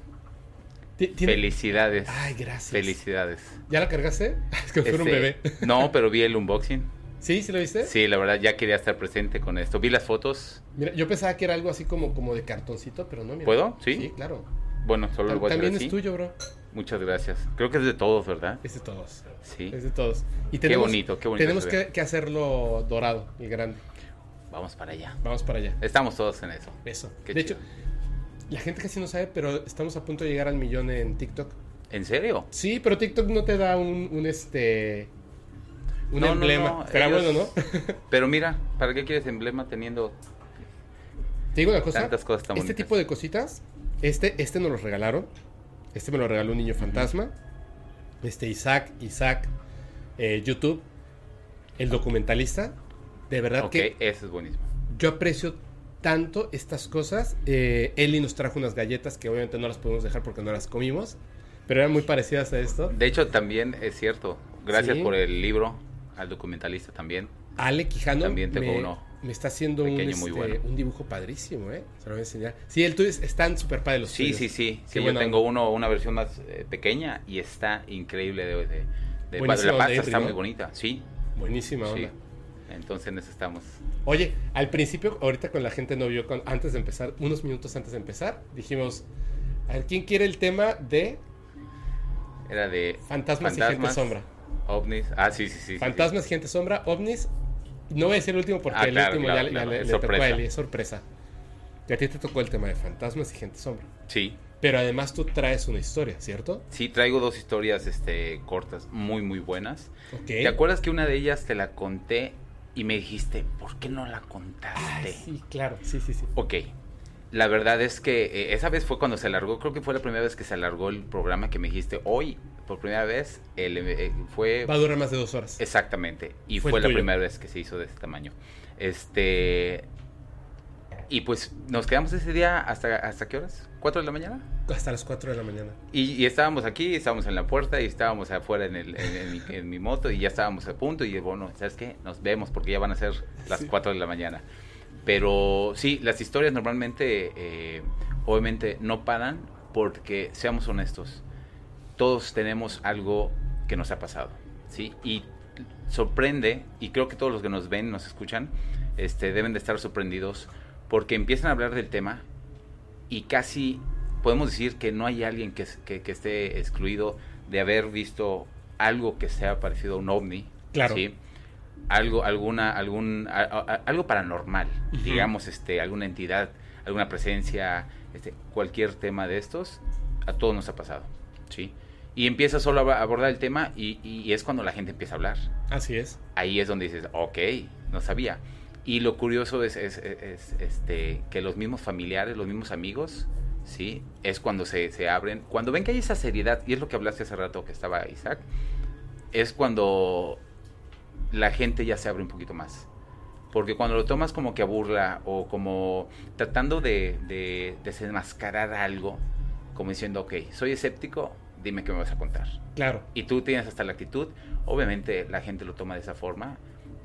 S3: tiene-
S9: felicidades.
S3: Ay, gracias.
S9: Felicidades.
S3: ¿Ya la cargaste? Es que fuera un
S9: Este,
S3: bebé.
S9: No, pero vi el unboxing.
S3: ¿Sí? ¿Sí lo viste?
S9: Sí, la verdad, ya quería estar presente con esto. Vi las fotos.
S3: Mira, yo pensaba que era algo así como, como de cartoncito, pero no, mira.
S9: ¿Puedo? Sí.
S3: Sí, claro.
S9: Bueno, solo lo voy a
S3: También
S9: así.
S3: es tuyo, bro.
S9: Muchas gracias. Creo que es de todos, ¿verdad?
S3: Es de todos.
S9: Sí.
S3: Es de todos. Y
S9: Qué bonito, qué bonito
S3: Tenemos que hacerlo dorado y grande.
S9: Vamos para allá.
S3: Vamos para allá.
S9: Estamos todos en eso.
S3: Eso.
S9: Qué
S3: de
S9: chido.
S3: hecho, la gente casi no sabe, pero estamos a punto de llegar al millón en TikTok.
S9: ¿En serio?
S3: Sí, pero TikTok no te da un, un este. Un
S9: No,
S3: emblema.
S9: no,
S3: Será
S9: ellos-
S3: bueno, ¿no?
S9: Pero mira, ¿para qué quieres emblema teniendo
S3: Te digo una cosa.
S9: Tantas cosas tan
S3: este
S9: bonitas.
S3: tipo de cositas, este, este nos lo regalaron. Este me lo regaló un niño fantasma. Este Isaac, Isaac, eh, YouTube, el documentalista. De verdad
S9: Ok,
S3: que
S9: eso es buenísimo.
S3: yo aprecio tanto estas cosas. Eh, Eli nos trajo unas galletas que obviamente no las podemos dejar porque no las comimos. Pero eran muy parecidas a esto.
S9: De hecho, también es cierto. Gracias
S3: Sí.
S9: por el libro al documentalista también.
S3: Ale Quijano
S9: También tengo
S3: me,
S9: uno
S3: me está haciendo un,
S9: muy
S3: este,
S9: bueno.
S3: un dibujo padrísimo, ¿eh? Se lo voy a enseñar. Sí, el tuyo es- están súper padres los
S9: Sí,
S3: tuyos.
S9: sí, sí. Sí yo tengo
S3: onda.
S9: uno, una versión más eh, pequeña y está increíble de, de, la pasta está muy bonita, sí.
S3: Buenísima
S9: sí. Entonces en eso estamos.
S3: Oye, al principio, ahorita con la gente no vio, con, antes de empezar, unos minutos antes de empezar, dijimos, a ver, ¿quién quiere el tema de
S9: Era de
S3: fantasmas, y gente sombra?
S9: ovnis. Ah, sí, sí, sí. sí, sí.
S3: Fantasmas, gente sombra, ovnis. No voy a decir el último porque
S9: Ah,
S3: el
S9: claro,
S3: último
S9: claro,
S3: ya,
S9: claro,
S3: le, le tocó a. Eli, es sorpresa. Y a ti te tocó el tema de fantasmas y gente sombra.
S9: Sí.
S3: Pero además tú traes una historia, ¿cierto?
S9: Sí, traigo dos historias este, cortas, muy, muy buenas.
S3: Ok.
S9: ¿Te acuerdas que una de ellas te la conté y me dijiste, ¿por qué no la contaste?
S3: Ay, sí, claro, sí, sí, sí.
S9: Ok. La verdad es que eh, esa vez fue cuando se alargó, creo que fue la primera vez que se alargó el programa que me dijiste, hoy, por primera vez, el, eh, fue...
S3: Va a durar más de dos horas.
S9: Exactamente. Y
S3: Fue
S9: la
S3: tuyo.
S9: primera vez que se hizo de este tamaño. Este... Y pues nos quedamos ese día hasta, ¿hasta qué horas? ¿Cuatro de la mañana?
S3: Hasta las 4 de la mañana.
S9: Y, y estábamos aquí, estábamos en la puerta y estábamos afuera en, el, en, en mi, en mi moto y ya estábamos a punto y bueno, ¿sabes qué? Nos vemos porque ya van a ser las
S3: Sí.
S9: 4 de la mañana. Pero sí, las historias normalmente, eh, obviamente, no paran porque, seamos honestos, todos tenemos algo que nos ha pasado, ¿sí? Y sorprende, y creo que todos los que nos ven, nos escuchan, este, deben de estar sorprendidos porque empiezan a hablar del tema y casi podemos decir que no hay alguien que, que- que esté excluido de haber visto algo que sea parecido a un ovni.
S3: Claro.
S9: ¿sí? Algo, alguna, algún, a- a- algo paranormal, digamos, este, alguna entidad, alguna presencia, este, cualquier tema de estos, a todos nos ha pasado. ¿sí? Y empieza solo a abordar el tema y, y es cuando la gente empieza a hablar.
S3: Así es.
S9: Ahí es donde dices, ok, no sabía. Y lo curioso es, es, es, este, que los mismos familiares, los mismos amigos, ¿sí? Es cuando se, se abren, cuando ven que hay esa seriedad, y es lo que hablaste hace rato que estaba Isaac, es cuando la gente ya se abre un poquito más. Porque cuando lo tomas como que a burla o como tratando de, de desenmascarar algo, como diciendo, ok, soy escéptico, dime qué me vas a contar.
S3: Claro.
S9: Y tú tienes hasta la actitud, obviamente la gente lo toma de esa forma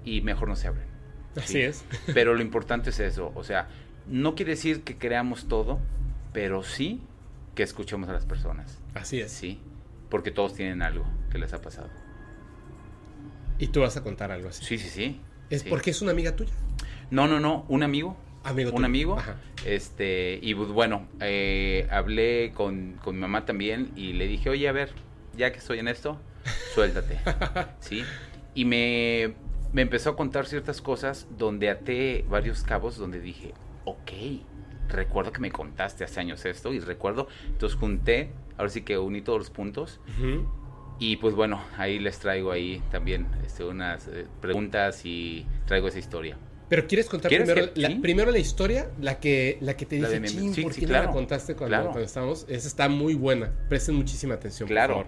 S9: y mejor no se abren.
S3: Así es.
S9: Pero lo importante es eso, o sea, no quiere decir que creamos todo, pero sí que escuchemos a las personas.
S3: Así es.
S9: Sí, porque todos tienen algo que les ha pasado.
S3: Y tú vas a contar algo así.
S9: Sí, sí, sí.
S3: ¿Es
S9: sí.
S3: porque es una amiga tuya?
S9: No, no, no, un amigo.
S3: Amigo
S9: un
S3: tuyo.
S9: amigo.
S3: Ajá.
S9: Este, y pues, bueno, eh, hablé con, con mi mamá también y le dije, oye, a ver, ya que estoy en esto, suéltate. ¿Sí? Y me, me empezó a contar ciertas cosas donde até varios cabos donde dije, ok, recuerdo que me contaste hace años esto y recuerdo, entonces junté, ahora sí que uní todos los puntos y pues bueno, ahí les traigo ahí también este, unas eh, preguntas y traigo esa historia.
S3: Pero quieres contar
S9: ¿Quieres
S3: primero,
S9: que-
S3: la,
S9: sí?
S3: primero la historia, la que, la que te
S9: La
S3: dije,
S9: de mi-
S3: "Chin,
S9: sí,
S3: ¿por
S9: sí,
S3: qué no la contaste cuando,
S9: claro.
S3: cuando estábamos? Esa está muy buena. Presten muchísima atención, por
S9: Claro.
S3: favor.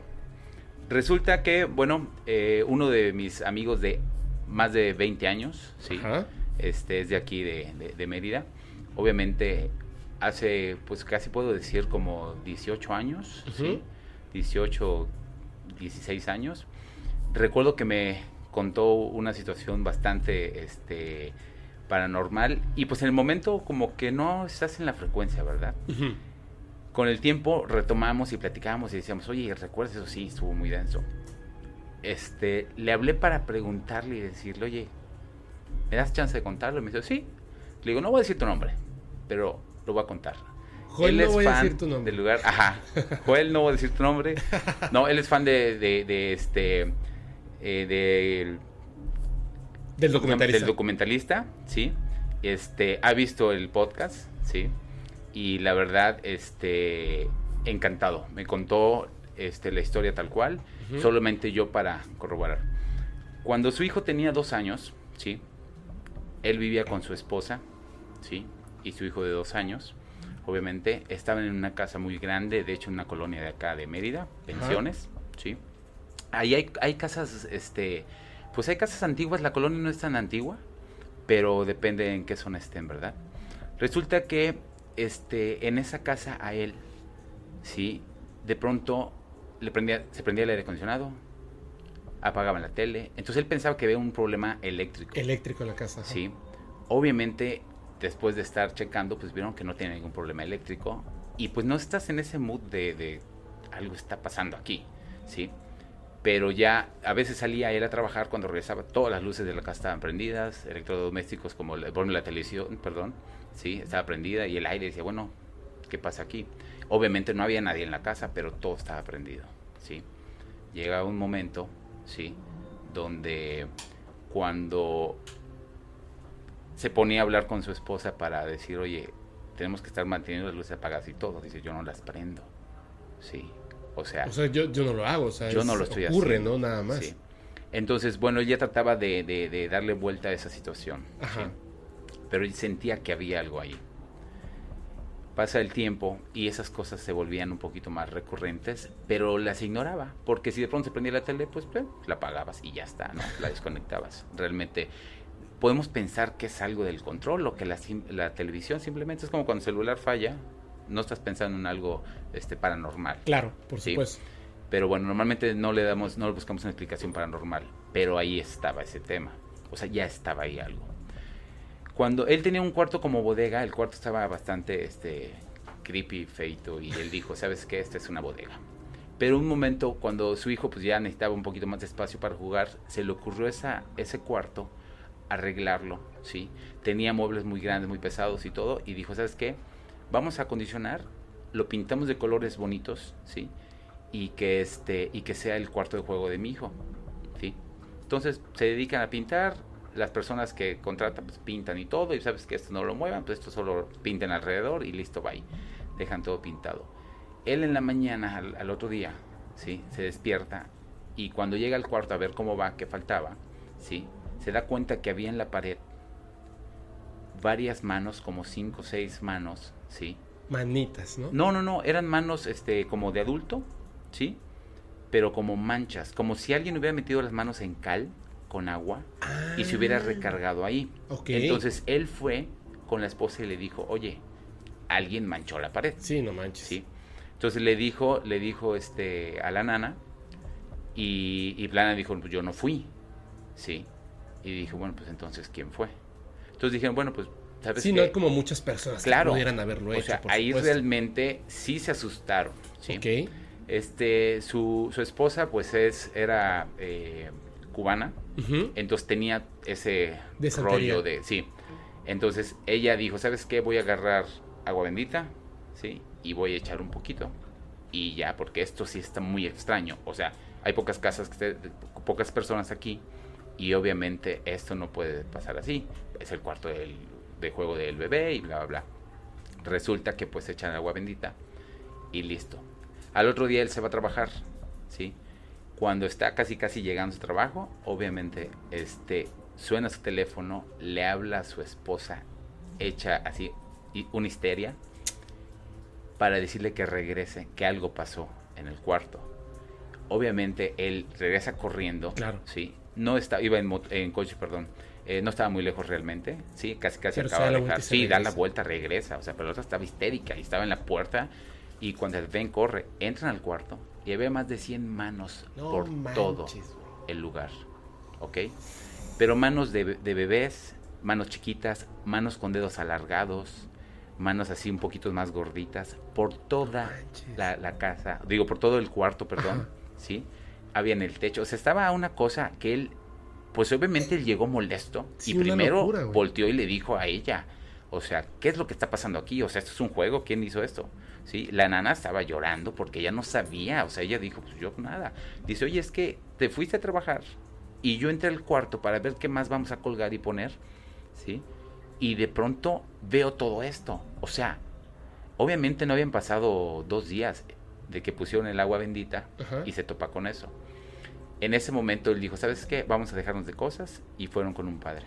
S9: Resulta que, bueno, eh, uno de mis amigos de más de 20 años, ¿sí?
S3: Ajá.
S9: Este es de aquí, de, de- de Mérida. Obviamente, hace, pues casi puedo decir como 18 años, ¿sí?
S3: Ujú.
S9: 18, 16 años. Recuerdo que me contó una situación bastante, este paranormal y pues en el momento como que no estás en la frecuencia, ¿verdad?
S3: Ujú.
S9: con el tiempo retomamos y platicábamos y decíamos, oye, ¿recuerdas eso? Sí, estuvo muy denso. Este, le hablé para preguntarle y decirle, oye, ¿me das chance de contarlo? Y me dijo, sí. Le digo, no voy a decir tu nombre, pero lo voy a contar.
S3: Joel,
S9: él
S3: no
S9: es
S3: voy a decir tu nombre.
S9: del lugar. Ajá. Joel, no voy a decir tu nombre. No, él es fan de, de, de este, eh, del
S3: Del documentalista.
S9: del documentalista, sí. Este, ha visto el podcast, sí. Y la verdad, este, encantado. Me contó este, la historia tal cual, solamente yo para corroborar. Cuando su hijo tenía dos años, sí, él vivía con su esposa, sí, y su hijo de dos años. Obviamente, estaban en una casa muy grande, de hecho, en una colonia de acá de Mérida, pensiones, sí. Ahí hay, hay casas, este, pues hay casas antiguas, la colonia no es tan antigua, pero depende en qué zona estén, ¿verdad? Resulta que este, en esa casa a él, sí, de pronto le prendía, se prendía el aire acondicionado, apagaban la tele, entonces él pensaba que había un problema eléctrico.
S3: Eléctrico en la casa. ajá.
S9: Sí. Obviamente, después de estar checando, pues vieron que no tiene ningún problema eléctrico. Y pues no estás en ese mood de, de algo está pasando aquí, ¿sí? Pero ya a veces salía él a trabajar cuando regresaba, todas las luces de la casa estaban prendidas, electrodomésticos como la, bueno, la televisión, perdón, sí, estaba prendida y el aire decía, bueno, ¿qué pasa aquí? Obviamente no había nadie en la casa, pero todo estaba prendido, ¿sí? Llega un momento, ¿sí? Donde cuando se ponía a hablar con su esposa para decir, oye, tenemos que estar manteniendo las luces apagadas y todo. Dice, yo no las prendo. Sí. O sea,
S3: O sea, yo, yo no lo hago. O sea,
S9: yo
S3: es-
S9: no lo estoy
S3: ocurre,
S9: haciendo.
S3: ¿no? Nada más.
S9: Sí. Entonces, bueno, ella trataba de, de- de darle vuelta a esa situación.
S3: Ajá.
S9: ¿sí? Pero él sentía que había algo ahí. Pasa el tiempo y esas cosas se volvían un poquito más recurrentes, pero las ignoraba, porque si de pronto se prendía la tele, pues, pues, la apagabas y ya está, ¿no? La desconectabas. Realmente podemos pensar que es algo del control o que la, la televisión simplemente es como cuando el celular falla, no estás pensando en algo este, paranormal.
S3: Claro, por
S9: Sí.
S3: supuesto.
S9: Pero bueno, normalmente no le damos, no le buscamos una explicación paranormal, pero ahí estaba ese tema. O sea, ya estaba ahí algo. Cuando él tenía un cuarto como bodega, el cuarto estaba bastante este creepy, feito, y él dijo, ¿sabes qué? Esta es una bodega. Pero un momento, cuando su hijo pues ya necesitaba un poquito más de espacio para jugar, se le ocurrió esa, ese cuarto arreglarlo, ¿sí? Tenía muebles muy grandes, muy pesados y todo, y dijo, ¿sabes qué? Vamos a acondicionar, lo pintamos de colores bonitos, ¿sí? Y que, este, y que sea el cuarto de juego de mi hijo, ¿sí? Entonces se dedican a pintar, las personas que contratan pues pintan y todo, y sabes que esto no lo muevan, pues esto solo pinten alrededor y listo, bye. Dejan todo pintado. Él en la mañana, al, al otro día, ¿sí? Se despierta y cuando llega al cuarto a ver cómo va, qué faltaba, ¿sí? Se da cuenta que había en la pared varias manos, como cinco o seis manos, ¿sí?
S3: Manitas, ¿no?
S9: No, no, no, eran manos este, como de adulto, ¿sí? Pero como manchas, como si alguien hubiera metido las manos en cal con agua y se hubiera recargado ahí.
S3: Ah.
S9: Entonces él fue con la esposa y le dijo, oye, alguien manchó la pared.
S3: Sí, no manches.
S9: Sí. Entonces le dijo, le dijo este a la nana y, y la nana dijo, pues yo no fui. Sí. Y dijo, bueno, pues entonces, ¿quién fue? Entonces dijeron, bueno, pues, ¿sabes
S3: Sí, no hay como muchas personas
S9: Claro.
S3: que pudieran haberlo hecho.
S9: o sea,
S3: por
S9: ahí
S3: supuesto.
S9: realmente sí se asustaron. Este, su, su esposa, pues, es, era eh, cubana. Entonces tenía ese
S3: De
S9: rollo de... Sí. Entonces ella dijo, ¿sabes qué? Voy a agarrar agua bendita, ¿sí? Y voy a echar un poquito. Y ya, porque esto sí está muy extraño. O sea, hay pocas casas, que pocas personas aquí. Y obviamente esto no puede pasar así. Es el cuarto del, de juego del bebé y bla, bla, bla. Resulta que pues echan agua bendita y listo. Al otro día él se va a trabajar, ¿sí? Cuando está casi casi llegando a su trabajo, obviamente este suena su teléfono, le habla a su esposa, echa así una histeria para decirle que regrese, que algo pasó en el cuarto. Obviamente él regresa corriendo,
S3: Claro.
S9: sí. No está, iba en, coche, perdón. eh, no estaba muy lejos realmente, sí, casi casi
S3: Pero
S9: acaba de dejar. Sí, da la vuelta, regresa, o sea, pero la otra estaba histérica y estaba en la puerta y cuando el ven corre, entran al cuarto y había más de 100 manos
S3: No
S9: por todo el lugar, ¿ok? Pero manos de, be- de bebés, manos chiquitas, manos con dedos alargados, manos así un poquito más gorditas, por toda la, la casa, digo, por todo el cuarto, perdón,
S3: Ajá.
S9: ¿sí? Había en el techo, o sea, estaba una cosa que él, pues obviamente él llegó molesto
S3: Sí,
S9: y primero
S3: locura,
S9: volteó y le dijo a ella, o sea, ¿qué es lo que está pasando aquí? O sea, esto es un juego, ¿quién hizo esto? ¿Sí? La nana estaba llorando porque ella no sabía, o sea, ella dijo, pues yo nada. Dice, oye, es que te fuiste a trabajar y yo entré al cuarto para ver qué más vamos a colgar y poner, ¿sí? Y de pronto veo todo esto, o sea, obviamente no habían pasado dos días de que pusieron el agua bendita
S3: Ajá.
S9: y se topa con eso. En ese momento él dijo, ¿sabes qué? Vamos a dejarnos de cosas y fueron con un padre.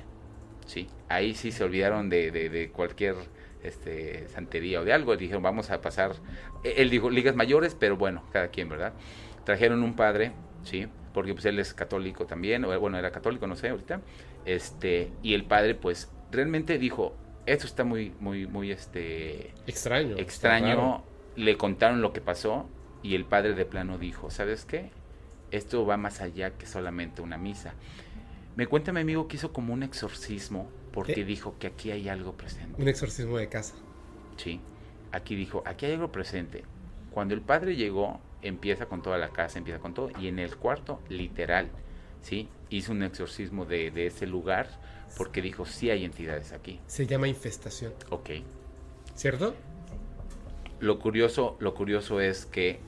S9: Sí, ahí sí se olvidaron de, de- de cualquier este, santería o de algo. Dijeron, vamos a pasar. e- Él dijo, ligas mayores, pero bueno, cada quien, ¿verdad? Trajeron un padre, sí, porque pues él es católico también, o bueno, era católico, no sé, ahorita. Este, y el padre, pues, realmente dijo, esto está muy, muy, muy, este,
S3: Extraño.
S9: extraño,
S3: raro.
S9: le contaron lo que pasó y el padre de plano dijo, ¿sabes qué? Esto va más allá que solamente una misa. Me cuenta mi amigo que hizo como un exorcismo porque
S3: ¿Eh?
S9: dijo que aquí hay algo presente.
S3: Un exorcismo de casa.
S9: Sí, aquí dijo, aquí hay algo presente. Cuando el padre llegó, empieza con toda la casa, empieza con todo, y en el cuarto, literal, ¿sí? Hizo un exorcismo de, de ese lugar porque dijo, sí hay entidades aquí.
S3: Se llama infestación.
S9: Ok.
S3: ¿Cierto?
S9: Lo curioso, lo curioso es que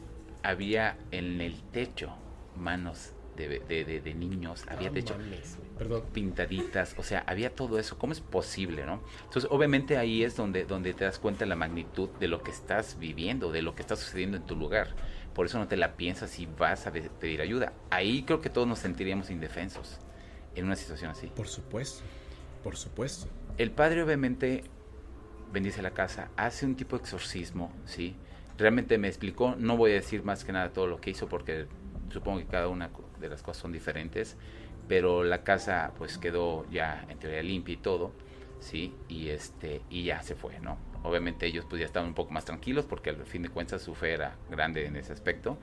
S9: había en el techo manos de, de- de- de niños, había
S3: No
S9: techo
S3: mames. Perdón.
S9: pintaditas, o sea, había todo eso. ¿Cómo es posible, no? Entonces, obviamente ahí es donde, donde te das cuenta la magnitud de lo que estás viviendo, de lo que está sucediendo en tu lugar. Por eso no te la piensas y vas a pe- pedir ayuda. Ahí creo que todos nos sentiríamos indefensos en una situación así.
S3: Por supuesto. Por supuesto.
S9: El padre obviamente bendice la casa, hace un tipo de exorcismo, ¿sí? Realmente me explicó, no voy a decir más que nada todo lo que hizo porque supongo que cada una de las cosas son diferentes, pero la casa pues quedó ya en teoría limpia y todo, ¿sí? Y este y ya se fue, ¿no? Obviamente ellos pues ya estaban un poco más tranquilos porque al fin de cuentas su fe era grande en ese aspecto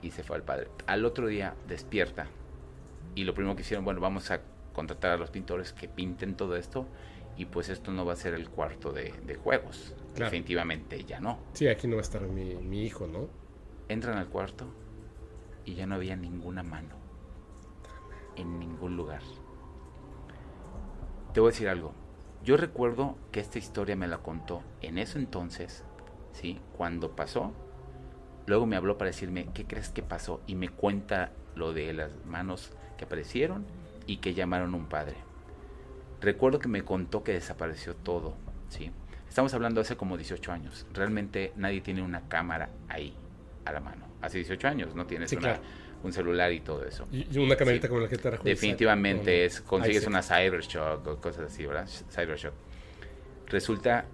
S9: y se fue al padre. Al otro día despierta y lo primero que hicieron, bueno, vamos a contratar a los pintores que pinten todo esto y pues esto no va a ser el cuarto de, de juegos.
S3: Claro.
S9: Definitivamente ya no.
S3: Sí, aquí no va a estar mi, mi hijo, ¿no?
S9: Entran al cuarto y ya no había ninguna mano en ningún lugar. Te voy a decir algo. Yo recuerdo que esta historia me la contó en eso entonces, ¿sí? Cuando pasó, luego me habló para decirme, ¿qué crees que pasó? Y me cuenta lo de las manos que aparecieron y que llamaron a un padre. Recuerdo que me contó que desapareció todo, ¿sí? Estamos hablando hace como 18 años. Realmente nadie tiene una cámara ahí, a la mano. Hace 18 años no tienes
S3: Sí,
S9: una-
S3: claro.
S9: Un celular y todo eso.
S3: Y una camarita
S9: Sí.
S3: como la que trajo.
S9: Definitivamente
S3: con
S9: es, consigues una Cybershock o cosas así, ¿verdad? Cybershock. Resulta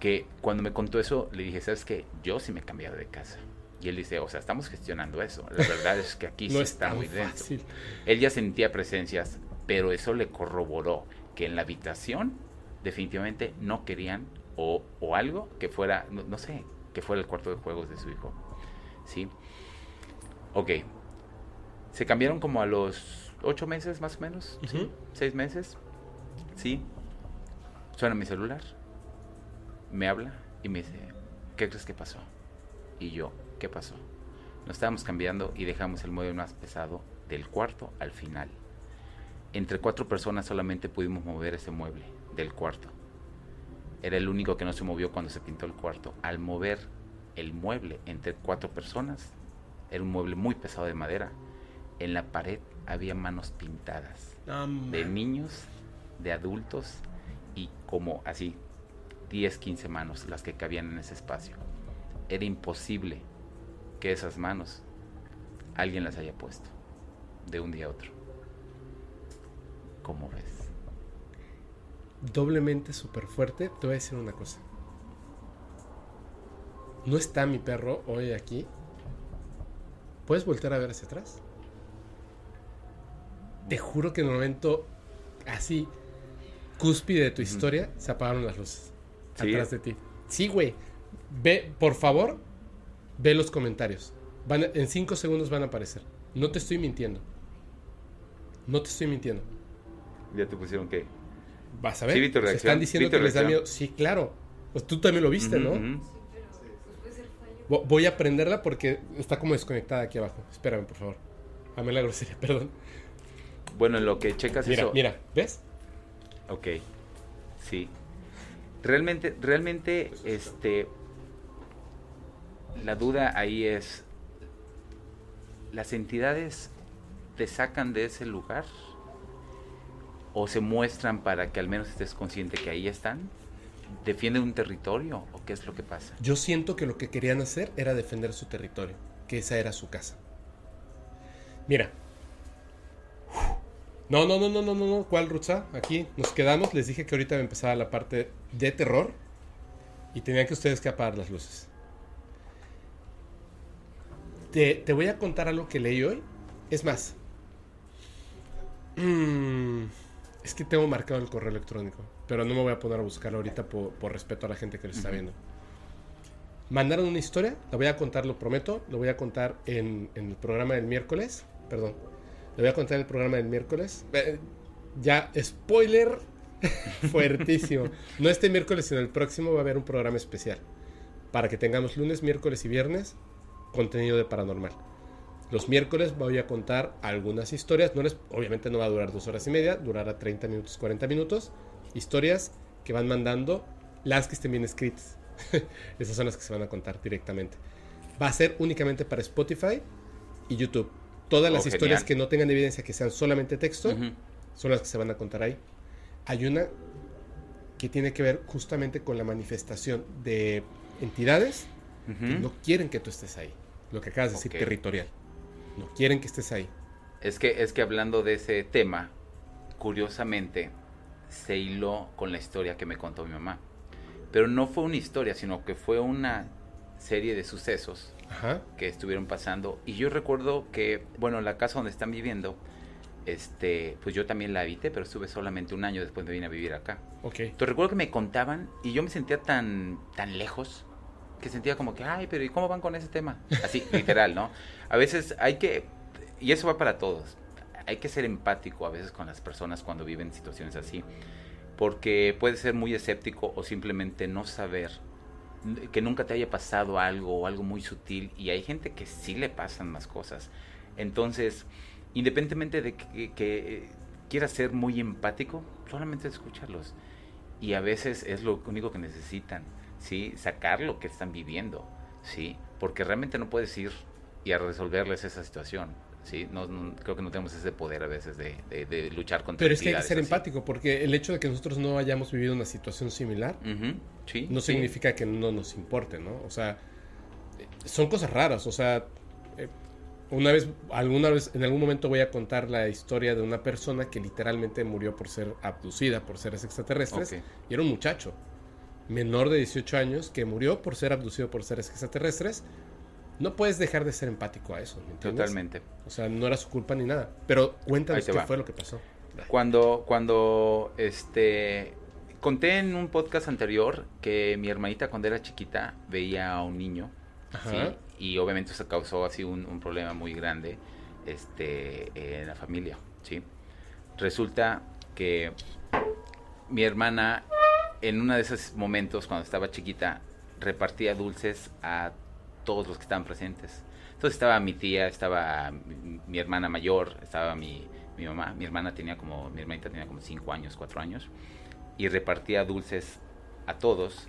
S9: que cuando me contó eso, le dije, ¿sabes qué? Yo sí me he cambiado de casa. Y él dice, o sea, estamos gestionando eso. La verdad es que aquí
S3: No
S9: sí
S3: es
S9: está muy
S3: fácil.
S9: Él ya sentía presencias, pero eso le corroboró que en la habitación definitivamente no querían o, o algo que fuera, no, no sé, que fuera el cuarto de juegos de su hijo. ¿Sí? Ok. Se cambiaron como a los ocho meses más o menos. Seis meses. Sí. Suena mi celular. Me habla y me dice, ¿qué crees que pasó? Y yo, ¿qué pasó? Nos estábamos cambiando y dejamos el mueble más pesado del cuarto al final. Entre cuatro personas solamente pudimos mover ese mueble del cuarto. Era el único que no se movió cuando se pintó el cuarto. Al mover el mueble entre cuatro personas, era un mueble muy pesado de madera. En la pared había manos pintadas de niños, de adultos y como así 10, 15 manos las que cabían en ese espacio. Era imposible que esas manos alguien las haya puesto de un día a otro. ¿Cómo ves?
S3: doblemente súper fuerte, te voy a decir una cosa. No está mi perro hoy aquí. ¿Puedes voltear a ver hacia atrás? Te juro que en el momento así, cúspide de tu historia, se apagaron las luces.
S9: ¿Sí?
S3: Atrás de ti. Sí, güey. Ve, por favor, ve los comentarios. Van a- en cinco segundos van a aparecer. No te estoy mintiendo. No te estoy mintiendo.
S9: Ya te pusieron que...
S3: Vas a ver.
S9: Sí, vi tu
S3: Se
S9: reacción,
S3: están
S9: vi
S3: diciendo
S9: tu
S3: que les da
S9: reacción.
S3: miedo. Sí, claro. Pues tú también lo viste, ¿no? Voy a prenderla porque está como desconectada aquí abajo. Espérame, por favor. Amé la grosería, perdón.
S9: Bueno, en lo que checas
S3: Mira,
S9: eso...
S3: mira, ¿ves?
S9: Ok, sí. Realmente, realmente, este, la duda ahí es, ¿las entidades te sacan de ese lugar? ¿O se muestran para que al menos estés consciente que ahí están? ¿Defienden un territorio o qué es lo que pasa?
S3: Yo siento que lo que querían hacer era defender su territorio, que esa era su casa. Mira. No, no, no, no, no, no, no. ¿Cuál Rutsa? Aquí nos quedamos. Les dije que ahorita empezaba la parte de terror y tenían que ustedes que apagar las luces. Te, te voy a contar algo que leí hoy. Es más. mm, es que tengo marcado el correo electrónico, pero no me voy a poner a buscarlo ahorita por, por respeto a la gente que lo está viendo. Mandaron una historia, la voy a contar, lo prometo, lo voy a contar en, en el programa del miércoles. Perdón, lo voy a contar en el programa del miércoles. Eh, ya, spoiler fuertísimo. No este miércoles, sino el próximo va a haber un programa especial. Para que tengamos lunes, miércoles y viernes contenido de paranormal. Los miércoles voy a contar algunas historias. No les, obviamente no va a durar dos horas y media, durará 30 minutos, 40 minutos. Historias que van mandando las que estén bien escritas. Esas son las que se van a contar directamente. Va a ser únicamente para Spotify y YouTube. Todas las
S9: Oh,
S3: historias que no tengan evidencia que sean solamente texto son las que se van a contar ahí. Hay una que tiene que ver justamente con la manifestación de entidades que no quieren que tú estés ahí. Lo que acabas de decir,
S9: Ok.
S3: territorial. No quieren que estés ahí.
S9: Es que, es que hablando de ese tema, curiosamente, se hiló con la historia que me contó mi mamá. Pero no fue una historia, sino que fue una serie de sucesos
S3: Ajá.
S9: que estuvieron pasando. Y yo recuerdo que, bueno, la casa donde están viviendo, este, pues yo también la habité, pero estuve solamente un año después me vine a vivir acá.
S3: Ok.
S9: Entonces recuerdo que me contaban y yo me sentía tan, tan lejos que sentía como que, ay, pero ¿y cómo van con ese tema? Así, literal, ¿no? A veces hay que, y eso va para todos, hay que ser empático a veces con las personas cuando viven situaciones así, porque puede ser muy escéptico o simplemente no saber que nunca te haya pasado algo o algo muy sutil y hay gente que sí le pasan más cosas. Entonces, independientemente de que, que, quieras ser muy empático, solamente escucharlos. Y a veces es lo único que necesitan, ¿sí? Sacar lo que están viviendo, ¿sí? Porque realmente no puedes ir y a resolverles esa situación, ¿sí? No, no- creo que no tenemos ese poder a veces de, de- de luchar contra
S3: Pero es que hay que ser
S9: así.
S3: empático, porque el hecho de que nosotros no hayamos vivido una situación similar
S9: sí,
S3: no
S9: sí.
S3: significa que no nos importe, ¿no? O sea, son cosas raras, o sea, eh, una vez, alguna vez, en algún momento voy a contar la historia de una persona que literalmente murió por ser abducida por seres extraterrestres y era un muchacho menor de 18 años que murió por ser abducido por seres extraterrestres. No puedes dejar de ser empático a eso, ¿me entiendes?
S9: Totalmente.
S3: O sea, no era su culpa ni nada. Pero cuéntanos qué
S9: va.
S3: fue lo que pasó.
S9: Cuando, cuando, este, conté en un podcast anterior que mi hermanita cuando era chiquita veía a un niño,
S3: Ajá.
S9: ¿sí? Y obviamente eso causó así un, un problema muy grande, este, en la familia, ¿sí? Resulta que mi hermana, en uno de esos momentos, cuando estaba chiquita, repartía dulces a todos los que estaban presentes. Entonces estaba mi tía, estaba mi, mi hermana mayor, estaba mi, mi mamá. Mi hermana tenía como, mi hermanita tenía como 5 años, 4 años. Y repartía dulces a todos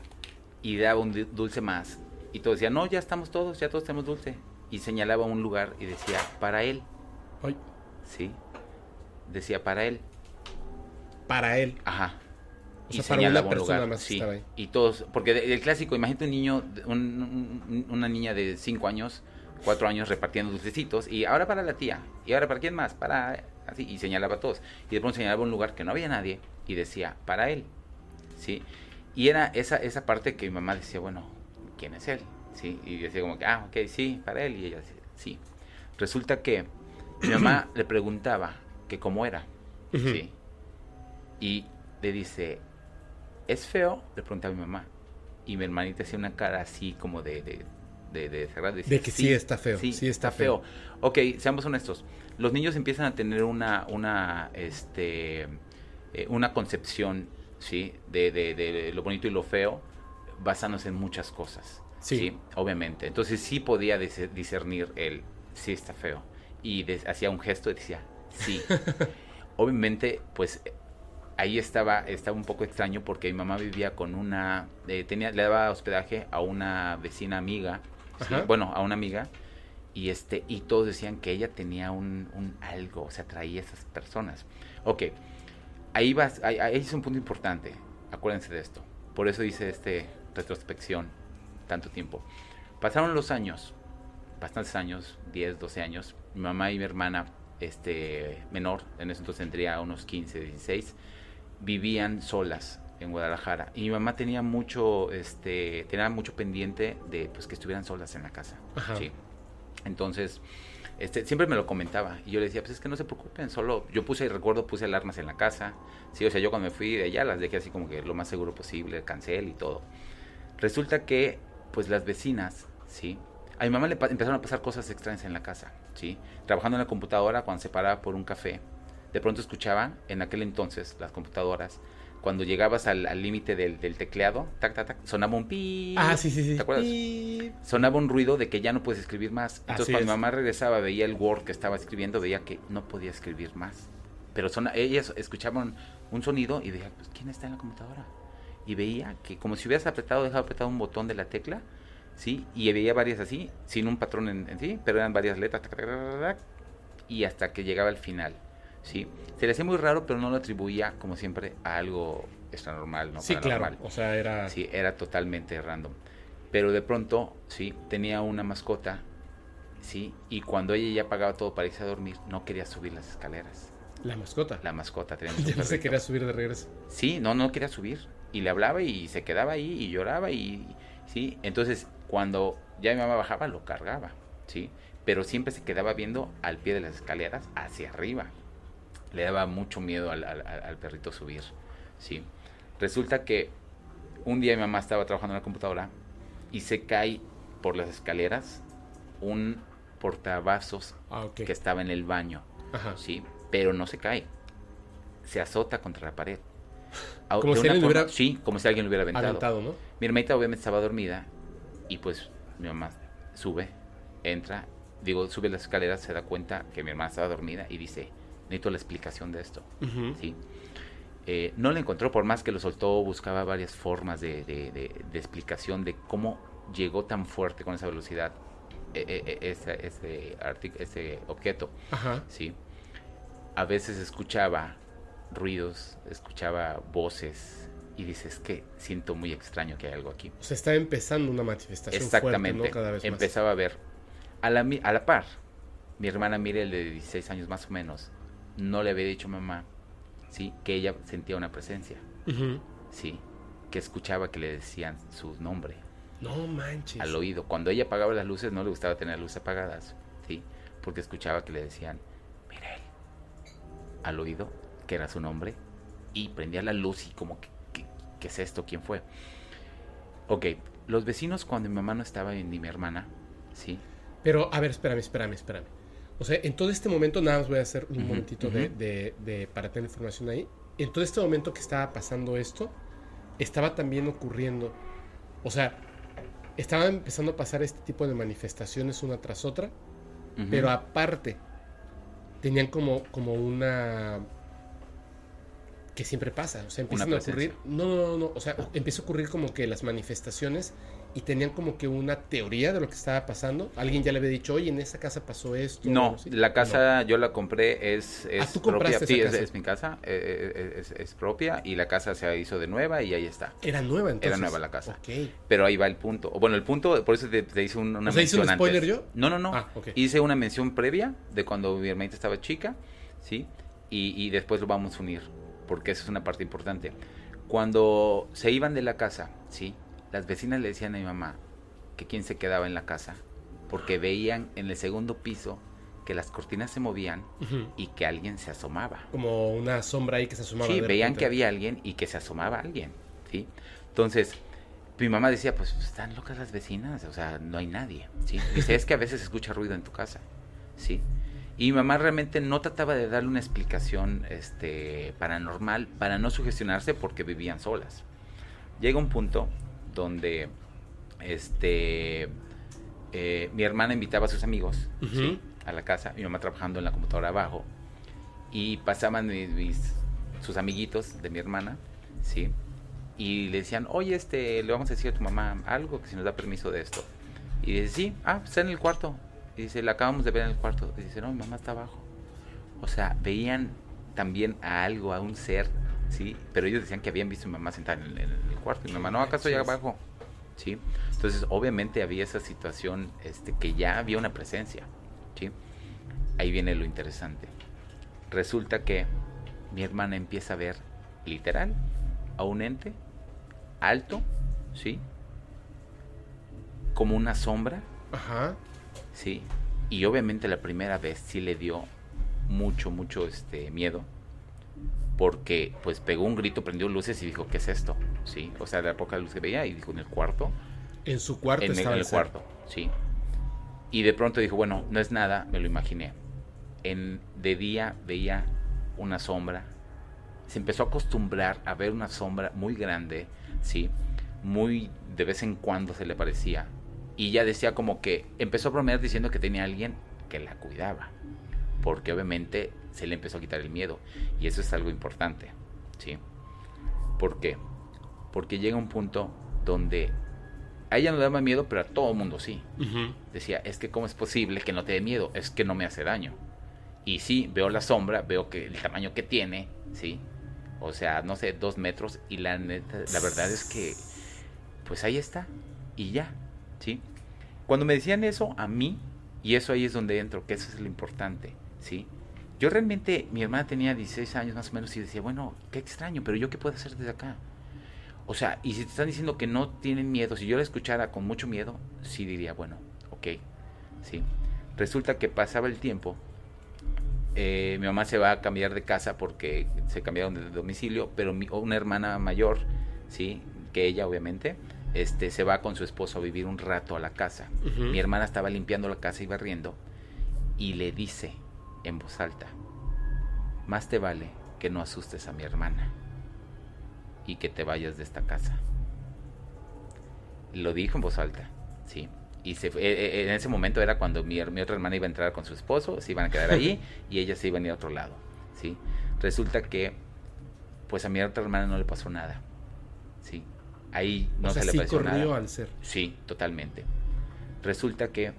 S9: y daba un du- dulce más. Y todos decían, no, ya estamos todos, ya todos tenemos dulce. Y señalaba un lugar y decía, para él.
S3: Ay,
S9: Sí, decía para él.
S3: para él.
S9: Ajá.
S3: O sea, para una persona más que
S9: sí.
S3: estaba ahí.
S9: Y todos, porque el clásico, imagínate un niño, un- un- una niña de 5 años, 4 años repartiendo dulcecitos, y ahora para la tía, y ahora para quién más, para así, y señalaba a todos. Y de pronto señalaba un lugar que no había nadie, y decía, para él, ¿sí? Y era esa, esa parte que mi mamá decía, bueno, ¿quién es él? ¿Sí? Y decía como que, ah, ok, sí, para él, y ella decía, sí. Resulta que mi mamá le preguntaba que cómo era. ¿sí? Y le dice, ¿es feo? Le pregunta a mi mamá. Y mi hermanita hacía una cara así como de... de de, de, cerrar, decía,
S3: De que sí está feo,
S9: Sí,
S3: sí está
S9: está feo. Ok, seamos honestos. Los niños empiezan a tener una, una, este, eh, una concepción, ¿sí? De, de, de lo bonito y lo feo, basándose en muchas cosas.
S3: Sí.
S9: Obviamente. Entonces sí podía dis- discernir el, sí está feo. Y hacía un gesto y decía, sí. Obviamente, pues ahí estaba, estaba un poco extraño porque mi mamá vivía con una, eh, tenía, le daba hospedaje a una vecina amiga, ¿sí? Bueno, a una amiga, y este, y todos decían que ella tenía un, un algo, o sea, traía a esas personas. Ok, ahí vas, ahí, ahí es un punto importante, acuérdense de esto. Por eso hice este retrospección tanto tiempo. Pasaron los años, bastantes años, 10, 12 años. Mi mamá y mi hermana, este, menor, en ese entonces tendría unos 15, 16, vivían solas en Guadalajara. Y mi mamá tenía mucho, este, tenía mucho pendiente de, pues, que estuvieran solas en la casa.
S3: Ajá.
S9: Sí. Entonces, este, siempre me lo comentaba. Y yo le decía, pues es que no se preocupen, solo yo puse, recuerdo, puse alarmas en la casa. Sí, o sea, yo cuando me fui de allá las dejé así como que lo más seguro posible, cancel y todo. Resulta que, pues las vecinas, ¿sí? A mi mamá le empezaron a pasar cosas extrañas en la casa, ¿sí? Trabajando en la computadora, cuando se paraba por un café, de pronto escuchaba, en aquel entonces, las computadoras, cuando llegabas al límite del, del tecleado, tac, tac, tac, sonaba un pi.
S3: Ah, sí, sí, sí.
S9: ¿Te acuerdas? Sonaba un ruido de que ya no puedes escribir más. Entonces
S3: Así
S9: cuando mi mamá regresaba, veía el Word que estaba escribiendo, veía que no podía escribir más. Pero sona- ellas escuchaban un sonido y decía, pues, ¿quién está en la computadora? Y veía que como si hubieras apretado, dejado apretado un botón de la tecla, ¿sí? Y veía varias así, sin un patrón en, en sí, pero eran varias letras, tac, tac, tac, y hasta que llegaba al final, ¿sí? Se le hacía muy raro, pero no lo atribuía, como siempre, a algo extranormal, ¿no?
S3: Sí, claro. O sea, era.
S9: Sí, era totalmente random. Pero de pronto, sí, tenía una mascota, sí, y cuando ella ya pagaba todo para irse a dormir, no quería subir las escaleras.
S3: La mascota.
S9: La mascota tenía
S3: Ya no se quería subir de regreso.
S9: Sí, no, no quería subir. Y le hablaba y se quedaba ahí y lloraba y, sí. Entonces, cuando ya mi mamá bajaba, lo cargaba, sí. Pero siempre se quedaba viendo al pie de las escaleras hacia arriba. Le daba mucho miedo al, al- al- al perrito subir, sí. Resulta que un día mi mamá estaba trabajando en la computadora y se cae por las escaleras un portavasos
S3: Ah,
S9: que estaba en el baño,
S3: Ajá.
S9: sí. Pero no se cae. Se azota contra la pared.
S3: Como si alguien
S9: forma-
S3: hubiera
S9: Sí, como si alguien lo hubiera aventado.
S3: Aventado, ¿no?
S9: Mi hermanita obviamente estaba dormida y pues mi mamá sube, entra, digo, sube las escaleras, se da cuenta que mi hermana estaba dormida y dice, necesito la explicación de esto. ¿sí? Eh, no la encontró, por más que lo soltó, buscaba varias formas de, de- de- de explicación de cómo llegó tan fuerte con esa velocidad eh, eh, eh, ese, ese, artic- ese objeto.
S3: Ajá.
S9: ¿sí? A veces escuchaba ruidos, escuchaba voces y dices que siento muy extraño que hay algo aquí.
S3: O sea, está empezando una manifestación
S9: Exactamente.
S3: fuerte, ¿no? Cada vez más.
S9: Empezaba a ver. A la, a la par, mi hermana Mirel, de 16 años más o menos, no le había dicho a mamá, ¿sí? Que ella sentía una presencia. ¿sí? Que escuchaba que le decían su nombre
S3: No manches.
S9: al oído. Cuando ella apagaba las luces, no le gustaba tener las luces apagadas, ¿sí? Porque escuchaba que le decían, Mirel, al oído, que era su nombre, y prendía la luz y como, que, que- ¿qué es esto? ¿Quién fue? Ok, los vecinos cuando mi mamá no estaba ni mi hermana, ¿sí?
S3: Pero, a ver, espérame, espérame, espérame. O sea, en todo este momento, nada más voy a hacer un momentito de,
S9: ujú.
S3: de- de- para tener información ahí. En todo este momento que estaba pasando esto, estaba también ocurriendo. O sea, estaban empezando a pasar este tipo de manifestaciones una tras otra, pero aparte, tenían como, como una. que siempre pasa. O sea, empiezan a ocurrir. No, no, no, no. O sea, empieza a ocurrir como que las manifestaciones y tenían como que una teoría de lo que estaba pasando. Alguien ya le había dicho, oye, en esa casa pasó esto.
S9: No, la
S3: No.
S9: casa yo la compré, es, es
S3: Ah, ¿tú
S9: propia. Sí, es, mi casa, eh, eh, es, es propia y la casa se hizo de nueva y ahí está.
S3: Era nueva entonces.
S9: Era nueva la casa.
S3: Ok.
S9: Pero ahí va el punto. Bueno, el punto, por eso te, te hice un- una
S3: sea, ¿hice un
S9: mención
S3: spoiler
S9: antes.
S3: yo?
S9: No, no, no.
S3: Ah.
S9: Hice una mención previa de cuando mi hermanita estaba chica, ¿sí? Y, y después lo vamos a unir, porque eso es una parte importante. Cuando se iban de la casa, ¿sí? Las vecinas le decían a mi mamá que quién se quedaba en la casa, porque veían en el segundo piso que las cortinas se movían y que alguien se asomaba.
S3: Como una sombra ahí que se asomaba.
S9: Sí, veían que había alguien y que se asomaba alguien, ¿sí? Entonces, mi mamá decía, pues están locas las vecinas, o sea, no hay nadie, ¿sí? Dice, es que a veces se escucha ruido en tu casa, ¿sí? Y mi mamá realmente no trataba de darle una explicación este, paranormal para no sugestionarse porque vivían solas. Llega un punto donde este, eh, mi hermana invitaba a sus amigos
S3: Ujú.
S9: ¿sí? a la casa, mi mamá trabajando en la computadora abajo, y pasaban mis, mis- sus amiguitos de mi hermana, ¿sí? Y le decían, oye, este, le vamos a decir a tu mamá algo, que si nos da permiso de esto. Y dice, sí, ah, está en el cuarto. Y dice, la acabamos de ver en el cuarto. Y dice, no, mi mamá está abajo. O sea, veían también a algo, a un ser, ¿sí? Pero ellos decían que habían visto a mi mamá sentada en el, en el cuarto. Y mi mamá, no, acá estoy abajo, ¿sí? Entonces, obviamente había esa situación, este, que ya había una presencia, ¿sí? Ahí viene lo interesante. Resulta que mi hermana empieza a ver, literal, a un ente alto, ¿sí? Como una sombra,
S3: Ajá.
S9: ¿sí? Y obviamente la primera vez sí le dio mucho, mucho este miedo. Porque pues pegó un grito, prendió luces y dijo, ¿qué es esto? ¿Sí? O sea, de la poca luz que veía y dijo, en el cuarto.
S3: En su cuarto
S9: en
S3: estaba
S9: en el
S3: ser.
S9: cuarto, sí. Y de pronto dijo, bueno, no es nada, me lo imaginé. En, de día veía una sombra. Se empezó a acostumbrar a ver una sombra muy grande, sí. Muy de vez en cuando se le parecía. Y ya decía como que empezó a bromear diciendo que tenía alguien que la cuidaba. Porque obviamente se le empezó a quitar el miedo. Y eso es algo importante, ¿sí? ¿Por qué? Porque llega un punto donde a ella no le daba miedo, pero a todo el mundo sí. Decía, es que cómo es posible que no te dé miedo, es que no me hace daño. Y sí, veo la sombra, veo que el tamaño que tiene, sí. O sea, no sé, dos metros. Y la neta, la verdad es que, pues ahí está. Y ya, sí. Cuando me decían eso a mí, y eso ahí es donde entro, que eso es lo importante, sí. Yo realmente, mi hermana tenía 16 años más o menos y decía, bueno, qué extraño, pero yo qué puedo hacer desde acá. O sea, y si te están diciendo que no tienen miedo, si yo la escuchara con mucho miedo, sí diría, bueno, ok, sí. Resulta que pasaba el tiempo, eh, mi mamá se va a cambiar de casa porque se cambiaron de domicilio, pero mi- una hermana mayor, sí, que ella obviamente, este, se va con su esposo a vivir un rato a la casa. Mi hermana estaba limpiando la casa y barriendo y le dice en voz alta, más te vale que no asustes a mi hermana y que te vayas de esta casa. Lo dijo en voz alta, sí. Y se fue- eh, eh, en ese momento era cuando mi, otra hermana iba a entrar con su esposo, se iban a quedar allí y ella se iba a ir a otro lado, sí. Resulta que, pues a mi otra hermana no le pasó nada, sí. Ahí no
S3: o sea,
S9: se le pasó nada.
S3: al ser.
S9: Sí, totalmente. Resulta que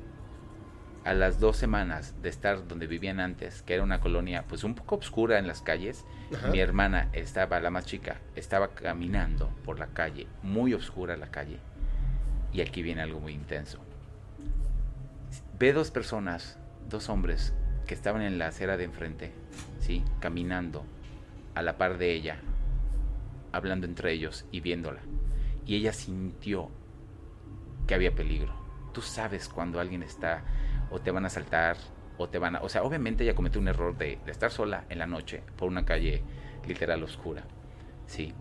S9: a las dos semanas de estar donde vivían antes, que era una colonia pues un poco oscura en las calles,
S3: Ajá.
S9: mi hermana estaba, la más chica, estaba caminando por la calle, muy oscura la calle, y aquí viene algo muy intenso. Ve dos personas, dos hombres, que estaban en la acera de enfrente, ¿sí? Caminando a la par de ella, hablando entre ellos y viéndola. Y ella sintió que había peligro. Tú sabes cuando alguien está o te van a asaltar o te van a... O sea, obviamente ella cometió un error de, de estar sola en la noche por una calle literal oscura. Sí.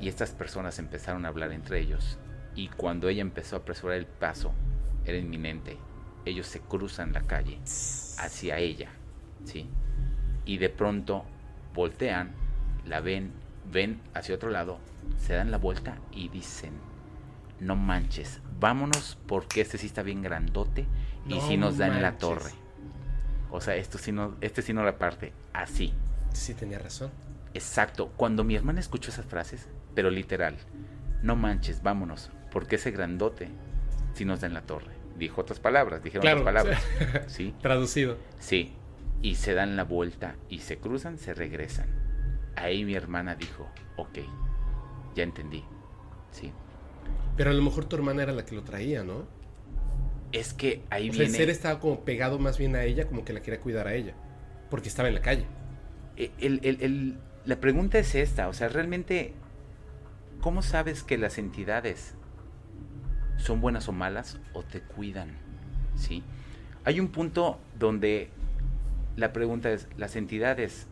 S9: Y estas personas empezaron a hablar entre ellos. Y cuando ella empezó a apresurar el paso, era inminente. Ellos se cruzan la calle hacia ella. ¿Sí? Y de pronto voltean, la ven, ven hacia otro lado, se dan la vuelta y dicen, no manches, vámonos porque este sí está bien grandote y
S3: No
S9: si nos da en la torre. O sea, esto sí no, este sí no la parte, así.
S3: Sí, tenía razón.
S9: Exacto. Cuando mi hermana escuchó esas frases, pero literal, no manches, vámonos, porque ese grandote sí nos da en la torre. Dijo otras palabras, dijeron
S3: Claro,
S9: otras palabras. Sí,
S3: Traducido.
S9: sí. Y se dan la vuelta y se cruzan, se regresan. Ahí mi hermana dijo, ok, ya entendí. Sí.
S3: Pero a lo mejor tu hermana era la que lo traía, ¿no?
S9: Es que ahí
S3: O sea, el
S9: viene...
S3: ser estaba como pegado más bien a ella, como que la quería cuidar a ella. Porque estaba en la calle.
S9: El- el- el- la pregunta es esta, o sea, realmente, ¿cómo sabes que las entidades son buenas o malas o te cuidan? ¿Sí? Hay un punto donde la pregunta es, ¿las entidades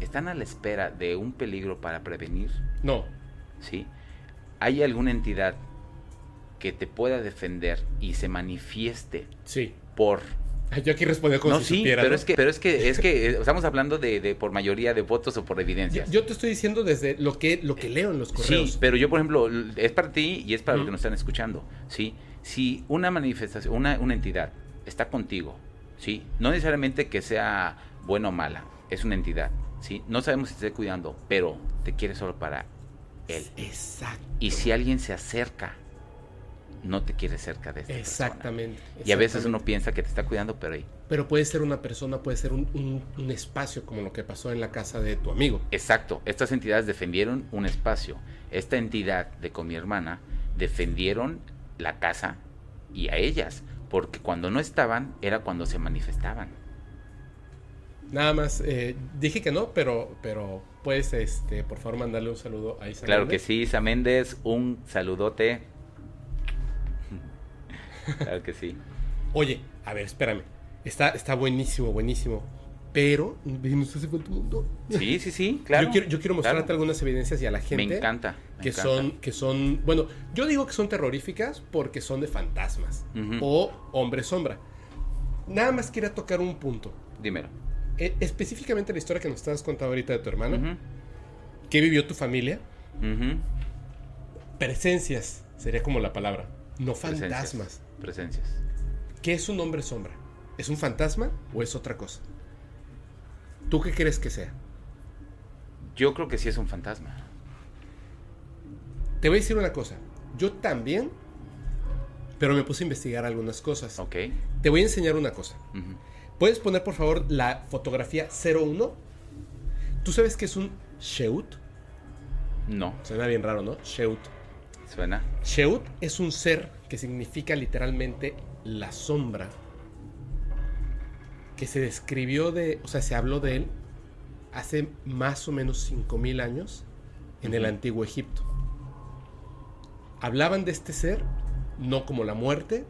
S9: están a la espera de un peligro para prevenir?
S3: No.
S9: ¿Sí? ¿Hay alguna entidad que te pueda defender y se manifieste
S3: Sí.
S9: por
S3: Yo aquí respondí como
S9: no,
S3: si
S9: sí,
S3: supiera.
S9: pero
S3: ¿no?
S9: es que, pero es que, es que eh, estamos hablando de, de por mayoría de votos o por evidencias.
S3: yo te estoy diciendo desde lo que, lo que leo en los correos.
S9: Sí, pero yo, por ejemplo, es para ti y es para los que nos están escuchando, ¿sí? Si una manifestación, una, una entidad está contigo, ¿sí? No necesariamente que sea buena o mala, es una entidad, ¿sí? No sabemos si te esté cuidando, pero te quiere solo para él.
S3: Exacto.
S9: Y si alguien se acerca, no te quiere cerca de esta persona.
S3: Exactamente.
S9: Y a veces uno piensa que te está cuidando, pero ahí.
S3: Pero puede ser una persona, puede ser un, un- un espacio como lo que pasó en la casa de tu amigo.
S9: Exacto, estas entidades defendieron un espacio. Esta entidad de con mi hermana defendieron la casa y a ellas, porque cuando no estaban era cuando se manifestaban.
S3: Nada más, eh, dije que no, pero, pero puedes, este, por favor, mandarle un saludo a Isa
S9: Claro que sí, Isa Méndez, un saludote. Claro que sí.
S3: Oye, a ver, espérame. Está, está buenísimo, buenísimo. Pero, nos hace falta un montón.
S9: Sí, sí, sí, claro.
S3: yo quiero, yo quiero mostrarte
S9: claro.
S3: algunas evidencias y a la gente.
S9: Me encanta. me
S3: que
S9: encanta.
S3: son, que son, bueno, yo digo que son terroríficas porque son de fantasmas o hombre sombra. Nada más quería tocar un punto.
S9: Dímelo.
S3: Eh, específicamente la historia que nos estabas contando ahorita de tu hermano,
S9: Ujú,
S3: que vivió tu familia, presencias sería como la palabra, no fantasmas.
S9: Presencias.
S3: ¿Qué es un hombre sombra? ¿Es un fantasma o es otra cosa? ¿Tú qué crees que sea?
S9: Yo creo que sí es un fantasma.
S3: Te voy a decir una cosa. Yo también, pero me puse a investigar algunas cosas.
S9: Ok.
S3: Te voy a enseñar una cosa. ¿Puedes poner por favor la fotografía 01? ¿Tú sabes qué es un Sheut?
S9: No,
S3: Suena bien raro, ¿no? Sheut.
S9: suena.
S3: Sheut es un ser que significa literalmente la sombra. Que se describió de, o sea, se habló de él hace más o menos 5000 años en el antiguo Egipto. Hablaban de este ser no como la muerte,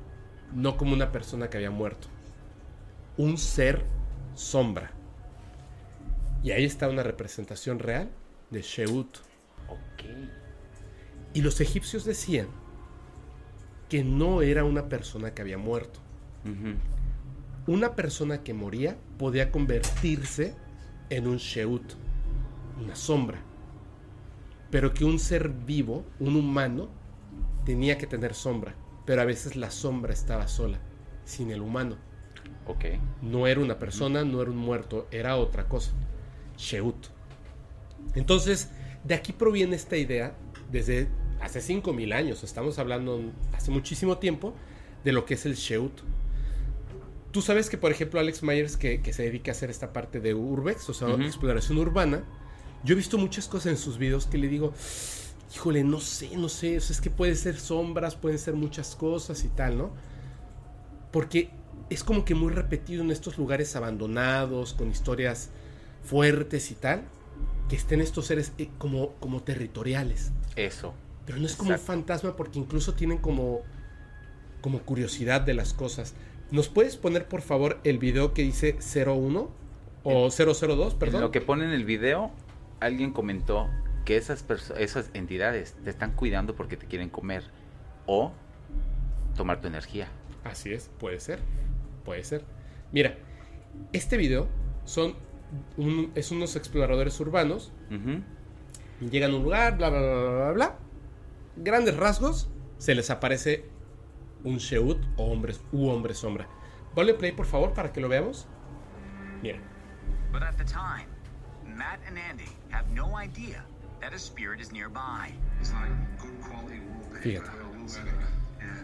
S3: no como una persona que había muerto. Un ser sombra. Y ahí está una representación real de Sheut.
S9: Ok.
S3: Y los egipcios decían que no era una persona que había muerto. Una persona que moría podía convertirse en un Sheut, una sombra. Pero que un ser vivo, un humano, tenía que tener sombra. Pero a veces la sombra estaba sola, sin el humano.
S9: Ok.
S3: No era una persona, no era un muerto, era otra cosa. Sheut. Entonces, de aquí proviene esta idea desde hace 5000 años, estamos hablando hace muchísimo tiempo de lo que es el Sheut. Tú sabes que, por ejemplo, Alex Myers, que, que se dedica a hacer esta parte de Urbex, o sea,
S9: Ujú.
S3: exploración urbana, yo he visto muchas cosas en sus videos que le digo, híjole, no sé, no sé, o sea, es que puede ser sombras, pueden ser muchas cosas y tal, ¿no? Porque es como que muy repetido en estos lugares abandonados, con historias fuertes y tal, que estén estos seres eh, como, como territoriales.
S9: Eso.
S3: Pero no es como un fantasma porque incluso tienen como, como curiosidad de las cosas. ¿Nos puedes poner por favor el video que dice 01 o 002,
S9: En
S3: perdón?
S9: lo que pone en el video, alguien comentó que esas, esas entidades te están cuidando porque te quieren comer o tomar tu energía.
S3: Así es, puede ser, puede ser. Mira, este video son un- es unos exploradores urbanos,
S9: Ujú.
S3: llegan a un lugar, bla, bla, bla, bla, bla, bla. Grandes rasgos, se les aparece un Sheut o hombres, u hombre sombra. Ponle play por favor para que lo veamos. Mira.
S10: But at the time, Matt and Andy have no idea that a spirit is nearby. It's like good quality wallpaper.
S3: Fíjate.
S10: Yeah.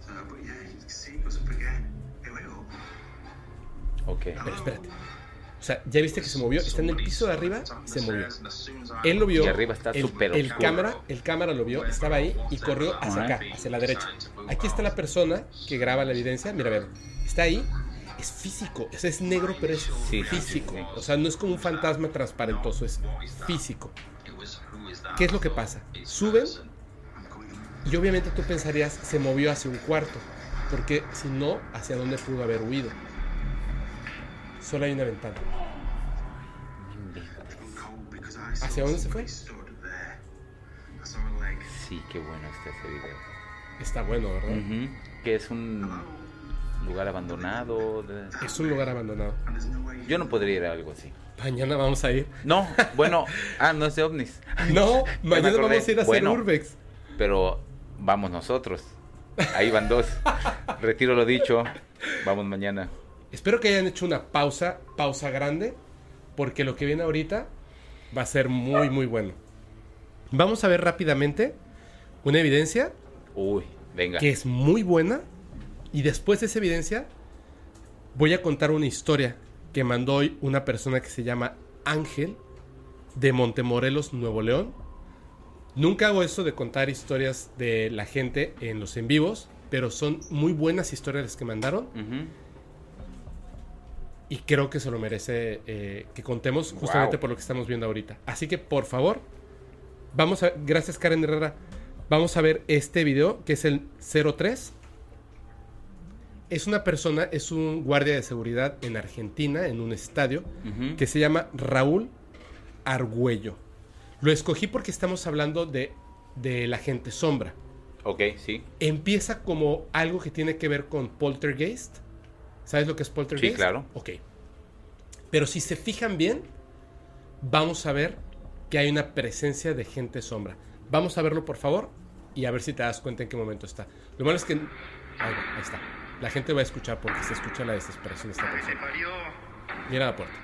S10: So, but yeah, you can see it goes up again. Here we go.
S9: Ok.
S3: Pero espérate. O sea, ya viste que se movió, está en el piso de arriba, se movió. Él lo vio.
S9: Y arriba está
S3: el,
S9: súper
S3: el cámara, el cámara lo vio, estaba ahí y corrió hacia acá, hacia la derecha. Aquí está la persona que graba la evidencia. Mira, vean. Está ahí. Es físico. O sea, es negro, pero es
S9: Sí, sí,
S3: físico.
S9: sí.
S3: O sea, no es como un fantasma transparentoso, es físico. ¿Qué es lo que pasa? Suben y obviamente tú pensarías se movió hacia un cuarto. Porque si no, ¿hacia dónde pudo haber huido? Solo hay una ventana. ¿Hacia dónde se fue?
S9: Sí, qué bueno está ese video.
S3: Está bueno, ¿verdad?
S9: Que es un lugar abandonado. de-
S3: Es un lugar abandonado.
S9: Yo no podría ir a algo así.
S3: Mañana vamos a ir.
S9: No, bueno, ah, no es de ovnis.
S3: No, mañana vamos a ir a hacer
S9: Bueno,
S3: Urbex.
S9: Pero vamos nosotros. Ahí van dos. Retiro lo dicho. Vamos mañana.
S3: Espero que hayan hecho una pausa, pausa grande, porque lo que viene ahorita va a ser muy, muy bueno. Vamos a ver rápidamente una evidencia
S9: Uy, venga.
S3: que es muy buena y después de esa evidencia voy a contar una historia que mandó hoy una persona que se llama Ángel de Montemorelos, Nuevo León. Nunca hago eso de contar historias de la gente en los en vivos, pero son muy buenas historias las que mandaron
S9: Ujú.
S3: Y creo que se lo merece eh, que contemos justamente
S9: Wow.
S3: por lo que estamos viendo ahorita. Así que por favor, vamos a gracias Karen Herrera. Vamos a ver este video que es el 03. Es una persona, es un guardia de seguridad en Argentina, en un estadio, que se llama Raúl Argüello. Lo escogí porque estamos hablando de, de la gente sombra.
S9: Ok, sí.
S3: Empieza como algo que tiene que ver con poltergeist. ¿Sabes lo que es poltergeist?
S9: Sí, claro.
S3: Ok. Pero si se fijan bien, vamos a ver que hay una presencia de gente sombra. Vamos a verlo, por favor, y a ver si te das cuenta en qué momento está. Lo malo es que... Ahí, va, ahí está. La gente va a escuchar porque se escucha la desesperación de esta persona. Mira la puerta.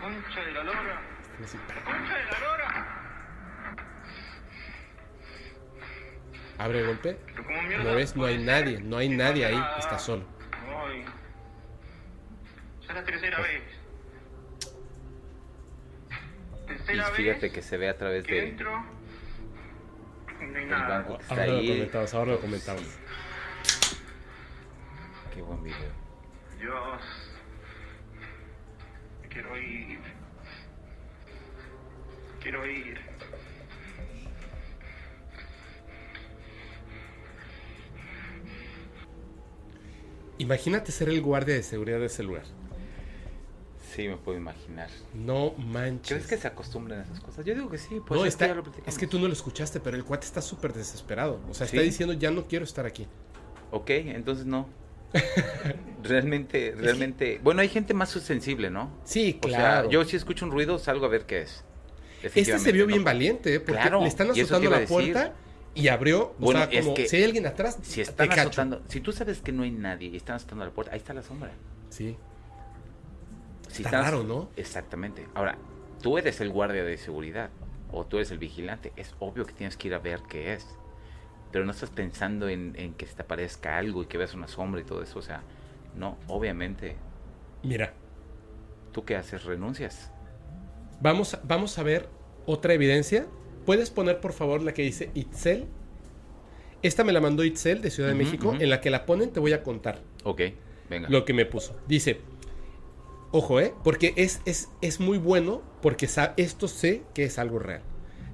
S5: Concha de la lora.
S3: Así.
S5: Concha de la lora.
S3: Abre de golpe.
S5: Como
S3: ves, no hay
S5: puede
S3: nadie. No hay nadie ahí. Está solo.
S5: Ay. Es la tercera vez.
S9: Y fíjate que se ve a través de
S5: no hay
S9: el
S5: nada.
S9: banco que está
S3: Ahora lo
S9: ahí.
S3: comentamos, ahora lo comentamos.
S9: Qué buen video.
S5: Dios. Me Quiero ir. Quiero ir.
S3: Imagínate ser el guardia de seguridad de ese lugar.
S9: Sí, me puedo imaginar.
S3: No manches.
S9: ¿Crees que se acostumbren a esas cosas? Yo digo que sí. Pues
S3: no,
S9: es,
S3: está,
S9: que ya lo platicamos.
S3: es que tú no lo escuchaste, pero el cuate está súper desesperado. O sea, está diciendo, ya no quiero estar aquí.
S9: Ok, entonces no. realmente, realmente. Bueno, hay gente más sensible, ¿no?
S3: Sí,
S9: O
S3: claro.
S9: sea, yo si escucho un ruido, salgo a ver qué es.
S3: Este se vio
S9: ¿no?
S3: bien valiente, ¿eh? porque
S9: Claro,
S3: le están azotando la puerta
S9: decir.
S3: Y abrió. O
S9: Bueno,
S3: sea,
S9: es
S3: como
S9: que
S3: si hay alguien atrás,
S9: Si
S3: te
S9: están
S3: cacho.
S9: azotando, si tú sabes que no hay nadie y están azotando la puerta, ahí está la sombra.
S3: Sí.
S9: Si
S3: Está
S9: estás-
S3: raro, ¿no?
S9: Exactamente. Ahora, tú eres el guardia de seguridad o tú eres el vigilante. Es obvio que tienes que ir a ver qué es. pero no estás pensando en, en que se te aparezca algo y que veas una sombra y todo eso. O sea, no, obviamente.
S3: Mira,
S9: ¿Tú qué haces? ¿Renuncias?
S3: vamos, vamos a ver otra evidencia. ¿Puedes poner por favor la que dice Itzel? Esta me la mandó Itzel de Ciudad de México. En la que la ponen te voy a contar
S9: Ok, venga.
S3: lo que me puso. Dice, ojo, ¿eh? Porque es, es, es muy bueno porque esto sé que es algo real.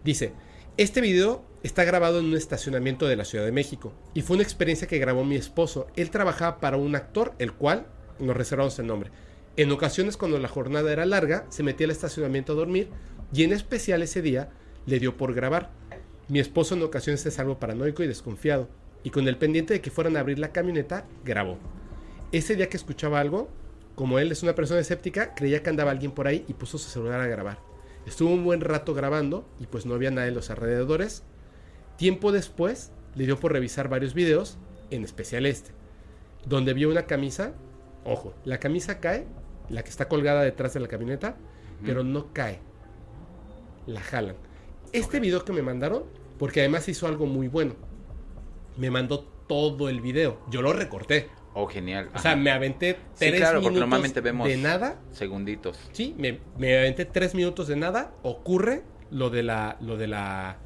S3: Dice, este video está grabado en un estacionamiento de la Ciudad de México y fue una experiencia que grabó mi esposo. Él trabajaba para un actor, el cual nos reservamos el nombre. En ocasiones cuando la jornada era larga, se metía al estacionamiento a dormir y en especial ese día le dio por grabar. Mi esposo en ocasiones es algo paranoico y desconfiado y con el pendiente de que fueran a abrir la camioneta, grabó. Ese día que escuchaba algo, como él es una persona escéptica, creía que andaba alguien por ahí y puso su celular a grabar. Estuvo un buen rato grabando y pues no había nadie en los alrededores. Tiempo después le dio por revisar varios videos, en especial este, donde vio una camisa, ojo, la camisa cae, la que está colgada detrás de la camioneta, pero no cae. La jalan. Este video que me mandaron, porque además hizo algo muy bueno, me mandó todo el video. Yo lo recorté.
S9: Oh, genial.
S3: O sea, me aventé
S9: Sí,
S3: tres
S9: claro,
S3: minutos
S9: normalmente vemos
S3: de nada.
S9: segunditos.
S3: Sí, me, me aventé tres minutos de nada. Ocurre lo de la, lo de la,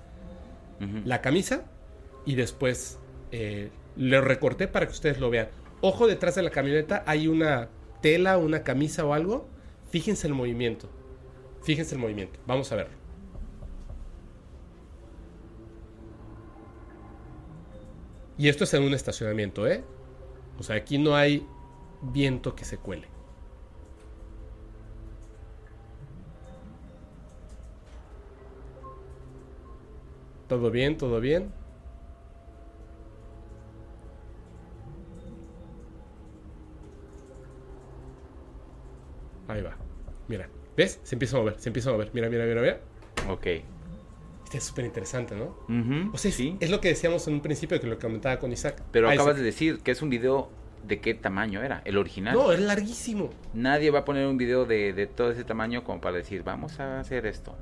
S3: la camisa y después eh, lo recorté para que ustedes lo vean. Ojo, detrás de la camioneta hay una tela, una camisa o algo. Fíjense el movimiento. Fíjense el movimiento. Vamos a verlo. Y esto es en un estacionamiento, ¿eh? O sea, aquí no hay viento que se cuele. Todo bien, todo bien. Ahí va. Mira. ¿Ves? Se empieza a mover, se empieza a mover. Mira, mira, mira, mira.
S9: Ok.
S3: Este es súper interesante, ¿no? O sea, es,
S9: sí.
S3: es lo que decíamos en un principio que lo comentaba con Isaac.
S9: Pero
S3: Ah,
S9: acabas
S3: Isaac.
S9: de decir que es un video de qué tamaño era, el original.
S3: No, es larguísimo.
S9: Nadie va a poner un video de, de todo ese tamaño como para decir, vamos a hacer esto.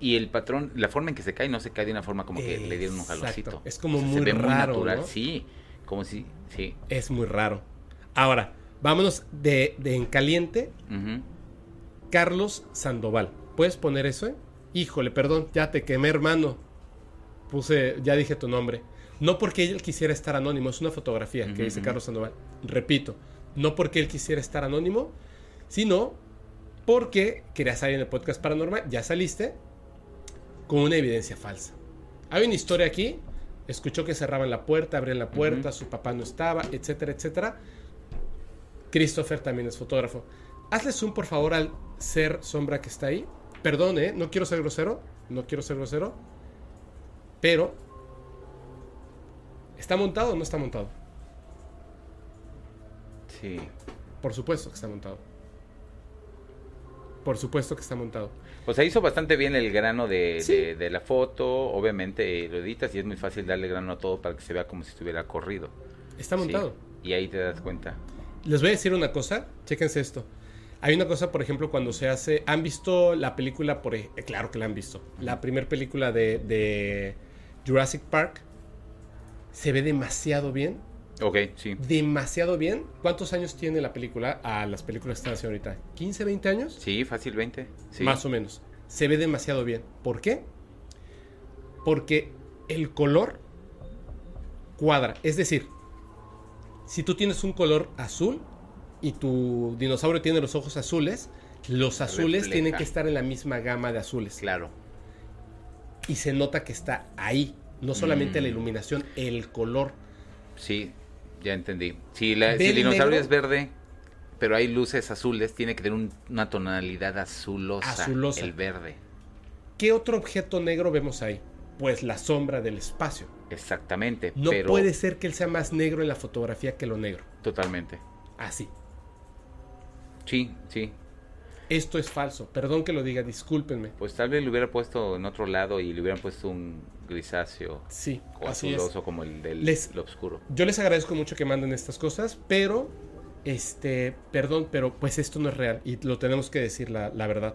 S9: Y el patrón, la forma en que se cae, no se cae de una forma como que le dieron un jaloncito.
S3: Es como
S9: O sea,
S3: muy
S9: se ve muy
S3: raro,
S9: natural,
S3: ¿no?
S9: sí. Como si, sí.
S3: Es muy raro. Ahora, vámonos de, de en caliente. Carlos Sandoval. ¿Puedes poner eso? eh? Híjole, perdón, ya te quemé, hermano. Puse, ya dije tu nombre. No porque él quisiera estar anónimo, es una fotografía que dice. Carlos Sandoval. Repito, no porque él quisiera estar anónimo, sino porque quería salir en el podcast paranormal, ya saliste, con una evidencia falsa. Hay una historia aquí, escuchó que cerraban la puerta, abrían la puerta, su papá no estaba, etcétera, etcétera. Christopher también es fotógrafo. Hazle zoom, por favor, al ser sombra que está ahí. Perdón, ¿eh? No quiero ser grosero. No quiero ser grosero. Pero... ¿Está montado o no está montado?
S9: Sí.
S3: Por supuesto que está montado. Por supuesto que está montado.
S9: O sea, hizo bastante bien el grano de,
S3: Sí.
S9: de- de la foto. Obviamente eh, lo editas y es muy fácil darle grano a todo para que se vea como si estuviera corrido.
S3: Está
S9: Sí.
S3: montado.
S9: Y ahí te das cuenta.
S3: Les voy a decir una cosa, chéquense esto. Hay una cosa, por ejemplo, cuando se hace. ¿Han visto la película? Por, eh, claro que la han visto. La primera película de, de Jurassic Park. Se ve demasiado bien.
S9: Ok, sí.
S3: Demasiado bien. ¿Cuántos años tiene la película a las películas que están haciendo ahorita? ¿15, 20 años?
S9: Sí, fácil 20. Sí.
S3: Más o menos. Se ve demasiado bien. ¿Por qué? Porque el color cuadra. Es decir, si tú tienes un color azul y tu dinosaurio tiene los ojos azules, los azules
S9: Refleja.
S3: tienen que estar en la misma gama de azules.
S9: Claro.
S3: Y se nota que está ahí. No solamente
S9: Mm.
S3: la iluminación, el color.
S9: Sí, ya entendí. Si, la-
S3: Ve
S9: si el
S3: el
S9: dinosaurio
S3: negro.
S9: es verde, pero hay luces azules, tiene que tener un- una tonalidad azulosa.
S3: Azulosa.
S9: El verde.
S3: ¿Qué otro objeto negro vemos ahí? Pues la sombra del espacio.
S9: Exactamente.
S3: No
S9: pero
S3: puede ser que él sea más negro en la fotografía que lo negro.
S9: Totalmente.
S3: Así.
S9: Sí, sí.
S3: Esto es falso. Perdón que lo diga, discúlpenme.
S9: Pues tal vez lo hubiera puesto en otro lado y le hubieran puesto un grisáceo
S3: Sí,
S9: o
S3: así es.
S9: azuloso como el del
S3: Les-
S9: lo oscuro.
S3: Yo les agradezco mucho que manden estas cosas, pero, este, perdón, pero pues esto no es real y lo tenemos que decir la, la verdad.